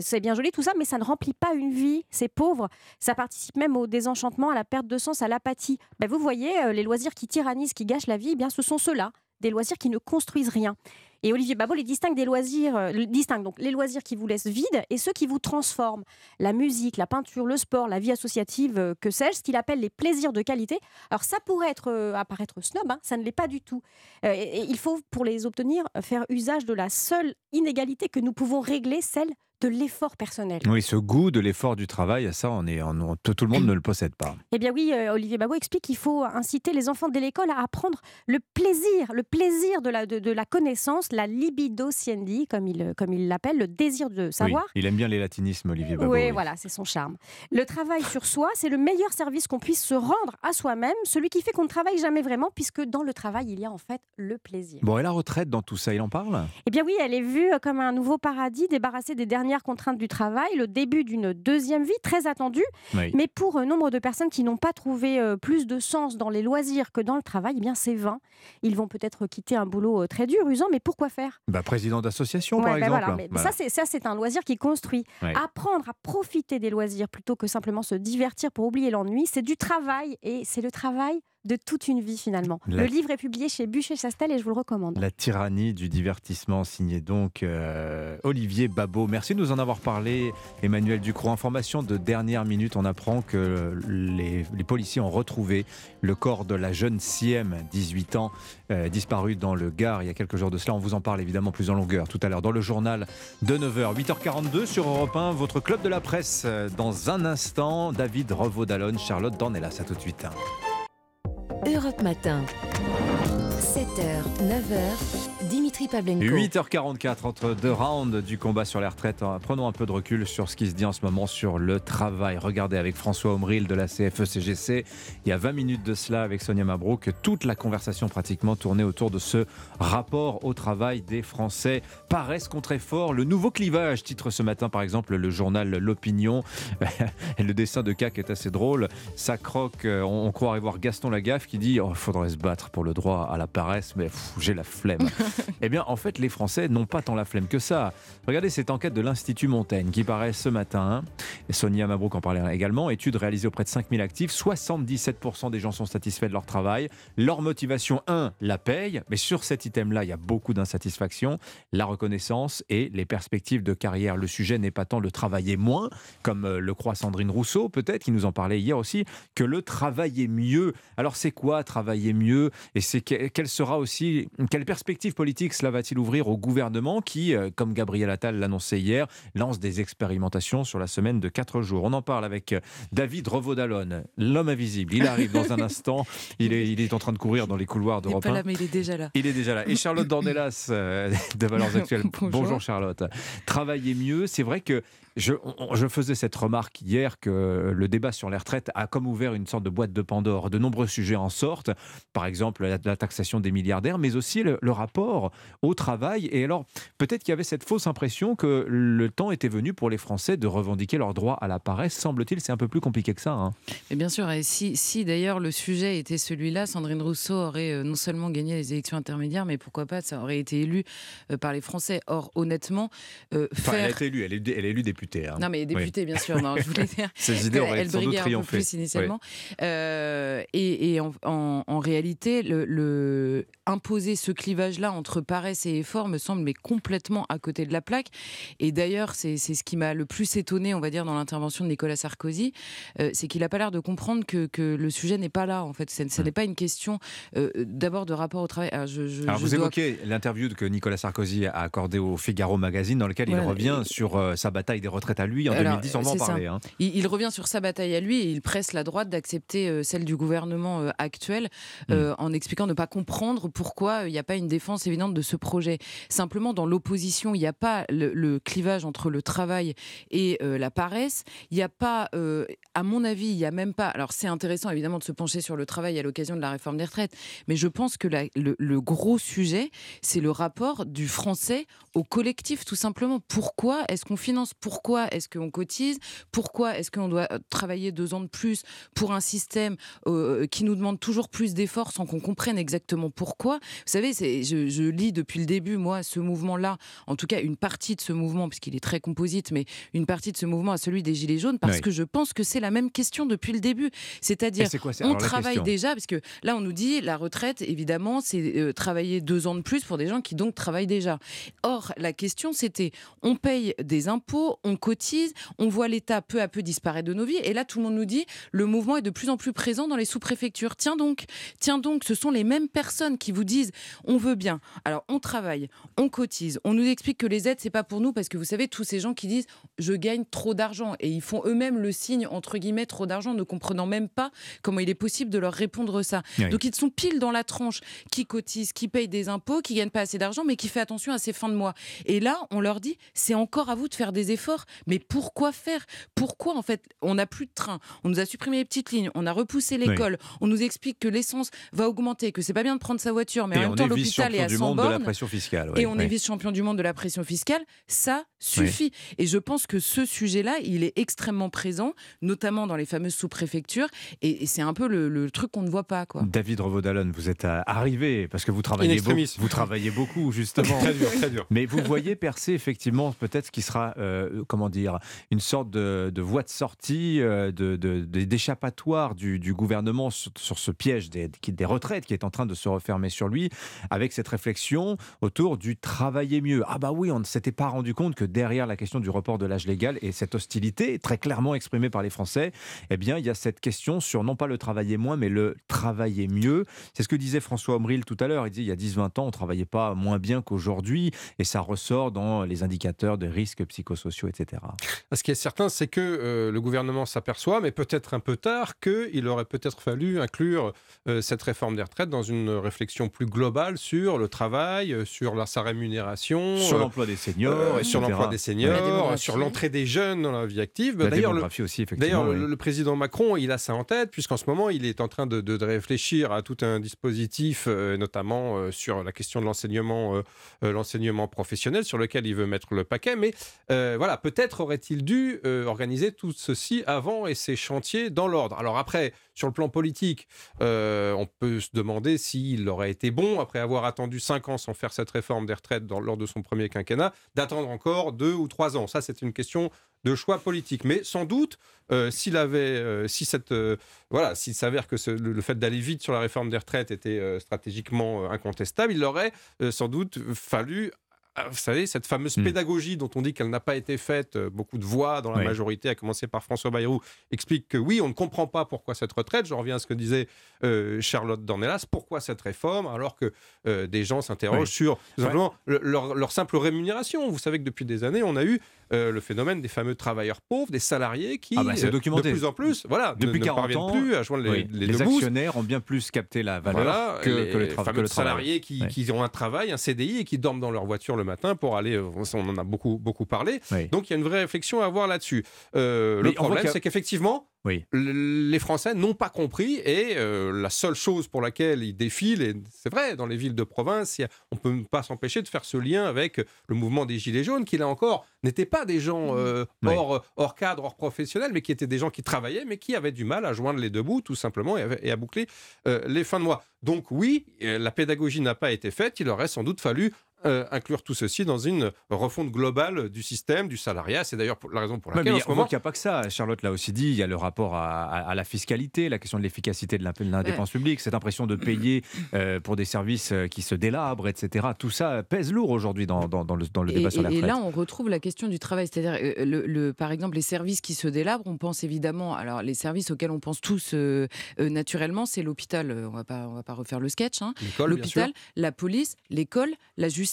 Speaker 63: C'est bien joli tout ça, mais ça ne remplit pas une vie. C'est pauvre. Ça participe même au désenchantement, à la perte de sens, à l'apathie. Ben, vous voyez, les loisirs qui tyrannisent, qui gâchent la vie, eh bien, ce sont ceux-là, des loisirs qui ne construisent rien. Et Olivier Babot les distingue des loisirs, euh, distingue donc les loisirs qui vous laissent vide et ceux qui vous transforment. La musique, la peinture, le sport, la vie associative, euh, que sais-je, ce qu'il appelle les plaisirs de qualité. Alors ça pourrait être, euh, apparaître snob, hein, ça ne l'est pas du tout. Il faut, pour les obtenir, faire usage de la seule inégalité que nous pouvons régler, celle de l'effort personnel.
Speaker 1: Oui, ce goût de l'effort du travail, ça, on est, on- tout tout le monde ne le possède pas.
Speaker 63: Eh bien oui, euh, Olivier Babot explique qu'il faut inciter les enfants dès l'école à apprendre le plaisir, le plaisir de la, de, de la connaissance, la libido sciendi, comme il comme il l'appelle, le désir de savoir.
Speaker 1: Oui, il aime bien les latinismes, Olivier Babot.
Speaker 63: Oui,
Speaker 1: oui.
Speaker 63: voilà, c'est son charme. Le travail sur soi, c'est le meilleur service qu'on puisse se rendre à soi-même, celui qui fait qu'on ne travaille jamais vraiment, puisque dans le travail, il y a en fait le plaisir.
Speaker 1: Bon, et la retraite dans tout ça, il en parle?
Speaker 63: Eh bien oui, elle est vue comme un nouveau paradis, débarrassé des dernières contraintes du travail, le début d'une deuxième vie très attendue.
Speaker 1: Oui.
Speaker 63: Mais pour euh, nombre de personnes qui n'ont pas trouvé euh, plus de sens dans les loisirs que dans le travail, eh bien c'est vain. Ils vont peut-être quitter un boulot euh, très dur, usant, mais pourquoi faire?
Speaker 1: Bah, Président d'association,
Speaker 63: Ouais,
Speaker 1: par
Speaker 63: ben
Speaker 1: exemple.
Speaker 63: voilà, mais
Speaker 1: Voilà.
Speaker 63: Ça, c'est, ça, c'est un loisir qui construit.
Speaker 1: Ouais.
Speaker 63: Apprendre à profiter des loisirs plutôt que simplement se divertir pour oublier l'ennui, c'est du travail. Et c'est le travail de toute une vie finalement.
Speaker 1: La-
Speaker 63: Le livre est publié chez Bûcher-Chastel et je vous le recommande.
Speaker 1: La tyrannie du divertissement, signé donc euh, Olivier Babot. Merci de nous en avoir parlé, Emmanuel Ducrot. Information de dernière minute, on apprend que les, les policiers ont retrouvé le corps de la jeune Siem, 18 ans, euh, disparue dans le Gard il y a quelques jours de cela. On vous en parle évidemment plus en longueur tout à l'heure dans le journal de 9h. 8h42 sur Europe 1, votre club de la presse. euh, Dans un instant, David Revaud-Dallon, Charlotte Dornelas. À tout de suite.
Speaker 46: Europe Matin. 7h, 9h, Dimitri Pavlenko.
Speaker 1: 8h44 entre deux rounds du combat sur les retraites. Prenons un peu de recul sur ce qui se dit en ce moment sur le travail. Regardez avec François Omril de la CFE-CGC, il y a 20 minutes de cela avec Sonia Mabrouk, toute la conversation pratiquement tournait autour de ce rapport au travail des Français. Paresse contre effort, le nouveau clivage, titre ce matin par exemple le journal L'Opinion. Le dessin de CAC est assez drôle. Ça croque, euh, on, croirait voir Gaston Lagaffe qui dit il faudrait se battre pour le droit à la paresse, mais j'ai la flemme. eh bien, en fait, les Français n'ont pas tant la flemme que ça. Regardez cette enquête de l'Institut Montaigne qui paraît ce matin. Et Sonia Mabrouk en parlait également. Étude réalisée auprès de 5000 actifs. 77% des gens sont satisfaits de leur travail. Leur motivation, 1, la paye. Mais sur cet item-là, il y a beaucoup d'insatisfaction. La reconnaissance et les perspectives de carrière. Le sujet n'est pas tant de travailler moins, comme euh, le croit Sandrine Rousseau, peut-être, qui nous en parlait hier aussi, que le travailler mieux. Alors, c'est quoi travailler mieux? Et quelle sera aussi, quelle perspective politique cela va-t-il ouvrir au gouvernement qui, euh, comme Gabriel Attal l'annonçait hier, lance des expérimentations sur la semaine de 4 jours? On en parle avec euh, David Revaud-Dallon, l'homme invisible. Il arrive dans un instant. Il est, il est en train de courir dans les couloirs
Speaker 64: Il n'est
Speaker 1: d'Europe
Speaker 64: pas
Speaker 1: 1.
Speaker 64: là, mais il est déjà là.
Speaker 1: Il est déjà là. Et Charlotte Dornelas euh, de Valeurs Actuelles.
Speaker 64: Bonjour.
Speaker 1: Charlotte. Travailler mieux, c'est vrai que je, on- je faisais cette remarque hier que le débat sur les retraites a comme ouvert une sorte de boîte de Pandore. De nombreux sujets en sortent, par exemple la, la taxation des milliardaires, mais aussi le, le rapport au travail. Et alors, peut-être qu'il y avait cette fausse impression que le temps était venu pour les Français de revendiquer leur droit à la paresse. Semble-t-il, c'est un peu plus compliqué que ça. hein.
Speaker 64: Et bien sûr, et si, si d'ailleurs le sujet était celui-là, Sandrine Rousseau aurait euh, non seulement gagné les élections intermédiaires, mais pourquoi pas, ça aurait été élu euh, par les Français. Or, honnêtement, euh,
Speaker 1: Enfin, elle a été élue, elle est, elle est élue députée. Hein.
Speaker 64: Non, mais députée,
Speaker 1: Oui.
Speaker 64: bien sûr. Non, je voulais dire.
Speaker 1: Ces idées auraient sans doute
Speaker 64: un peu plus initialement. Euh, et et en, en- en réalité, le, le- imposer ce clivage-là entre paresse et effort me semble mais complètement à côté de la plaque. Et d'ailleurs, c'est ce qui m'a le plus étonné, on va dire, dans l'intervention de Nicolas Sarkozy, euh, c'est qu'il n'a pas l'air de comprendre que, que le sujet n'est pas là. En fait, Ce- ce n'est pas une question euh, d'abord de rapport au travail. Alors, je, je-
Speaker 1: Alors,
Speaker 64: je
Speaker 1: vous
Speaker 64: dois-
Speaker 1: évoquez l'interview que Nicolas Sarkozy a accordée au Figaro Magazine, dans lequel il revient sur sa bataille des retraite à lui en
Speaker 64: Alors,
Speaker 1: 2010, on va en parler. hein.
Speaker 64: Il, il revient sur sa bataille à lui et il presse la droite d'accepter euh, celle du gouvernement euh, actuel euh, en expliquant ne pas comprendre pourquoi il n'y a pas une défense évidente de ce projet. Simplement, dans l'opposition, il n'y a pas le, le clivage entre le travail et euh, la paresse. Il n'y a pas, euh, à mon avis, il n'y a même pas. Alors, c'est intéressant évidemment de se pencher sur le travail à l'occasion de la réforme des retraites, mais je pense que la- le, le gros sujet, c'est le rapport du français au collectif, tout simplement. Pourquoi est-ce qu'on finance? Pourquoi est-ce qu'on cotise Pourquoi est-ce qu'on doit euh, travailler deux ans de plus pour un système euh, qui nous demande toujours plus d'efforts sans qu'on comprenne exactement pourquoi Vous savez, je, je lis depuis le début, moi, ce mouvement-là, en tout cas une partie de ce mouvement, puisqu'il est très composite, mais une partie de ce mouvement à celui des Gilets jaunes, parce
Speaker 1: Oui.
Speaker 64: que je pense que c'est la même question depuis le début. C'est-à-dire, on travaille déjà, parce que là, on nous dit, la retraite, évidemment, c'est euh, travailler deux ans de plus pour des gens qui donc travaillent déjà. Or, la question, c'était, on paye des impôts, on cotise, on voit l'État peu à peu disparaître de nos vies, et là, tout le monde nous dit, le mouvement est de plus en plus présent dans les sous-préfectures. Tiens donc, tiens donc, ce sont les mêmes personnes qui vous disent, on veut bien. Alors, on travaille, on cotise, on nous explique que les aides, c'est pas pour nous, parce que vous savez, tous ces gens qui disent, je gagne trop d'argent, et ils font eux-mêmes le signe, entre guillemets, trop d'argent, ne comprenant même pas comment il est possible de leur répondre ça.
Speaker 1: Oui.
Speaker 64: Donc, ils sont pile dans la tranche qui cotise, qui paye des impôts, qui gagne pas assez d'argent, mais qui fait attention à ses fins de mois. Et là, on leur dit, c'est encore à vous de faire des efforts. Mais pourquoi faire? Pourquoi, en fait, on n'a plus de train? On nous a supprimé les petites lignes, on a repoussé l'école, on nous explique que l'essence va augmenter, que c'est pas bien de prendre sa voiture, mais
Speaker 1: Et
Speaker 64: en
Speaker 1: on
Speaker 64: même temps,
Speaker 1: est
Speaker 64: l'hôpital est
Speaker 1: vice-champion
Speaker 64: à
Speaker 1: du
Speaker 64: 100
Speaker 1: monde de la
Speaker 64: bornes.
Speaker 1: pression fiscale.
Speaker 64: Et on est vice-champion du monde de la pression fiscale, ça suffit. Et je pense que ce sujet-là, il est extrêmement présent, notamment dans les fameuses sous-préfectures, et, et c'est un peu le, le truc qu'on ne voit pas. Quoi.
Speaker 1: David Revaudalon, vous êtes arrivé parce que vous travaillez,
Speaker 65: In
Speaker 1: beaucoup, vous travaillez beaucoup justement.
Speaker 65: Très dur, très dur.
Speaker 1: Mais vous voyez percer effectivement peut-être ce qui sera, euh, comment dire, une sorte de, voie de sortie, euh, d'échappatoire du, gouvernement sur, ce piège des retraites qui est en train de se refermer sur lui, avec cette réflexion autour du travailler mieux. Ah bah oui, on ne s'était pas rendu compte que derrière la question du report de l'âge légal et cette hostilité très clairement exprimée par les Français, eh bien il y a cette question sur non pas le travailler moins, mais le travailler mieux. C'est ce que disait François Omril tout à l'heure. Il dit il y a 10-20 ans, on travaillait pas moins bien qu'aujourd'hui, et ça ressort dans les indicateurs de risques psychosociaux, etc.
Speaker 65: Ce qui est certain, c'est que euh, le gouvernement s'aperçoit, mais peut-être un peu tard, qu'il aurait peut-être fallu inclure euh, cette réforme des retraites dans une réflexion plus globale sur le travail, euh, sur la, sa rémunération,
Speaker 1: Sur
Speaker 65: euh,
Speaker 1: l'emploi des seniors,
Speaker 65: euh, sur l'emploi des seniors, sur l'entrée des jeunes dans la vie active.
Speaker 1: La
Speaker 65: D'ailleurs, le-
Speaker 1: démographie aussi, effectivement.
Speaker 65: D'ailleurs,
Speaker 1: oui.
Speaker 65: le, le président Macron, il a ça en tête, puisqu'en ce moment, il est en train de, réfléchir à tout un dispositif, euh, notamment euh, sur la question de l'enseignement, euh, euh, l'enseignement professionnel, sur lequel il veut mettre le paquet. Mais euh, voilà, peut-être aurait-il dû euh, organiser tout ceci avant et ces chantiers dans l'ordre. Alors après, sur le plan politique, euh, on peut se demander s'il aurait été bon, après avoir attendu cinq ans sans faire cette réforme des retraites lors de son premier quinquennat, d'attendre encore deux ou trois ans. Ça, c'est une question de choix politique. Mais sans doute, euh, s'il avait, si cette, voilà, s'il s'avère que le, le fait d'aller vite sur la réforme des retraites était stratégiquement incontestable, il aurait sans doute fallu vous savez, cette fameuse pédagogie dont on dit qu'elle n'a pas été faite, euh, beaucoup de voix dans la
Speaker 1: Oui.
Speaker 65: majorité, à commencer par François Bayrou, explique que oui, on ne comprend pas pourquoi cette retraite. Je reviens à ce que disait euh, Charlotte Dornelas. Pourquoi cette réforme alors que euh, des gens s'interrogent
Speaker 1: Oui.
Speaker 65: sur tout
Speaker 1: Ouais.
Speaker 65: simplement le- leur, leur simple rémunération Vous savez que depuis des années, on a eu euh, le phénomène des fameux travailleurs pauvres, des salariés qui,
Speaker 1: Ah bah,
Speaker 65: euh,
Speaker 1: documenté.
Speaker 65: de plus en plus, voilà,
Speaker 1: Depuis
Speaker 65: ne,
Speaker 1: 40
Speaker 65: parviennent
Speaker 1: ans,
Speaker 65: plus à joindre les,
Speaker 1: oui,
Speaker 65: les
Speaker 1: les
Speaker 65: deux bouts.
Speaker 1: actionnaires ont bien plus capté la valeur
Speaker 65: Voilà,
Speaker 1: que,
Speaker 65: les
Speaker 1: que que
Speaker 65: fameux
Speaker 1: le
Speaker 65: salariés qui,
Speaker 1: Ouais.
Speaker 65: qui ont un travail, un CDI et qui dorment dans leur voiture le matin pour aller. euh, On en a beaucoup, beaucoup parlé.
Speaker 1: Oui.
Speaker 65: Donc il y a une vraie réflexion à avoir là-dessus. Euh, le problème, c'est qu'effectivement,
Speaker 1: Oui.
Speaker 65: les Français n'ont pas compris et euh, la seule chose pour laquelle ils défilent, et c'est vrai, dans les villes de province, a- on ne peut pas s'empêcher de faire ce lien avec le mouvement des Gilets jaunes, qui là encore n'étaient pas des gens euh,
Speaker 1: Oui.
Speaker 65: hors, cadre, hors professionnel, mais qui étaient des gens qui travaillaient, mais qui avaient du mal à joindre les deux bouts, tout simplement, et, à- et à boucler euh, les fins de mois. Donc oui, la pédagogie n'a pas été faite, il aurait sans doute fallu euh, inclure tout ceci dans une refonte globale du système, du salariat. C'est d'ailleurs la raison pour laquelle
Speaker 1: mais
Speaker 65: en ce
Speaker 1: on voit
Speaker 65: moment...
Speaker 1: qu'il n'y a pas que ça. Charlotte l'a aussi dit. Il y a le rapport à, à- à la fiscalité, la question de l'efficacité de la dépense publique, cette impression de payer euh, pour des services euh, qui se délabrent, etc. Tout ça pèse lourd aujourd'hui dans, dans- dans le, dans le
Speaker 64: Et,
Speaker 1: débat sur
Speaker 64: et-
Speaker 1: la
Speaker 64: et
Speaker 1: retraite.
Speaker 64: là, on retrouve la question du travail. C'est-à-dire, euh, le, le- par exemple, les services qui se délabrent, on pense évidemment. Alors, les services auxquels on pense tous euh, euh, naturellement, c'est l'hôpital. On on va pas refaire le sketch. hein. L'hôpital, la police, l'école, la justice.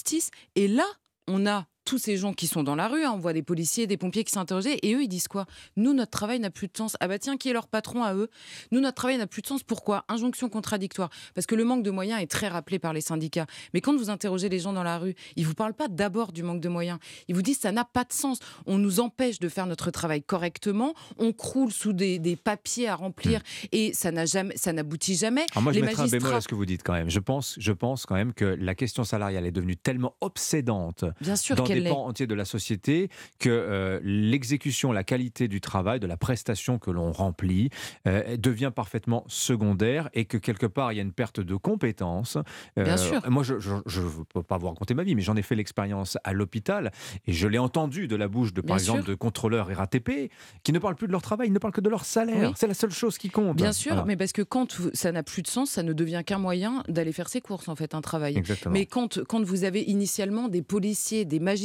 Speaker 64: Et là, on a tous ces gens qui sont dans la rue, hein, on voit des policiers, des pompiers qui s'interrogeaient, et eux, ils disent quoi? Nous, notre travail n'a plus de sens. Ah bah tiens, qui est leur patron à eux? Nous, notre travail n'a plus de sens. Pourquoi? Injonction contradictoire. Parce que le manque de moyens est très rappelé par les syndicats. Mais quand vous interrogez les gens dans la rue, ils vous parlent pas d'abord du manque de moyens. Ils vous disent ça n'a pas de sens. On nous empêche de faire notre travail correctement. On croule sous des, des papiers à remplir et ça n'a jamais, ça n'aboutit jamais.
Speaker 1: Alors moi, je
Speaker 64: les
Speaker 1: mettrais un bémol à ce que vous dites quand même. Je pense, je pense quand même que la question salariale est devenue tellement obsédante
Speaker 64: Bien sûr
Speaker 1: dans
Speaker 64: qu'elle
Speaker 1: pans entiers de la société que euh, l'exécution, la qualité du travail, de la prestation que l'on remplit euh, devient parfaitement secondaire et que quelque part il y a une perte de compétences. Euh,
Speaker 64: Bien sûr.
Speaker 1: Moi, je ne peux pas vous raconter ma vie, mais j'en ai fait l'expérience à l'hôpital et je l'ai entendu de la bouche de, par
Speaker 64: Bien
Speaker 1: exemple,
Speaker 64: sûr.
Speaker 1: de contrôleurs RATP qui ne parlent plus de leur travail, ils ne parlent que de leur salaire.
Speaker 64: Oui.
Speaker 1: C'est la seule chose qui compte.
Speaker 64: Bien sûr,
Speaker 1: Voilà.
Speaker 64: mais parce que quand ça n'a plus de sens, ça ne devient qu'un moyen d'aller faire ses courses, en fait, un travail.
Speaker 1: Exactement.
Speaker 64: Mais quand, quand vous avez initialement des policiers, des magistrats,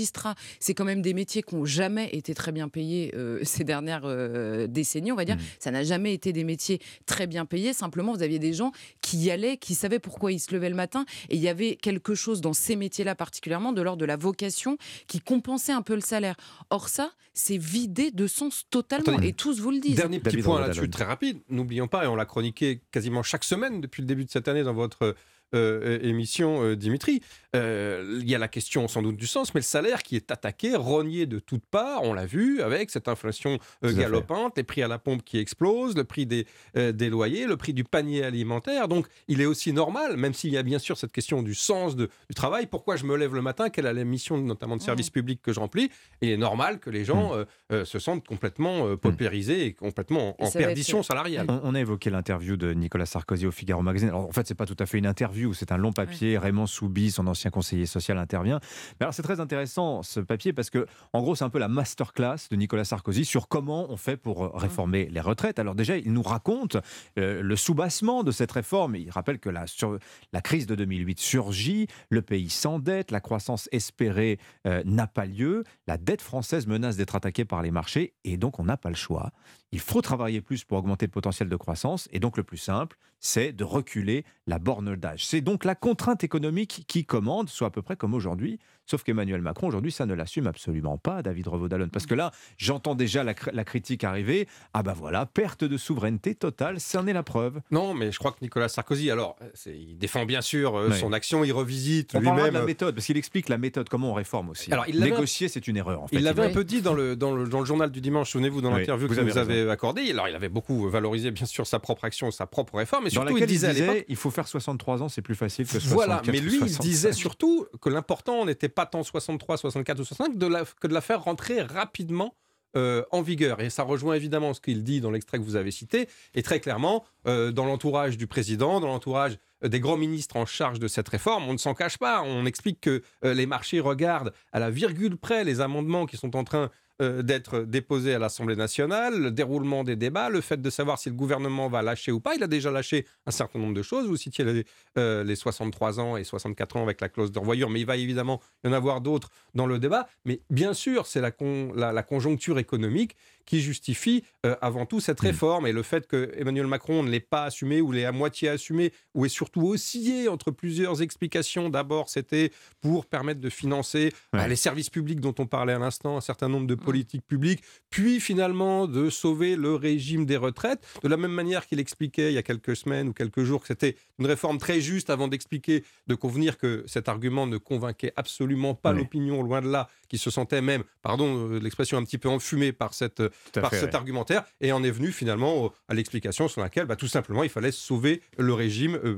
Speaker 64: c'est quand même des métiers qui n'ont jamais été très bien payés euh, ces dernières euh, décennies, on va dire.
Speaker 1: Mm.
Speaker 64: Ça n'a jamais été des métiers très bien payés. Simplement, vous aviez des gens qui y allaient, qui savaient pourquoi ils se levaient le matin. Et il y avait quelque chose dans ces métiers-là, particulièrement de l'ordre de la vocation, qui compensait un peu le salaire. Or, ça, c'est vidé de sens totalement. Et tous vous le disent.
Speaker 65: Dernier petit point là-dessus, très rapide. N'oublions pas, et on l'a chroniqué quasiment chaque semaine depuis le début de cette année dans votre émission, euh, Dimitri. Euh, Il y a la question sans doute du sens, mais le salaire qui est attaqué, rogné de toutes parts, on l'a vu avec cette inflation euh, galopante, les prix à la pompe qui explosent, le prix des, euh, des loyers, le prix du panier alimentaire. Donc il est aussi normal, même s'il y a bien sûr cette question du sens de- du travail, pourquoi je me lève le matin, quelle est la mission notamment de service public que je remplis, il est normal que les gens euh, euh, se sentent complètement euh, paupérisés et complètement en,
Speaker 64: Et être-
Speaker 65: perdition salariale.
Speaker 1: On, on a évoqué l'interview de Nicolas Sarkozy au Figaro Magazine. Alors, en fait, c'est pas tout à fait une interview, c'est un long papier. Raymond Soubi, son ancien conseiller social, intervient. Mais alors, c'est très intéressant ce papier parce que, en gros, c'est un peu la masterclass de Nicolas Sarkozy sur comment on fait pour euh, réformer les retraites. Alors, déjà, il nous raconte euh, le soubassement de cette réforme. Il rappelle que la, sur, la crise de 2008 surgit, le pays s'endette, la croissance espérée euh, n'a pas lieu, la dette française menace d'être attaquée par les marchés et donc on n'a pas le choix. Il faut travailler plus pour augmenter le potentiel de croissance. Et donc, le plus simple, c'est de reculer la borne d'âge. C'est donc la contrainte économique qui commande, soit à peu près comme aujourd'hui. Sauf qu'Emmanuel Macron, aujourd'hui, ça ne l'assume absolument pas, David Revaud-Dallon. Parce que là, j'entends déjà la, la critique arriver. Ah bah voilà, perte de souveraineté totale, c'en est la preuve.
Speaker 65: Non, mais je crois que Nicolas Sarkozy, alors, euh, il défend bien sûr euh, son action, il revisite lui-même.
Speaker 1: la
Speaker 65: euh,
Speaker 1: méthode, parce qu'il explique la méthode, comment on réforme aussi.
Speaker 65: Alors, il
Speaker 1: Négocier, c'est une erreur, en fait.
Speaker 65: Il l'avait un peu dit dans le, dans le, dans le journal du dimanche, souvenez-vous, dans
Speaker 1: Oui,
Speaker 65: l'interview que
Speaker 1: avez
Speaker 65: vous avez
Speaker 1: raison.
Speaker 65: accordée. Alors, il avait beaucoup valorisé, bien sûr, sa propre action, sa propre réforme. Et
Speaker 1: Dans
Speaker 65: surtout, il
Speaker 1: laquelle il
Speaker 65: disait
Speaker 1: il faut faire 63 ans, c'est plus facile que 64
Speaker 65: Voilà, mais lui, il
Speaker 1: 65.
Speaker 65: disait surtout que l'important n'était pas tant 63, 64 ou 65, de la- que de la faire rentrer rapidement euh, en vigueur. Et ça rejoint évidemment ce qu'il dit dans l'extrait que vous avez cité, et très clairement, euh, dans l'entourage du président, dans l'entourage euh, des grands ministres en charge de cette réforme, on ne s'en cache pas. On explique que les marchés regardent à la virgule près les amendements qui sont en train euh, d'être déposés à l'Assemblée nationale, le déroulement des débats, le fait de savoir si le gouvernement va lâcher ou pas. Il a déjà lâché un certain nombre de choses. Vous citiez les, euh, les 63 ans et 64 ans avec la clause de mais il va évidemment y en avoir d'autres dans le débat. Mais bien sûr, c'est la conjoncture économique qui justifie euh, avant tout cette réforme et le fait que Emmanuel Macron ne l'ait pas assumé ou l'ait à moitié assumé ou est surtout oscillé entre plusieurs explications. D'abord, c'était pour permettre de financer bah, les services publics dont on parlait à l'instant, un certain nombre de politiques publiques, puis finalement de sauver le régime des retraites, de la même manière qu'il expliquait il y a quelques semaines ou quelques jours que c'était une réforme très juste avant d'expliquer, de convenir que cet argument ne convainquait absolument pas l'opinion, loin de là, qui se sentait même, pardon euh, l'expression un petit peu enfumée par, cette,
Speaker 1: à
Speaker 65: par
Speaker 1: fait,
Speaker 65: cet
Speaker 1: ouais.
Speaker 65: argumentaire, et en est venu finalement au- à l'explication sur laquelle bah, tout simplement il fallait sauver le régime euh,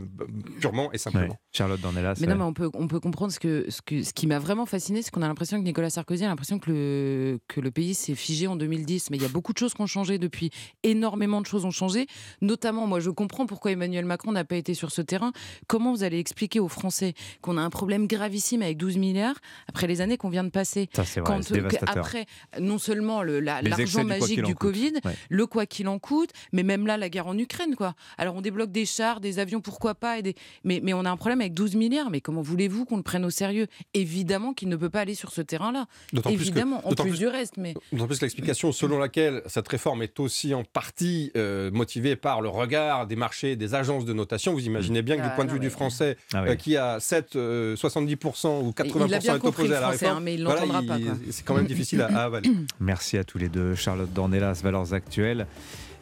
Speaker 65: purement et simplement.
Speaker 1: Charlotte Dornelas.
Speaker 64: Mais non, mais on peut, on peut comprendre ce, que, ce, que, ce qui m'a vraiment fasciné, c'est qu'on a l'impression que Nicolas Sarkozy a l'impression que le, que le pays s'est figé en 2010. Mais il y a beaucoup de choses qui ont changé depuis. Énormément de choses ont changé. Notamment, moi, je comprends pourquoi Emmanuel Macron n'a pas été sur ce terrain. Comment vous allez expliquer aux Français qu'on a un problème gravissime avec 12 milliards après les années qu'on vient de passer?
Speaker 1: Ça, c'est vrai,
Speaker 64: que-
Speaker 1: dévastateur.
Speaker 64: Après, non seulement le- la-
Speaker 1: Les
Speaker 64: l'argent magique du. Covid,
Speaker 1: Ouais.
Speaker 64: le quoi qu'il en coûte, mais même là, la guerre en Ukraine, quoi. Alors on débloque des chars, des avions, pourquoi pas, et des... mais, mais on a un problème avec 12 milliards. Mais comment voulez-vous qu'on le prenne au sérieux? Évidemment qu'il ne peut pas aller sur ce terrain-là.
Speaker 65: D'autant plus que-
Speaker 64: Évidemment, en plus
Speaker 65: plus-
Speaker 64: du reste. Mais
Speaker 65: D'autant plus l'explication selon laquelle cette réforme est aussi en partie euh, motivée par le regard des marchés, des agences de notation. Vous imaginez bien que
Speaker 64: Ah,
Speaker 65: du point de vue du français,
Speaker 1: Ah oui.
Speaker 65: euh, qui a 7, euh, 70% ou 80%
Speaker 64: Il a bien
Speaker 65: est
Speaker 64: compris
Speaker 65: opposé à la réforme,
Speaker 64: hein, mais il
Speaker 65: voilà,
Speaker 64: l'entendra pas,
Speaker 65: c'est quand même difficile à, à avaler.
Speaker 1: Merci à tous les deux, Charlotte Dornelas, Valeurs Actuelles.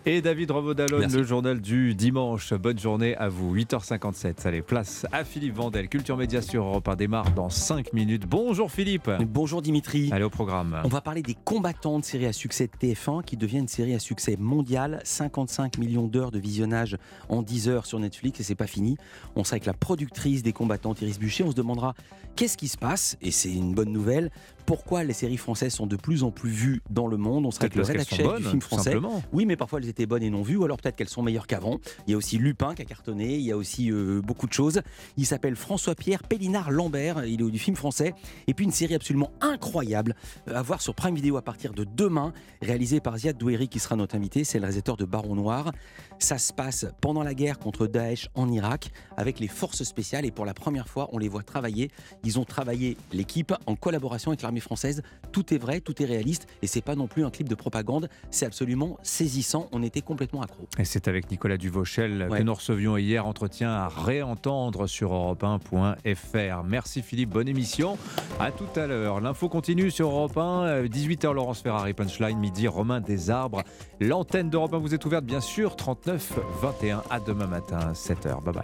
Speaker 1: Et David Revaudalon, le journal du dimanche. Bonne journée à vous. 8h57. Allez, place à Philippe Vandel. Culture Média sur Europe 1 démarre dans 5 minutes. Bonjour Philippe.
Speaker 66: Bonjour Dimitri.
Speaker 1: Allez au programme.
Speaker 66: On va parler des combattants de série à succès de TF1 qui devient une série à succès mondial. 55 millions d'heures de visionnage en 10 heures sur Netflix et c'est pas fini. On sera avec la productrice des combattants, Iris Bûcher. On se demandera qu'est-ce qui se passe et c'est une bonne nouvelle. Pourquoi les séries françaises sont de plus en plus vues dans le monde On sera avec
Speaker 1: Peut-être
Speaker 66: le rédacteur du film français.
Speaker 1: simplement.
Speaker 66: Oui, mais parfois elles étaient bonnes et non vues, ou alors peut-être qu'elles sont meilleures qu'avant. Il y a aussi Lupin qui a cartonné, il y a aussi euh, beaucoup de choses. Il s'appelle François-Pierre Pellinard Lambert, il est du film français. Et puis une série absolument incroyable euh, à voir sur Prime Video à partir de demain, réalisée par Ziad Doueri qui sera notre invité, c'est le réalisateur de Baron Noir. Ça se passe pendant la guerre contre Daesh en Irak avec les forces spéciales et pour la première fois on les voit travailler. Ils ont travaillé l'équipe en collaboration avec l'armée française. Tout est vrai, tout est réaliste et c'est pas non plus un clip de propagande, c'est absolument saisissant. On était complètement accro.
Speaker 1: Et c'est avec Nicolas Duvauchel que
Speaker 66: Ouais.
Speaker 1: nous recevions hier. Entretien à réentendre sur europe1.fr. Merci Philippe, bonne émission. À tout à l'heure. L'info continue sur Europe 1. euh, 18h Laurence Ferrari, Punchline, midi Romain Desarbres. L'antenne d'Europe 1 vous est ouverte bien sûr. 39 21 à demain matin, 7h. Bye bye.